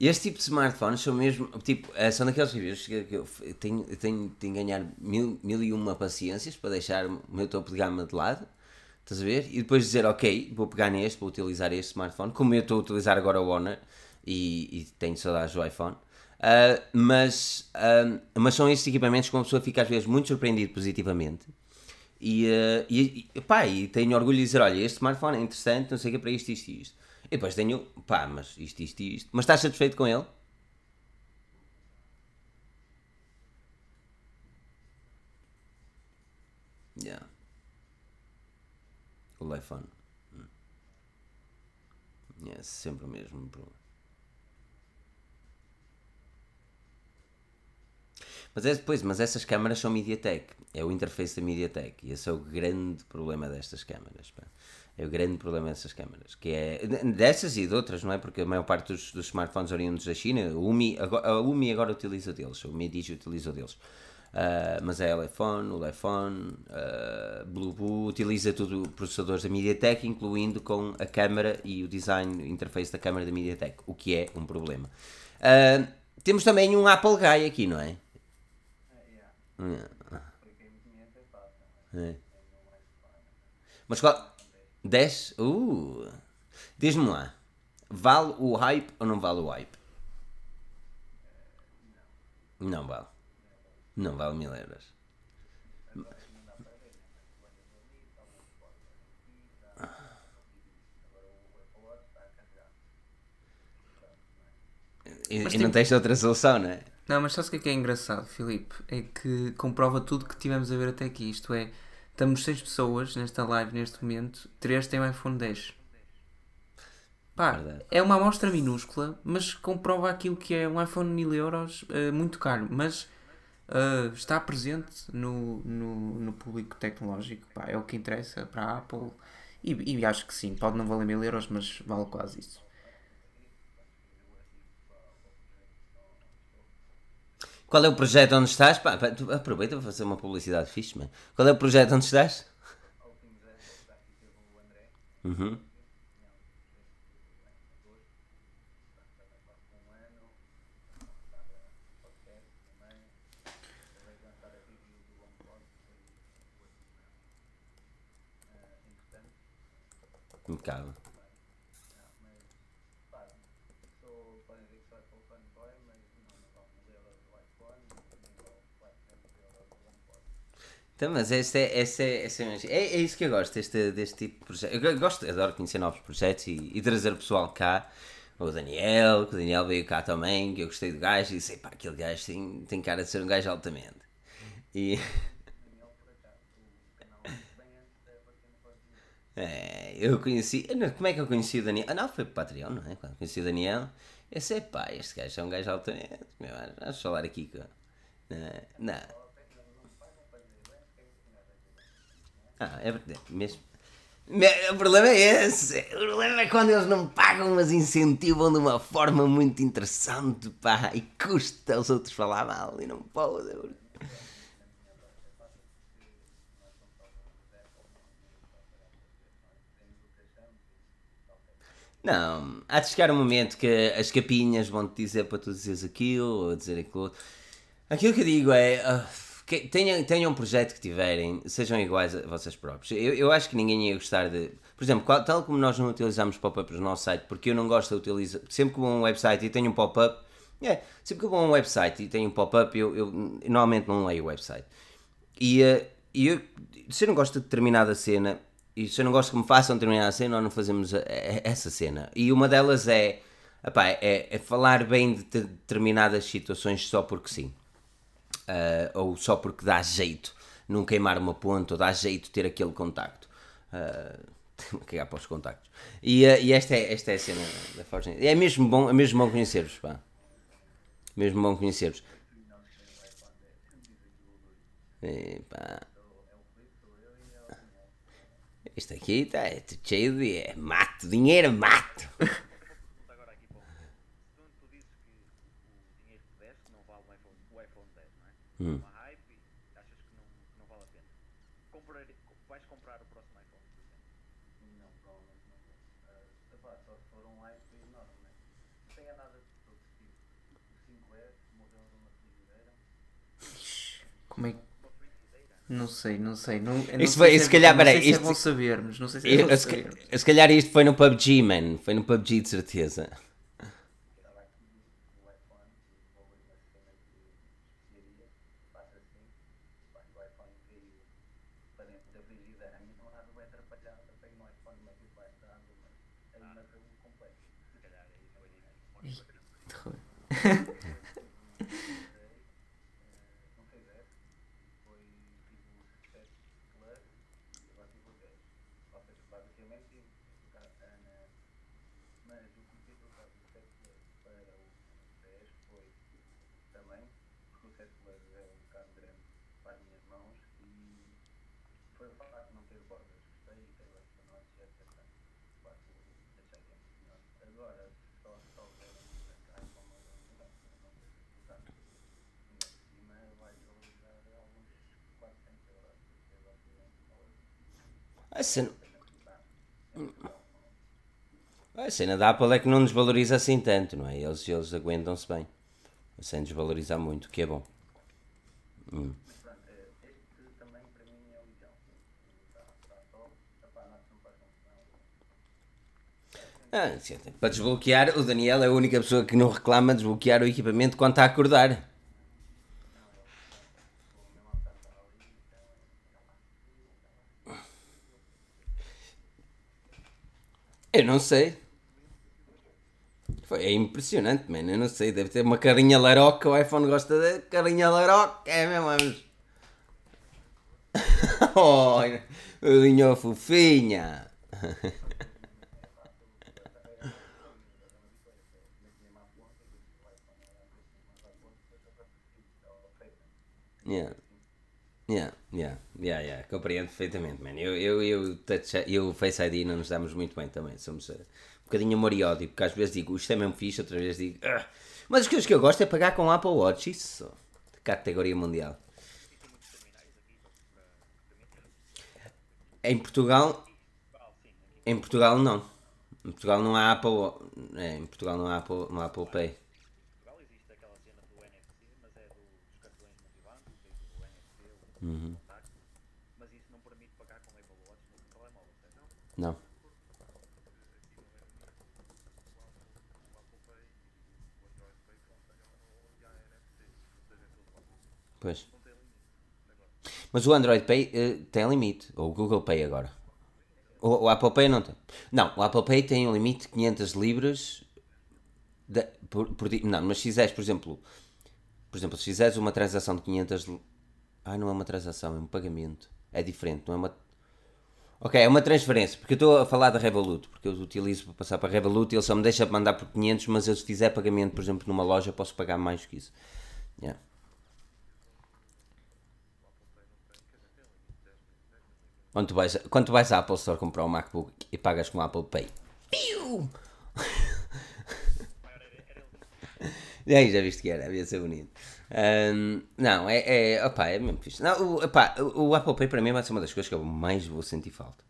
Este tipo de smartphones são mesmo, tipo, eh, são daqueles que eu tenho, tenho, tenho que ganhar mil, mil e uma paciências para deixar o meu topo de gama de lado, estás a ver? E depois dizer, ok, vou pegar neste, vou utilizar este smartphone, como eu estou a utilizar agora o Honor e, e tenho saudades do iPhone. Ah, mas, ah, mas são estes equipamentos que uma pessoa fica às vezes muito surpreendido positivamente e, eh, e, pá, e tenho orgulho de dizer, olha, este smartphone é interessante, não sei o que, para isto, isto e isto. E depois tenho, pá, mas isto, isto isto. Mas estás satisfeito com ele? Yeah. O iPhone. É sempre o mesmo problema. Mas, é, depois, mas essas câmaras são MediaTek. É o interface da MediaTek. E esse é o grande problema destas câmaras. pá. É o grande problema dessas câmaras. Que é, dessas e de outras, não é? Porque a maior parte dos, dos smartphones oriundos da China, o Umi, a Umi agora utiliza deles, o Mi Digi utiliza deles. Ah, mas é a iPhone, o Lefone, uh, Bluetooth, utiliza tudo processadores da MediaTek, incluindo com a câmera e o design, interface da câmera da MediaTek, o que é um problema. Ah, temos também um Apple Guy aqui, não é? É. Mas qual? 10? Uh! Diz-me lá, vale o hype ou não vale o hype? Não vale. Não vale mil euros. E, e não tens outra solução, não é? Não, mas sabe o que é que é engraçado, Filipe? É que comprova tudo que tivemos a ver até aqui. Isto é, estamos seis pessoas nesta live neste momento, três têm o iPhone 10. Pá, Verdade. é uma amostra minúscula, mas comprova aquilo que é um iPhone 1000 euros, eh, muito caro, mas eh, está presente no, no, no público tecnológico. Pá, é o que interessa para a Apple. E, e acho que sim, pode não valer 1000 euros, mas vale quase isso. Qual é o projeto onde estás? Pá, pá, aproveita para fazer uma publicidade fixe, mano. Qual é o projeto onde estás? Uhum. Impecável. Então, mas esse é, esse é, esse é, é, é isso que eu gosto deste, deste tipo de projeto. Eu gosto, adoro conhecer novos projetos e, e trazer o pessoal cá. O Daniel, que o Daniel veio cá também, que eu gostei do gajo e disse, pá, aquele gajo tem, tem cara de ser um gajo altamente. E. É, eu conheci. Como é que eu conheci o Daniel? Ah, não, foi para o Patreon, não é? Quando conheci o Daniel, eu sei, pá, este gajo é um gajo altamente. Meu, Vamos falar aqui com. Não, não. Ah, é verdade, mesmo. Me- O problema é esse. O problema é quando eles não pagam, mas incentivam de uma forma muito interessante, pá, e custa aos outros falar mal e não pode. eu- Não, há de chegar um momento que as capinhas vão te dizer para tu dizeres aquilo ou dizer aquilo. Aquilo que eu digo é. ah, que tenham, tenham um projeto que tiverem, sejam iguais a vocês próprios. Eu, eu acho que ninguém ia gostar de. Por exemplo, qual- tal como nós não utilizamos pop-ups no nosso site, porque eu não gosto de utilizar. Sempre que vou a um website e tenho um pop-up. É, sempre que eu vou a um website e tenho um pop-up, eu, eu normalmente não leio o website. E, eh, e eu, se eu não gosto de determinada cena, e se eu não gosto que me façam determinada cena, nós não fazemos a- a- essa cena. E uma delas é, epá, é, é falar bem de te- determinadas situações só porque sim. Ah, ou só porque dá jeito não queimar uma ponta, ou dá jeito ter aquele contacto. Uh, cagar para os contactos. E, ah, e esta, é, esta é a cena da Forge. É mesmo bom, é mesmo bom conhecer-vos, pá. Mesmo bom conhecer-vos. Isto aqui está é cheio de é mato, dinheiro, mato. pergunta agora aqui para o tu, tu dizes que o dinheiro que deste não vale o iPhone, o iPhone 10, não é? Hum. Uma hype e achas que não, que não vale a pena. Comprar, vais comprar o próximo iPhone, por exemplo? Não, provavelmente não vou. Uh, epá, só se for um hype enorme, né? Não tenha nada de produtivo. O 5S morreu numa frigideira. Como é que. Não sei, não sei. Não, não Isto sei foi- se se calhar, não sei se isto- é bom sabermos. Não sei se é bom sabermos. se calhar isto foi no PUBG, man. Foi no PUBG de certeza. Estava aqui o iPhone, vou abrir uma cena de especiaria, faço assim, pá, o iPhone caiu para dentro da frigideira. A minha namorada vai atrapalhar, eu pego no iPhone, meto debaixo da água, mas aí matei-me completo. Se calhar aí foi isso. Terror. não fez essa, foi tipo o 7 Plus e agora tive o 10. Ou seja, basicamente tive trocar a Ana, mas o que me fez trocar do 7 Plus para o 10 foi também porque o Tesla é um bocado grande para as minhas mãos e foi o facto de não ter bordas. Gostei e ter esta noite, etc. De facto, achei que é muito melhor. Agora, só só ver um iPhone ou um não não sei se usar. Ainda por cima vai valorizar alguns 400 euros, porque é basicamente uma outra A cena, a cena da Apple é que não desvaloriza assim tanto, não é? Eles, eles aguentam-se bem, sem desvalorizar muito, que é bom. Hum. Ah, para desbloquear, o Daniel é a única pessoa que não reclama desbloquear o equipamento quando está a acordar. Eu não sei. Foi, é impressionante, mano. Eu não sei. Deve ter uma carinha laroca. O iPhone gosta de carinha laroca. É mesmo. vamos. oh, linha fofinha. Yeah. Yeah, yeah, yeah, yeah. Compreendo perfeitamente, man. Eu, eu, eu, touch, eu Face ID não nos damos muito bem também. Somos uh, um bocadinho amor e ódio, porque às vezes digo isto é mesmo fixe, outras vezes digo. "Ah." Mas as coisas que eu gosto é pagar com Apple Watch, isso. Categoria mundial. Em Portugal. Em Portugal não. Em Portugal não há Apple. É, em Portugal não há Apple, não há Apple Pay. Portugal existe aquela cena do NFC, mas é dos cartões multibanco, tem do Contacto, mas isso não permite pagar com Apple Watch no telemóvel, certo? Não. Pois. Mas o Android Pay eh, tem limite. Ou o Google Pay agora. O, o Apple Pay não tem. Não, o Apple Pay tem um limite de 500 libras da- por, por Não, mas se fizeres, por exemplo, por exemplo, se fizeres uma transação de 500. Ah, não é uma transação, é um pagamento. É diferente, não é uma. Ok, é uma transferência, porque eu estou a falar da Revolut, porque eu utilizo para passar para a Revolut e ele só me deixa mandar por 500, mas eu se fizer pagamento, por exemplo, numa loja, posso pagar mais que isso. Yeah. Quando tu, vais, quando vais à Apple Store comprar um MacBook e pagas com o Apple Pay. Piu! E aí, já viste que era, devia ser bonito. Ahm, não, é, é, opá, é mesmo fixe. Não, o, opá, o, Apple Pay para mim vai ser uma das coisas que eu mais vou sentir falta.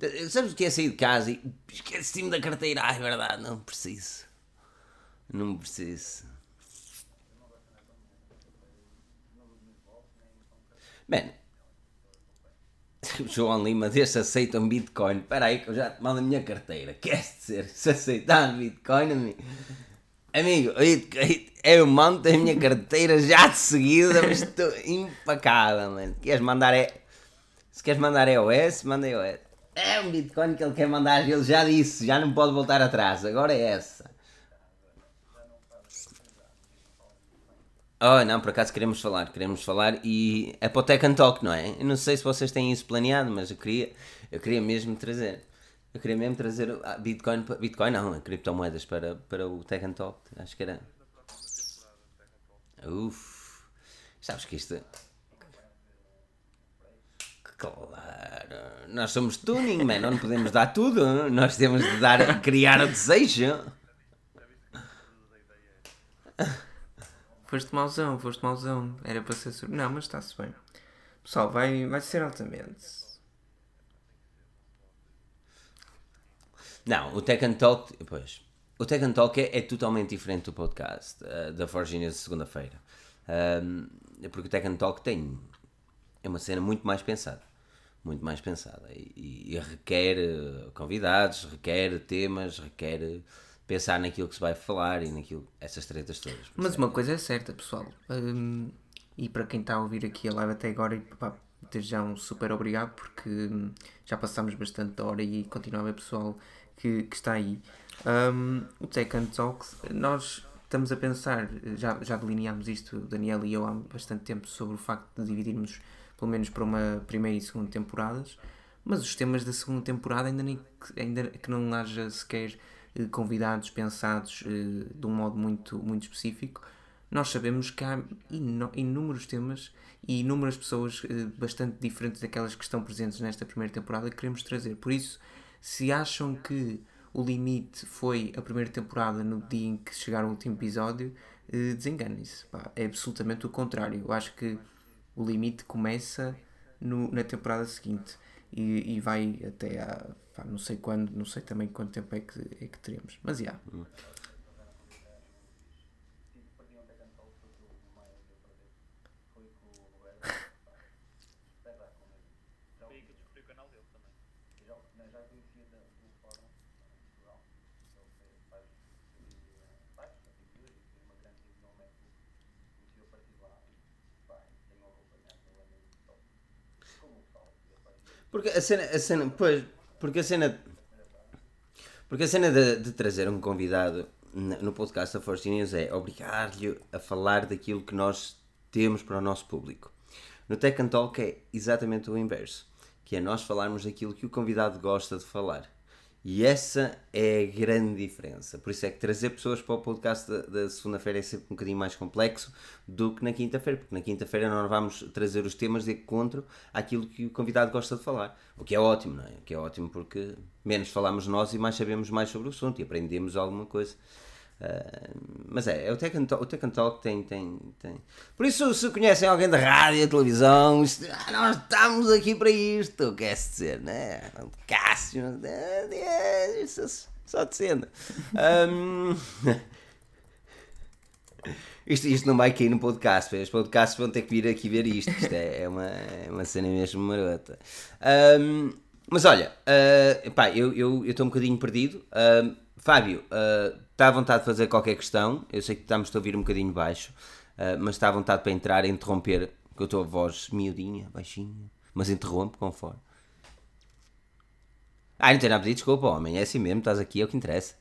Eh, Sabes o que é sair de casa e esqueci-me da carteira? Ah, é verdade, não preciso. Não preciso. Bem, João Lima deste aceitam Bitcoin. Espera aí que eu já te mando a minha carteira. Queres dizer, se aceitar Bitcoin, amigo? Amigo, eu mando a minha carteira já de seguida, mas estou impecável, mano. Queres mandar é. Se queres mandar EOS, manda EOS. É um Bitcoin que ele quer mandar, ele já disse, já não pode voltar atrás. Agora é essa. Oh, não, por acaso queremos falar, queremos falar e é para o Tech and Talk, não é? Eu não sei se vocês têm isso planeado, mas eu queria, eu queria mesmo trazer. Eu queria mesmo trazer ah, Bitcoin, Bitcoin não, criptomoedas para, para o Tech and Talk. Acho que era. Uf, sabes que isto. Claro, nós somos tuning, man, não podemos dar tudo, nós temos de dar, criar o desejo. Foste mauzão, foste mauzão. Era para ser sur... Não, mas está-se bem. Pessoal, vai, vai ser altamente. Não, o Tech and Talk, pois, o Tech and Talk é, é totalmente diferente do podcast eh, da Forginha de segunda-feira. É porque o Tech and Talk tem, é uma cena muito mais pensada, muito mais pensada e, e requer eh, convidados, requer temas, requer pensar naquilo que se vai falar e naquilo, essas tretas todas. Mas uma coisa é certa, pessoal. hum, e para quem está a ouvir aqui a live até agora, e, pá, desde já um super obrigado porque hum, já passámos bastante hora e continua a haver pessoal que, que está aí. Hum, o Tech and nós estamos a pensar, já, já delineámos isto, Daniel e eu, há bastante tempo, sobre o facto de dividirmos pelo menos para uma primeira e segunda temporadas. Mas os temas da segunda temporada, ainda, nem, ainda que não haja sequer eh, convidados pensados eh, de um modo muito, muito específico, nós sabemos que há inúmeros temas e inúmeras pessoas eh, bastante diferentes daquelas que estão presentes nesta primeira temporada que queremos trazer. Por isso, se acham que o limite foi a primeira temporada no dia em que chegar o último episódio, eh, desenganem-se. É absolutamente o contrário. Eu acho que o limite começa no- na temporada seguinte e, e vai até a. não sei quando, não sei também quanto tempo é que, é que teremos. Mas já. Tipo, perdiam até cantar o seu jogo mais eu perder. Foi com o Weather. Weather com ele. Já, Foi aí que eu descobri o canal dele também. já, não, já conhecia da, do fórum em Portugal. Ele fez, faz, faz, faz reviews e tem uma grande review no MacBook. Conheci a partir de lá e pá, tenho acompanhado o anime só como o pessoal que fazia. Porque a cena, a cena, pois, porque a cena, porque a cena de, de trazer um convidado no podcast da Force News é obrigar-lhe a falar daquilo que nós temos para o nosso público. No Tech and Talk é exatamente o inverso, que é nós falarmos daquilo que o convidado gosta de falar. E essa é a grande diferença. Por isso é que trazer pessoas para o podcast da, da segunda-feira é sempre um bocadinho mais complexo do que na quinta-feira, porque na quinta-feira nós vamos trazer os temas de encontro àquilo que o convidado gosta de falar. O que é ótimo, não é? O que é ótimo porque menos falamos nós e mais sabemos mais sobre o assunto e aprendemos alguma coisa. Mas é, é o and Talk, o Talk tem, tem, tem. Por isso, se conhecem alguém da rádio, televisão, isto- ah, nós estamos aqui para isto, quer-se dizer, né? Cássio, é, é, isso, só descendo. Ahm, isto, isto não vai cair no podcast, os podcasts vão ter que vir aqui ver isto. Isto é, é uma, é uma cena mesmo marota. Ahm, mas olha, ah, pá, eu estou um bocadinho perdido. Ahm, Fábio, ah, está à vontade de fazer qualquer questão. Eu sei que estamos a ouvir um bocadinho baixo, ah, mas está à vontade para entrar e interromper, que eu estou a voz miudinha, baixinha, mas interrompe conforme. Ah, não tem nada a pedir desculpa, homem. É assim mesmo, estás aqui, é o que interessa.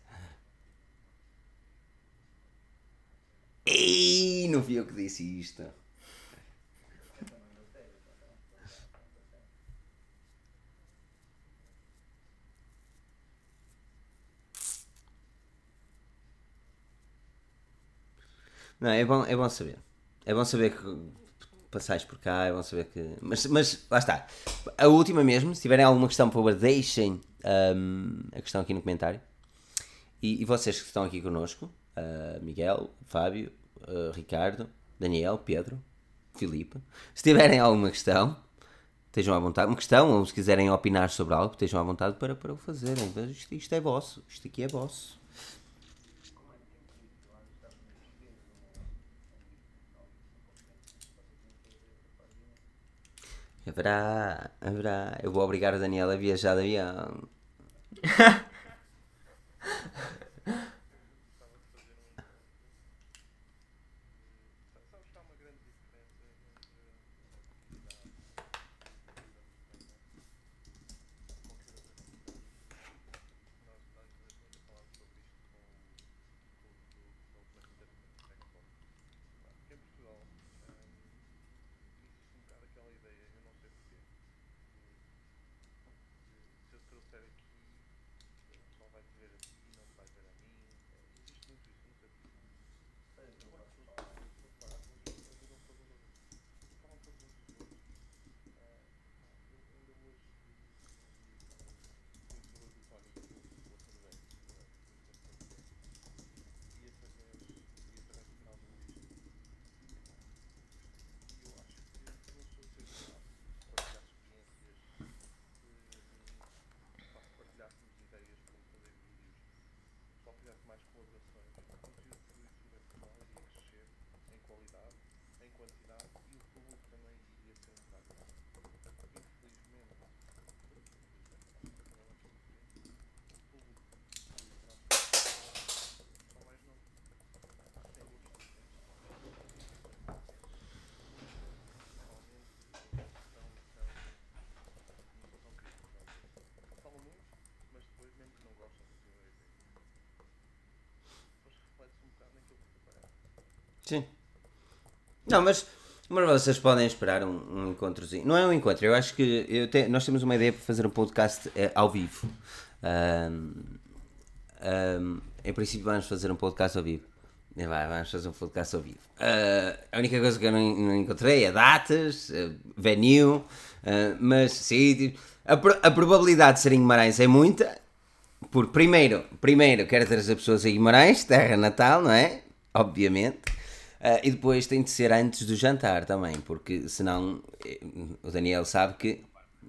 Ei, não fui eu que disse isto. Não, é bom, é bom saber. É bom saber que passais por cá, é bom saber que. Mas, mas lá está. A última mesmo, se tiverem alguma questão, por favor, deixem hum, a questão aqui no comentário. E, e vocês que estão aqui connosco, ah, Miguel, Fábio, ah, Ricardo, Daniel, Pedro, Filipe, se tiverem alguma questão, estejam à vontade. Uma questão, ou se quiserem opinar sobre algo, estejam à vontade para, para o fazerem. Isto, isto é vosso, isto aqui é vosso. Haverá, haverá. Eu vou obrigar o Daniel a viajar de avião. Sabes que há uma grande diferença entre nós, nós ainda falámos sobre isto com, com, com, com a última quinta-feira Porque em Portugal hum, existe um bocado aquela ideia, eu não sei porquê, de- de se eu trouxer aqui, o pessoal vai te ver a ti, não me vai ver a mim. Existe muito isso, não sei porquê. partilhássemos ideias para fazer vídeos só fizesse mais colaborações, o conteúdo de serviço da canal iria crescer em qualidade, em quantidade e o público também iria ser um bocado mais. Portanto, infelizmente, o público são mais novos. Tem gostos Falam muito, mas depois mesmo que não gostam de ter ideia. Depois reflete-se um bocado naquilo que prepararam. Sim. Não, mas, mas vocês podem esperar um, um encontrozinho. Não é um encontro, eu acho que eu te- nós temos uma ideia para fazer um podcast eh, ao vivo. Ahm, ahm, em princípio vamos fazer um podcast ao vivo. Vai, vamos fazer um podcast ao vivo. Ah, a única coisa que eu não, não encontrei é datas, ah, venue, ah, mas sítios. A, pro- a probabilidade de ser em Guimarães é muita, porque primeiro, primeiro quero trazer pessoas a Guimarães, terra natal, não é? Obviamente. Ah, e depois tem de ser antes do jantar também, porque senão eh, o Daniel sabe que.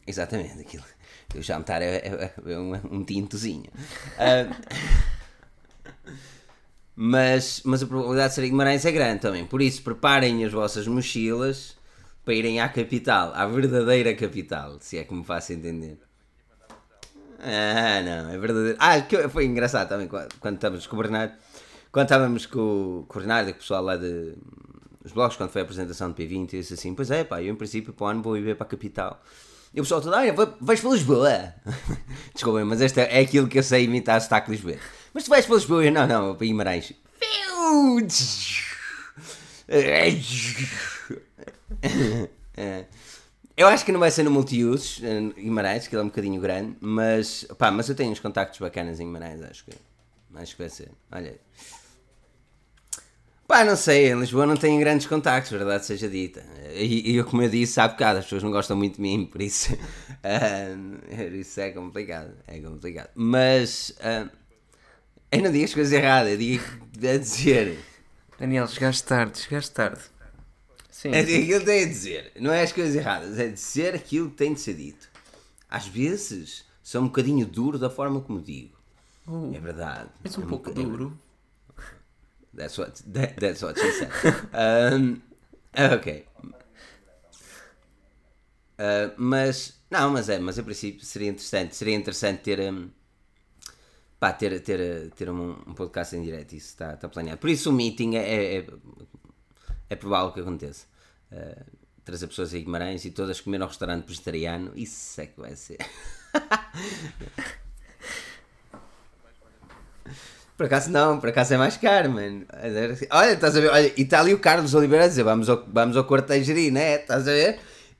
Exatamente, aquilo. O jantar é, é- é um, um tintozinho. Ah, mas, mas a probabilidade de ser Guimarães é grande também. Por isso, preparem as vossas mochilas para irem à capital, à verdadeira capital, se é que me faço entender. Ah, não, é verdadeiro. Ah, foi engraçado também quando, estávamos Bernardo. Quando estávamos com, o- com o Bernardo e com o pessoal lá de os blogs, quando foi a apresentação do P20, eu disse assim: Pois é, pá, eu em princípio para o ano vou ir para a capital. E o pessoal todo, vai- vais para Lisboa. Desculpem, mas este é aquilo que eu sei imitar sotaque Lisboa. Mas tu vais para Lisboa? Não, não, para Guimarães. É. Eu acho que não vai ser no multiusos Guimarães, que ele é um bocadinho grande, mas pá, mas eu tenho uns contactos bacanas em Guimarães, acho que acho que vai ser. Olha. Pá, não sei, em Lisboa não tenho grandes contactos, verdade seja dita. E, eu, como eu disse há bocado, as pessoas não gostam muito de mim, por isso, ah, isso é complicado, é complicado. Mas ah, eu não digo as coisas erradas, eu digo a dizer. Daniel, chegaste tarde, chegaste tarde. Sim. É aquilo que tem a dizer, não é as coisas erradas, é dizer aquilo que tem de ser dito. Às vezes sou um bocadinho duro da forma como digo. Oh, É verdade. és um É pouco boca- é- duro. That's what, that- that's what she said. Um, ok. Uh, mas, não, mas é, mas a princípio seria interessante. Seria interessante ter, um, pá, ter, ter, ter um, um podcast em direto. Isso está, está planeado. Por isso o meeting é, é, é, provável que aconteça. Uh, trazer pessoas a Guimarães e todas comer no restaurante vegetariano. Isso é que vai ser. Por acaso não, por acaso é mais caro, mano. Olha, estás a ver? Olha, e está ali o Carlos Oliveira a dizer: vamos ao, vamos ao quarteiro né? Estás a ver?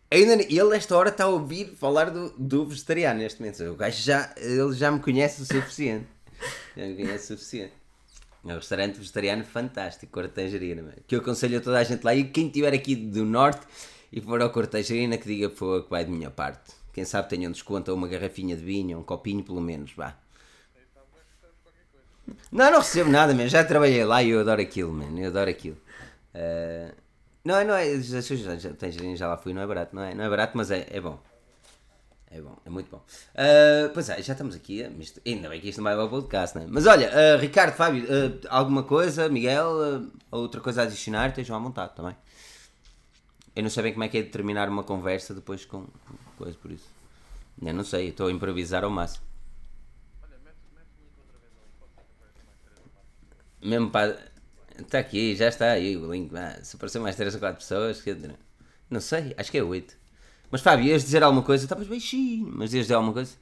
Ainda, ele, nesta hora, está a ouvir falar do, do vegetariano neste momento. O gajo já, ele já me conhece o suficiente. Já me conhece o suficiente. É um restaurante vegetariano fantástico, Cortejarina, mano. Que eu aconselho a toda a gente lá. E quem estiver aqui do norte e for ao Cortejarina, que diga por que vai de minha parte. Quem sabe tenha um desconto ou uma garrafinha de vinho, um copinho pelo menos, vá. Não, não recebo nada, man. Já trabalhei lá e eu adoro aquilo, man. Eu adoro aquilo. Eh, não, não é. Já, já, já, já lá fui, não é barato, não é? Não é barato, mas é, é bom. É bom, é muito bom. Eh, pois é, já estamos aqui. isto- ainda bem que isto não vai ao podcast, não é? Mas olha, eh, Ricardo, Fábio, eh, alguma coisa, Miguel, outra coisa a adicionar, estejam à vontade também. Eu não sei bem como é que é de terminar uma conversa depois com coisa por isso. Eu não sei, estou a improvisar ao máximo. Olha, mete, mete o link outra vez ali, pode ser que apareça mais três ou quatro. Mesmo para. Está aqui, já está aí o link. Se aparecer mais 3 ou 4 pessoas, não sei, acho que é 8. Mas Fábio, ias dizer alguma coisa? Estavas baixinho, mas ias dizer alguma coisa?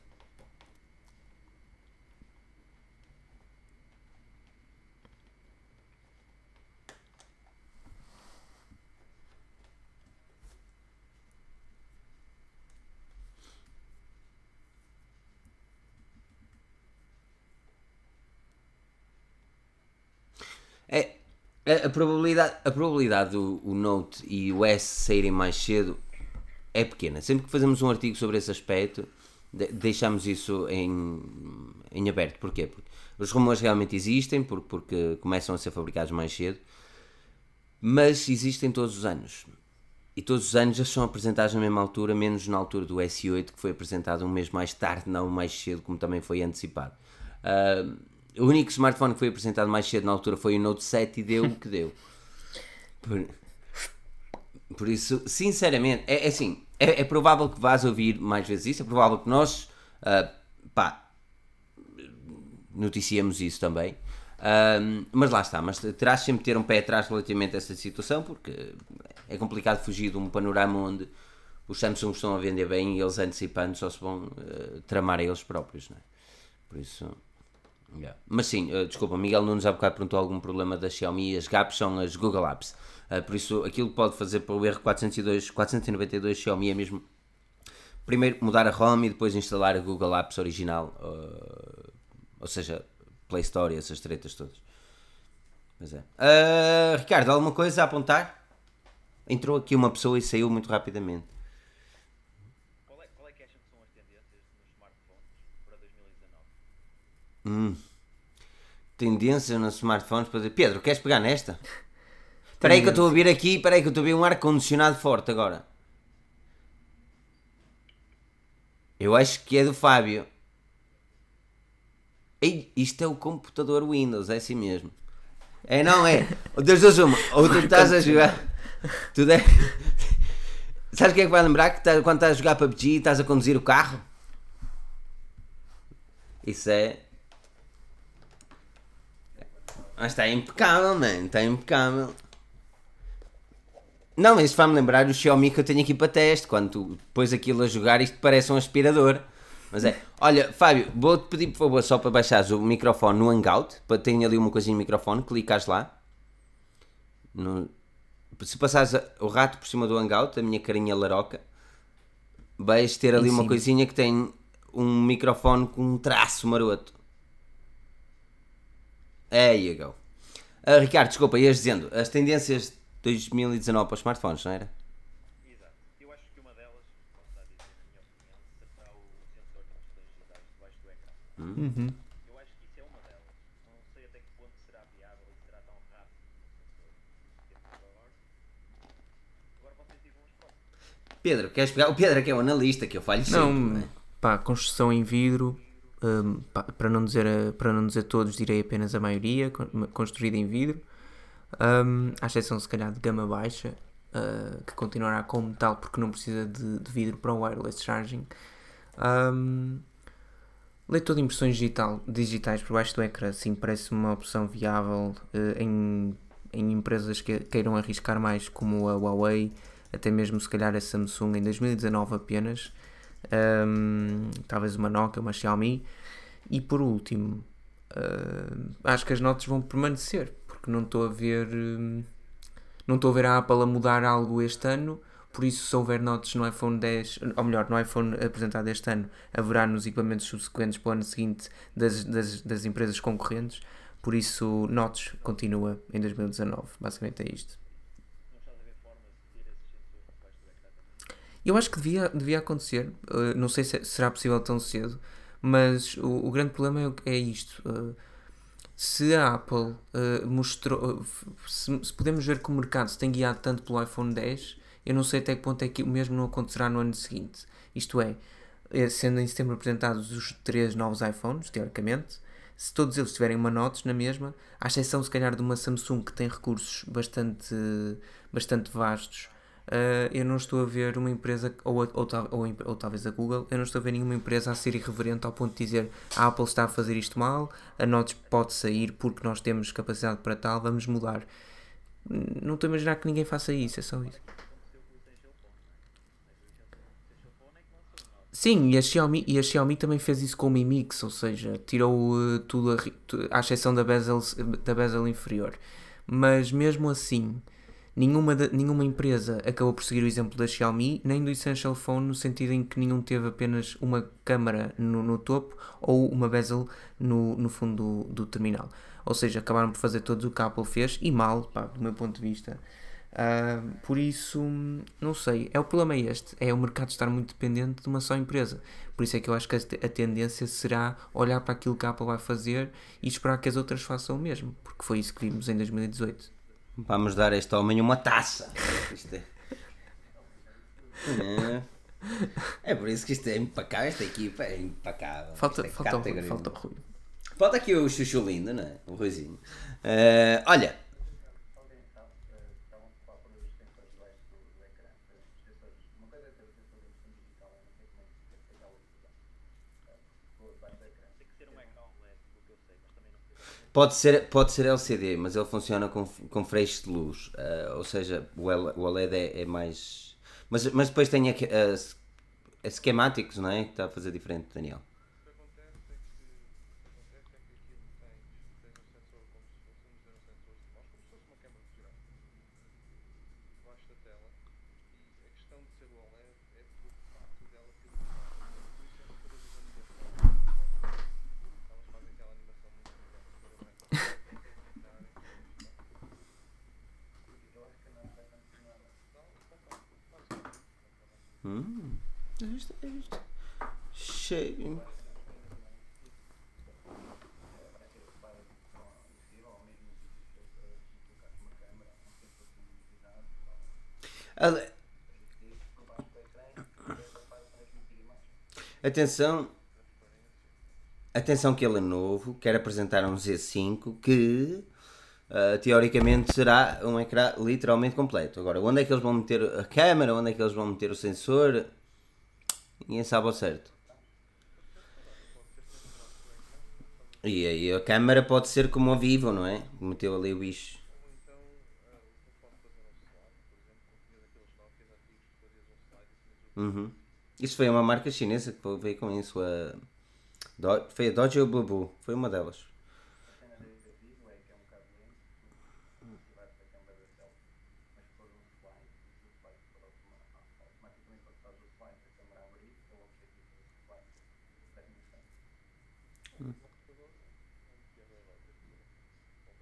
É, a, a probabilidade, a probabilidade do o Note e o S saírem mais cedo é pequena. Sempre que fazemos um artigo sobre esse aspecto, de- deixamos isso em, em aberto. Porquê? Porque os rumores realmente existem, porque, porque começam a ser fabricados mais cedo, mas existem todos os anos. E todos os anos já são apresentados na mesma altura, menos na altura do S8, que foi apresentado um mês mais tarde, não mais cedo, como também foi antecipado. Ah, o único smartphone que foi apresentado mais cedo na altura foi o Note 7 e deu o que deu. Por, por isso, sinceramente, é, é assim, é, é provável que vás ouvir mais vezes isso, é provável que nós, ah, pá, noticiamos isso também. Mas lá está, mas terás sempre ter um pé atrás relativamente a essa situação, porque é complicado fugir de um panorama onde os Samsung estão a vender bem e eles antecipando só se vão eh, tramar a eles próprios, não é? Por isso, yeah. mas sim, eh, desculpa, Miguel Nunes há bocado perguntou algum problema da Xiaomi, as GAPs são as Google Apps, Eh, por isso aquilo que pode fazer para o R402, 492 Xiaomi é mesmo primeiro mudar a ROM e depois instalar a Google Apps original, eh, ou seja, Play Store e essas tretas todas. Pois é. Ricardo, alguma coisa a apontar? Entrou aqui uma pessoa e saiu muito rapidamente. Qual é, qual é que acham que são as tendências nos smartphones para 2019? Hum. Tendência nos smartphones para dizer, Pedro, queres pegar nesta? Espera aí que eu estou a ouvir aqui, espera aí que eu estou a ouvir um ar-condicionado forte agora. Eu acho que é do Fábio. Ei, isto é o computador Windows, é assim mesmo. É, não é? Ou das duas uma, ou tu estás a jogar. Tu de... Sabes o que é que vai lembrar? Que tá- quando estás a jogar PUBG e estás a conduzir o carro? Isso é. Mas está impecável, mano. Está impecável. Não, mas isso faz-me lembrar o Xiaomi que eu tenho aqui para teste. Quando tu pões aquilo a jogar, isto parece um aspirador. Mas é. Olha, Fábio, vou-te pedir por favor só para baixares o microfone no Hangout. Para ter ali uma coisinha no microfone, clicas lá. No- Se passares o rato por cima do Hangout, a minha carinha laroca, vais ter ali uma coisinha que tem um microfone com um traço maroto. There you go. Ah, Ricardo, desculpa, ias dizendo, as tendências de 2019 para os smartphones, não era? Exato. Eu acho que uma delas, posso estar a dizer, na minha opinião, será o sensor de impressões digitais debaixo do ecrã. Uhum. Eu acho que isso é uma delas. Não sei até que ponto será viável e será tão rápido agora. Agora vocês digam as próximas. Pedro, queres pegar? O Pedro é que é o analista, que eu falho sempre, Não, não é? pá, construção em vidro, pá, para, não dizer, a- para não dizer todos, direi apenas a maioria, con- construída em vidro, hum, à exceção se calhar de gama baixa, uh, que continuará como tal porque não precisa de, de vidro para o wireless charging. Hum, leitor de impressões digital, digitais por baixo do ecrã, sim, parece uma opção viável eh, em, em empresas que queiram arriscar mais, como a Huawei, até mesmo se calhar a Samsung em 2019 apenas, Hum, talvez uma Nokia, uma Xiaomi, e por último, hum, acho que as notas vão permanecer, porque não estou a ver. hum, não estou a ver a Apple a mudar algo este ano, por isso se houver notas no iPhone 10, ou melhor, no iPhone apresentado este ano, haverá nos equipamentos subsequentes para o ano seguinte das, das, das empresas concorrentes, por isso notes continua em 2019, basicamente é isto. Não estás a ver formas de ter esses sensores debaixo do ecrã também? Eu acho que devia, devia acontecer, uh, não sei se será possível tão cedo, mas o, o grande problema é, é isto. uh, se a Apple uh, mostrou, se, se podemos ver que o mercado se tem guiado tanto pelo iPhone 10, eu não sei até que ponto é que o mesmo não acontecerá no ano seguinte. Isto é, sendo em setembro apresentados os três novos iPhones, teoricamente, se todos eles tiverem uma notes na mesma, à exceção se calhar de uma Samsung que tem recursos bastante, bastante vastos, Uh, eu não estou a ver uma empresa, ou, ou, ou, ou talvez a Google, eu não estou a ver nenhuma empresa a ser irreverente ao ponto de dizer a Apple está a fazer isto mal, a Notes pode sair porque nós temos capacidade para tal, vamos mudar. Não estou a imaginar que ninguém faça isso, é só isso. Sim, e a Xiaomi, e a Xiaomi também fez isso com o Mi Mix, ou seja, tirou uh, tudo, a à exceção da bezel, da bezel inferior. Mas mesmo assim, nenhuma, da- nenhuma empresa acabou por seguir o exemplo da Xiaomi, nem do Essential Phone, no sentido em que nenhum teve apenas uma câmara no, no topo ou uma bezel no, no fundo do, do terminal. Ou seja, acabaram por fazer todos o que a Apple fez, e mal, pá, do meu ponto de vista. Ah, por isso, não sei. É o problema é este: é o mercado estar muito dependente de uma só empresa. Por isso é que eu acho que a tendência será olhar para aquilo que a Apple vai fazer e esperar que as outras façam o mesmo, porque foi isso que vimos em 2018. Vamos dar a este homem uma taça. Isto é... É. É por isso que isto é impecável, esta equipa é impecável. Falta, é falta, categoria. falta o Rui. Falta aqui o Chuchu lindo, não é? O Ruizinho. Eh, olha, Alguém sabe, eh, estavam a falar por os sensores debaixo do, do ecrã. eh, Os sensores, uma coisa é ter o sensor de impressão digital, eu não sei como é que se fez a utilizar. Ficou debaixo do ecrã. Tem que ser um ecrã OLED, pelo que eu sei, mas também não sei. Pode ser, pode ser LCD, mas ele funciona com, com feixes de luz. Eh, ou seja, o, L- o é, é mais. Mas, mas depois tem aqui, as esquemáticos, não é? Que está a fazer diferente, Daniel. O que acontece é que, o que acontece é que aquilo tens, tens um sensor como se fosse, vamos dizer, um sensor de nós, como se fosse uma câmara fotográfica debaixo da tela e a questão de ser o OLED é pelo facto dela ter uma por isso é que todas as animações elas fazem aquela animação muito semelhante para o resto Cheio. Atenção. Atenção que ele é novo, quer apresentar um Z5 que ah, teoricamente será um ecrã literalmente completo. Agora, onde é que eles vão meter a câmera, onde é que eles vão meter o sensor, ninguém sabe ao certo. E aí a câmera pode ser como a Vivo, não é? Meteu ali o bicho. O o Uhum. Isso foi uma marca chinesa que veio com isso. A... Do- Foi a Dodge ou a Blue? Foi uma delas. A cena da Vivo é que é um bocado lento, tu ativares a câmera da selfie, mas se for um slide, se o slide for automa- automaticamente quando fazes o slide, a câmera abrir, é o objetivo do slide. Dá atenção.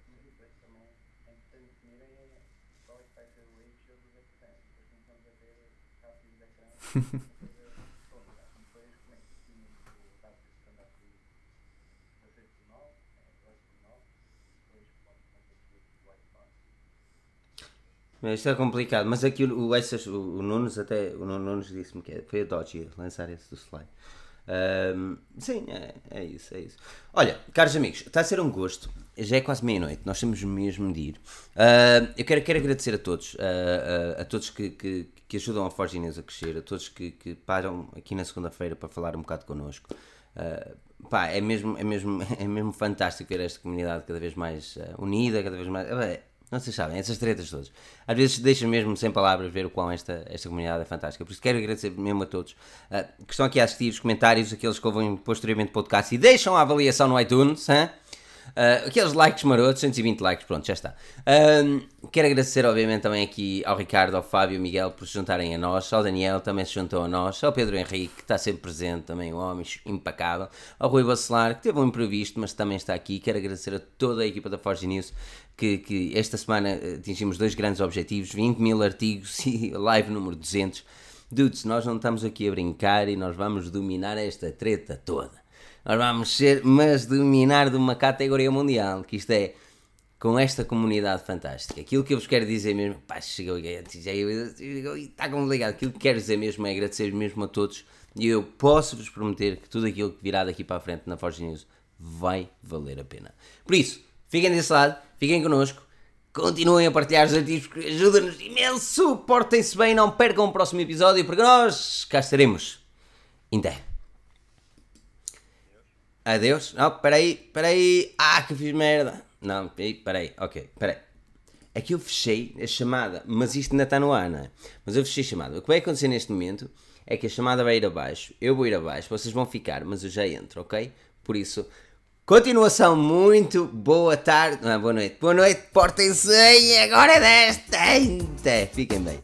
Mas depois também é importante definirem é qual é que vai ser o ratio dos ecrãs. Depois começamos a ver rápidos de ecrã. Bom, já depois como é que definimos o rápido standard de 16 por 9, é 2 por 9, depois pode conseguir o iPhone. Mas Isto é complicado, mas aqui o, o, o, o Nunes até o Nunes disse-me que é- foi a Dodge lançar esse do slide. Ahm, sim, é, é isso, é isso. Olha, caros amigos, está a ser um gosto. Já é quase meia-noite, nós temos mesmo de ir. Ah, eu quero, quero agradecer a todos, ah, ah, a todos que, que, que ajudam a Forge News a crescer, a todos que, que param aqui na segunda-feira para falar um bocado connosco. Ah, pá, é mesmo, é, mesmo, é mesmo fantástico ver esta comunidade cada vez mais ah, unida, cada vez mais. ah, não vocês sabem, essas tretas todas. Às vezes deixa mesmo sem palavras ver o quão esta, esta comunidade é fantástica. Por isso quero agradecer mesmo a todos ah, que estão aqui a assistir os comentários, aqueles que ouvem posteriormente podcast e deixam a avaliação no iTunes. hã? Ah, aqueles likes marotos, 120 likes, pronto, já está. Ahm, quero agradecer, obviamente, também aqui ao Ricardo, ao Fábio ao Miguel por se juntarem a nós, ao Daniel também se juntou a nós, ao Pedro Henrique, que está sempre presente, também o homem impecável, ao Rui Bacelar, que teve um imprevisto, mas também está aqui. Quero agradecer a toda a equipa da Forge News, que, que esta semana eh, atingimos dois grandes objetivos: 20 mil artigos e live número 200. Dudes, nós não estamos aqui a brincar e nós vamos dominar esta treta toda. Nós vamos ser, mas dominar de uma categoria mundial, que isto é, com esta comunidade fantástica. Aquilo que eu vos quero dizer mesmo, pá, chegou já está complicado. Aquilo que quero dizer mesmo é agradecer mesmo a todos e eu posso-vos prometer que tudo aquilo que virá daqui para a frente na Forge News vai valer a pena. Por isso, fiquem desse lado, fiquem connosco, continuem a partilhar os artigos porque ajuda-nos imenso. Portem-se bem, não percam o próximo episódio porque nós cá estaremos. Inté. Adeus. Não, peraí, peraí. Ah, que fiz merda. Não, peraí, peraí. Ok, peraí. É que eu fechei a chamada, mas isto ainda está no ar, não é? Mas eu fechei a chamada. O que vai acontecer neste momento é que a chamada vai ir abaixo, eu vou ir abaixo, vocês vão ficar, mas eu já entro, ok? Por isso, continuação muito boa tarde, não, boa noite, boa noite, portem-se e agora é desta, fiquem bem.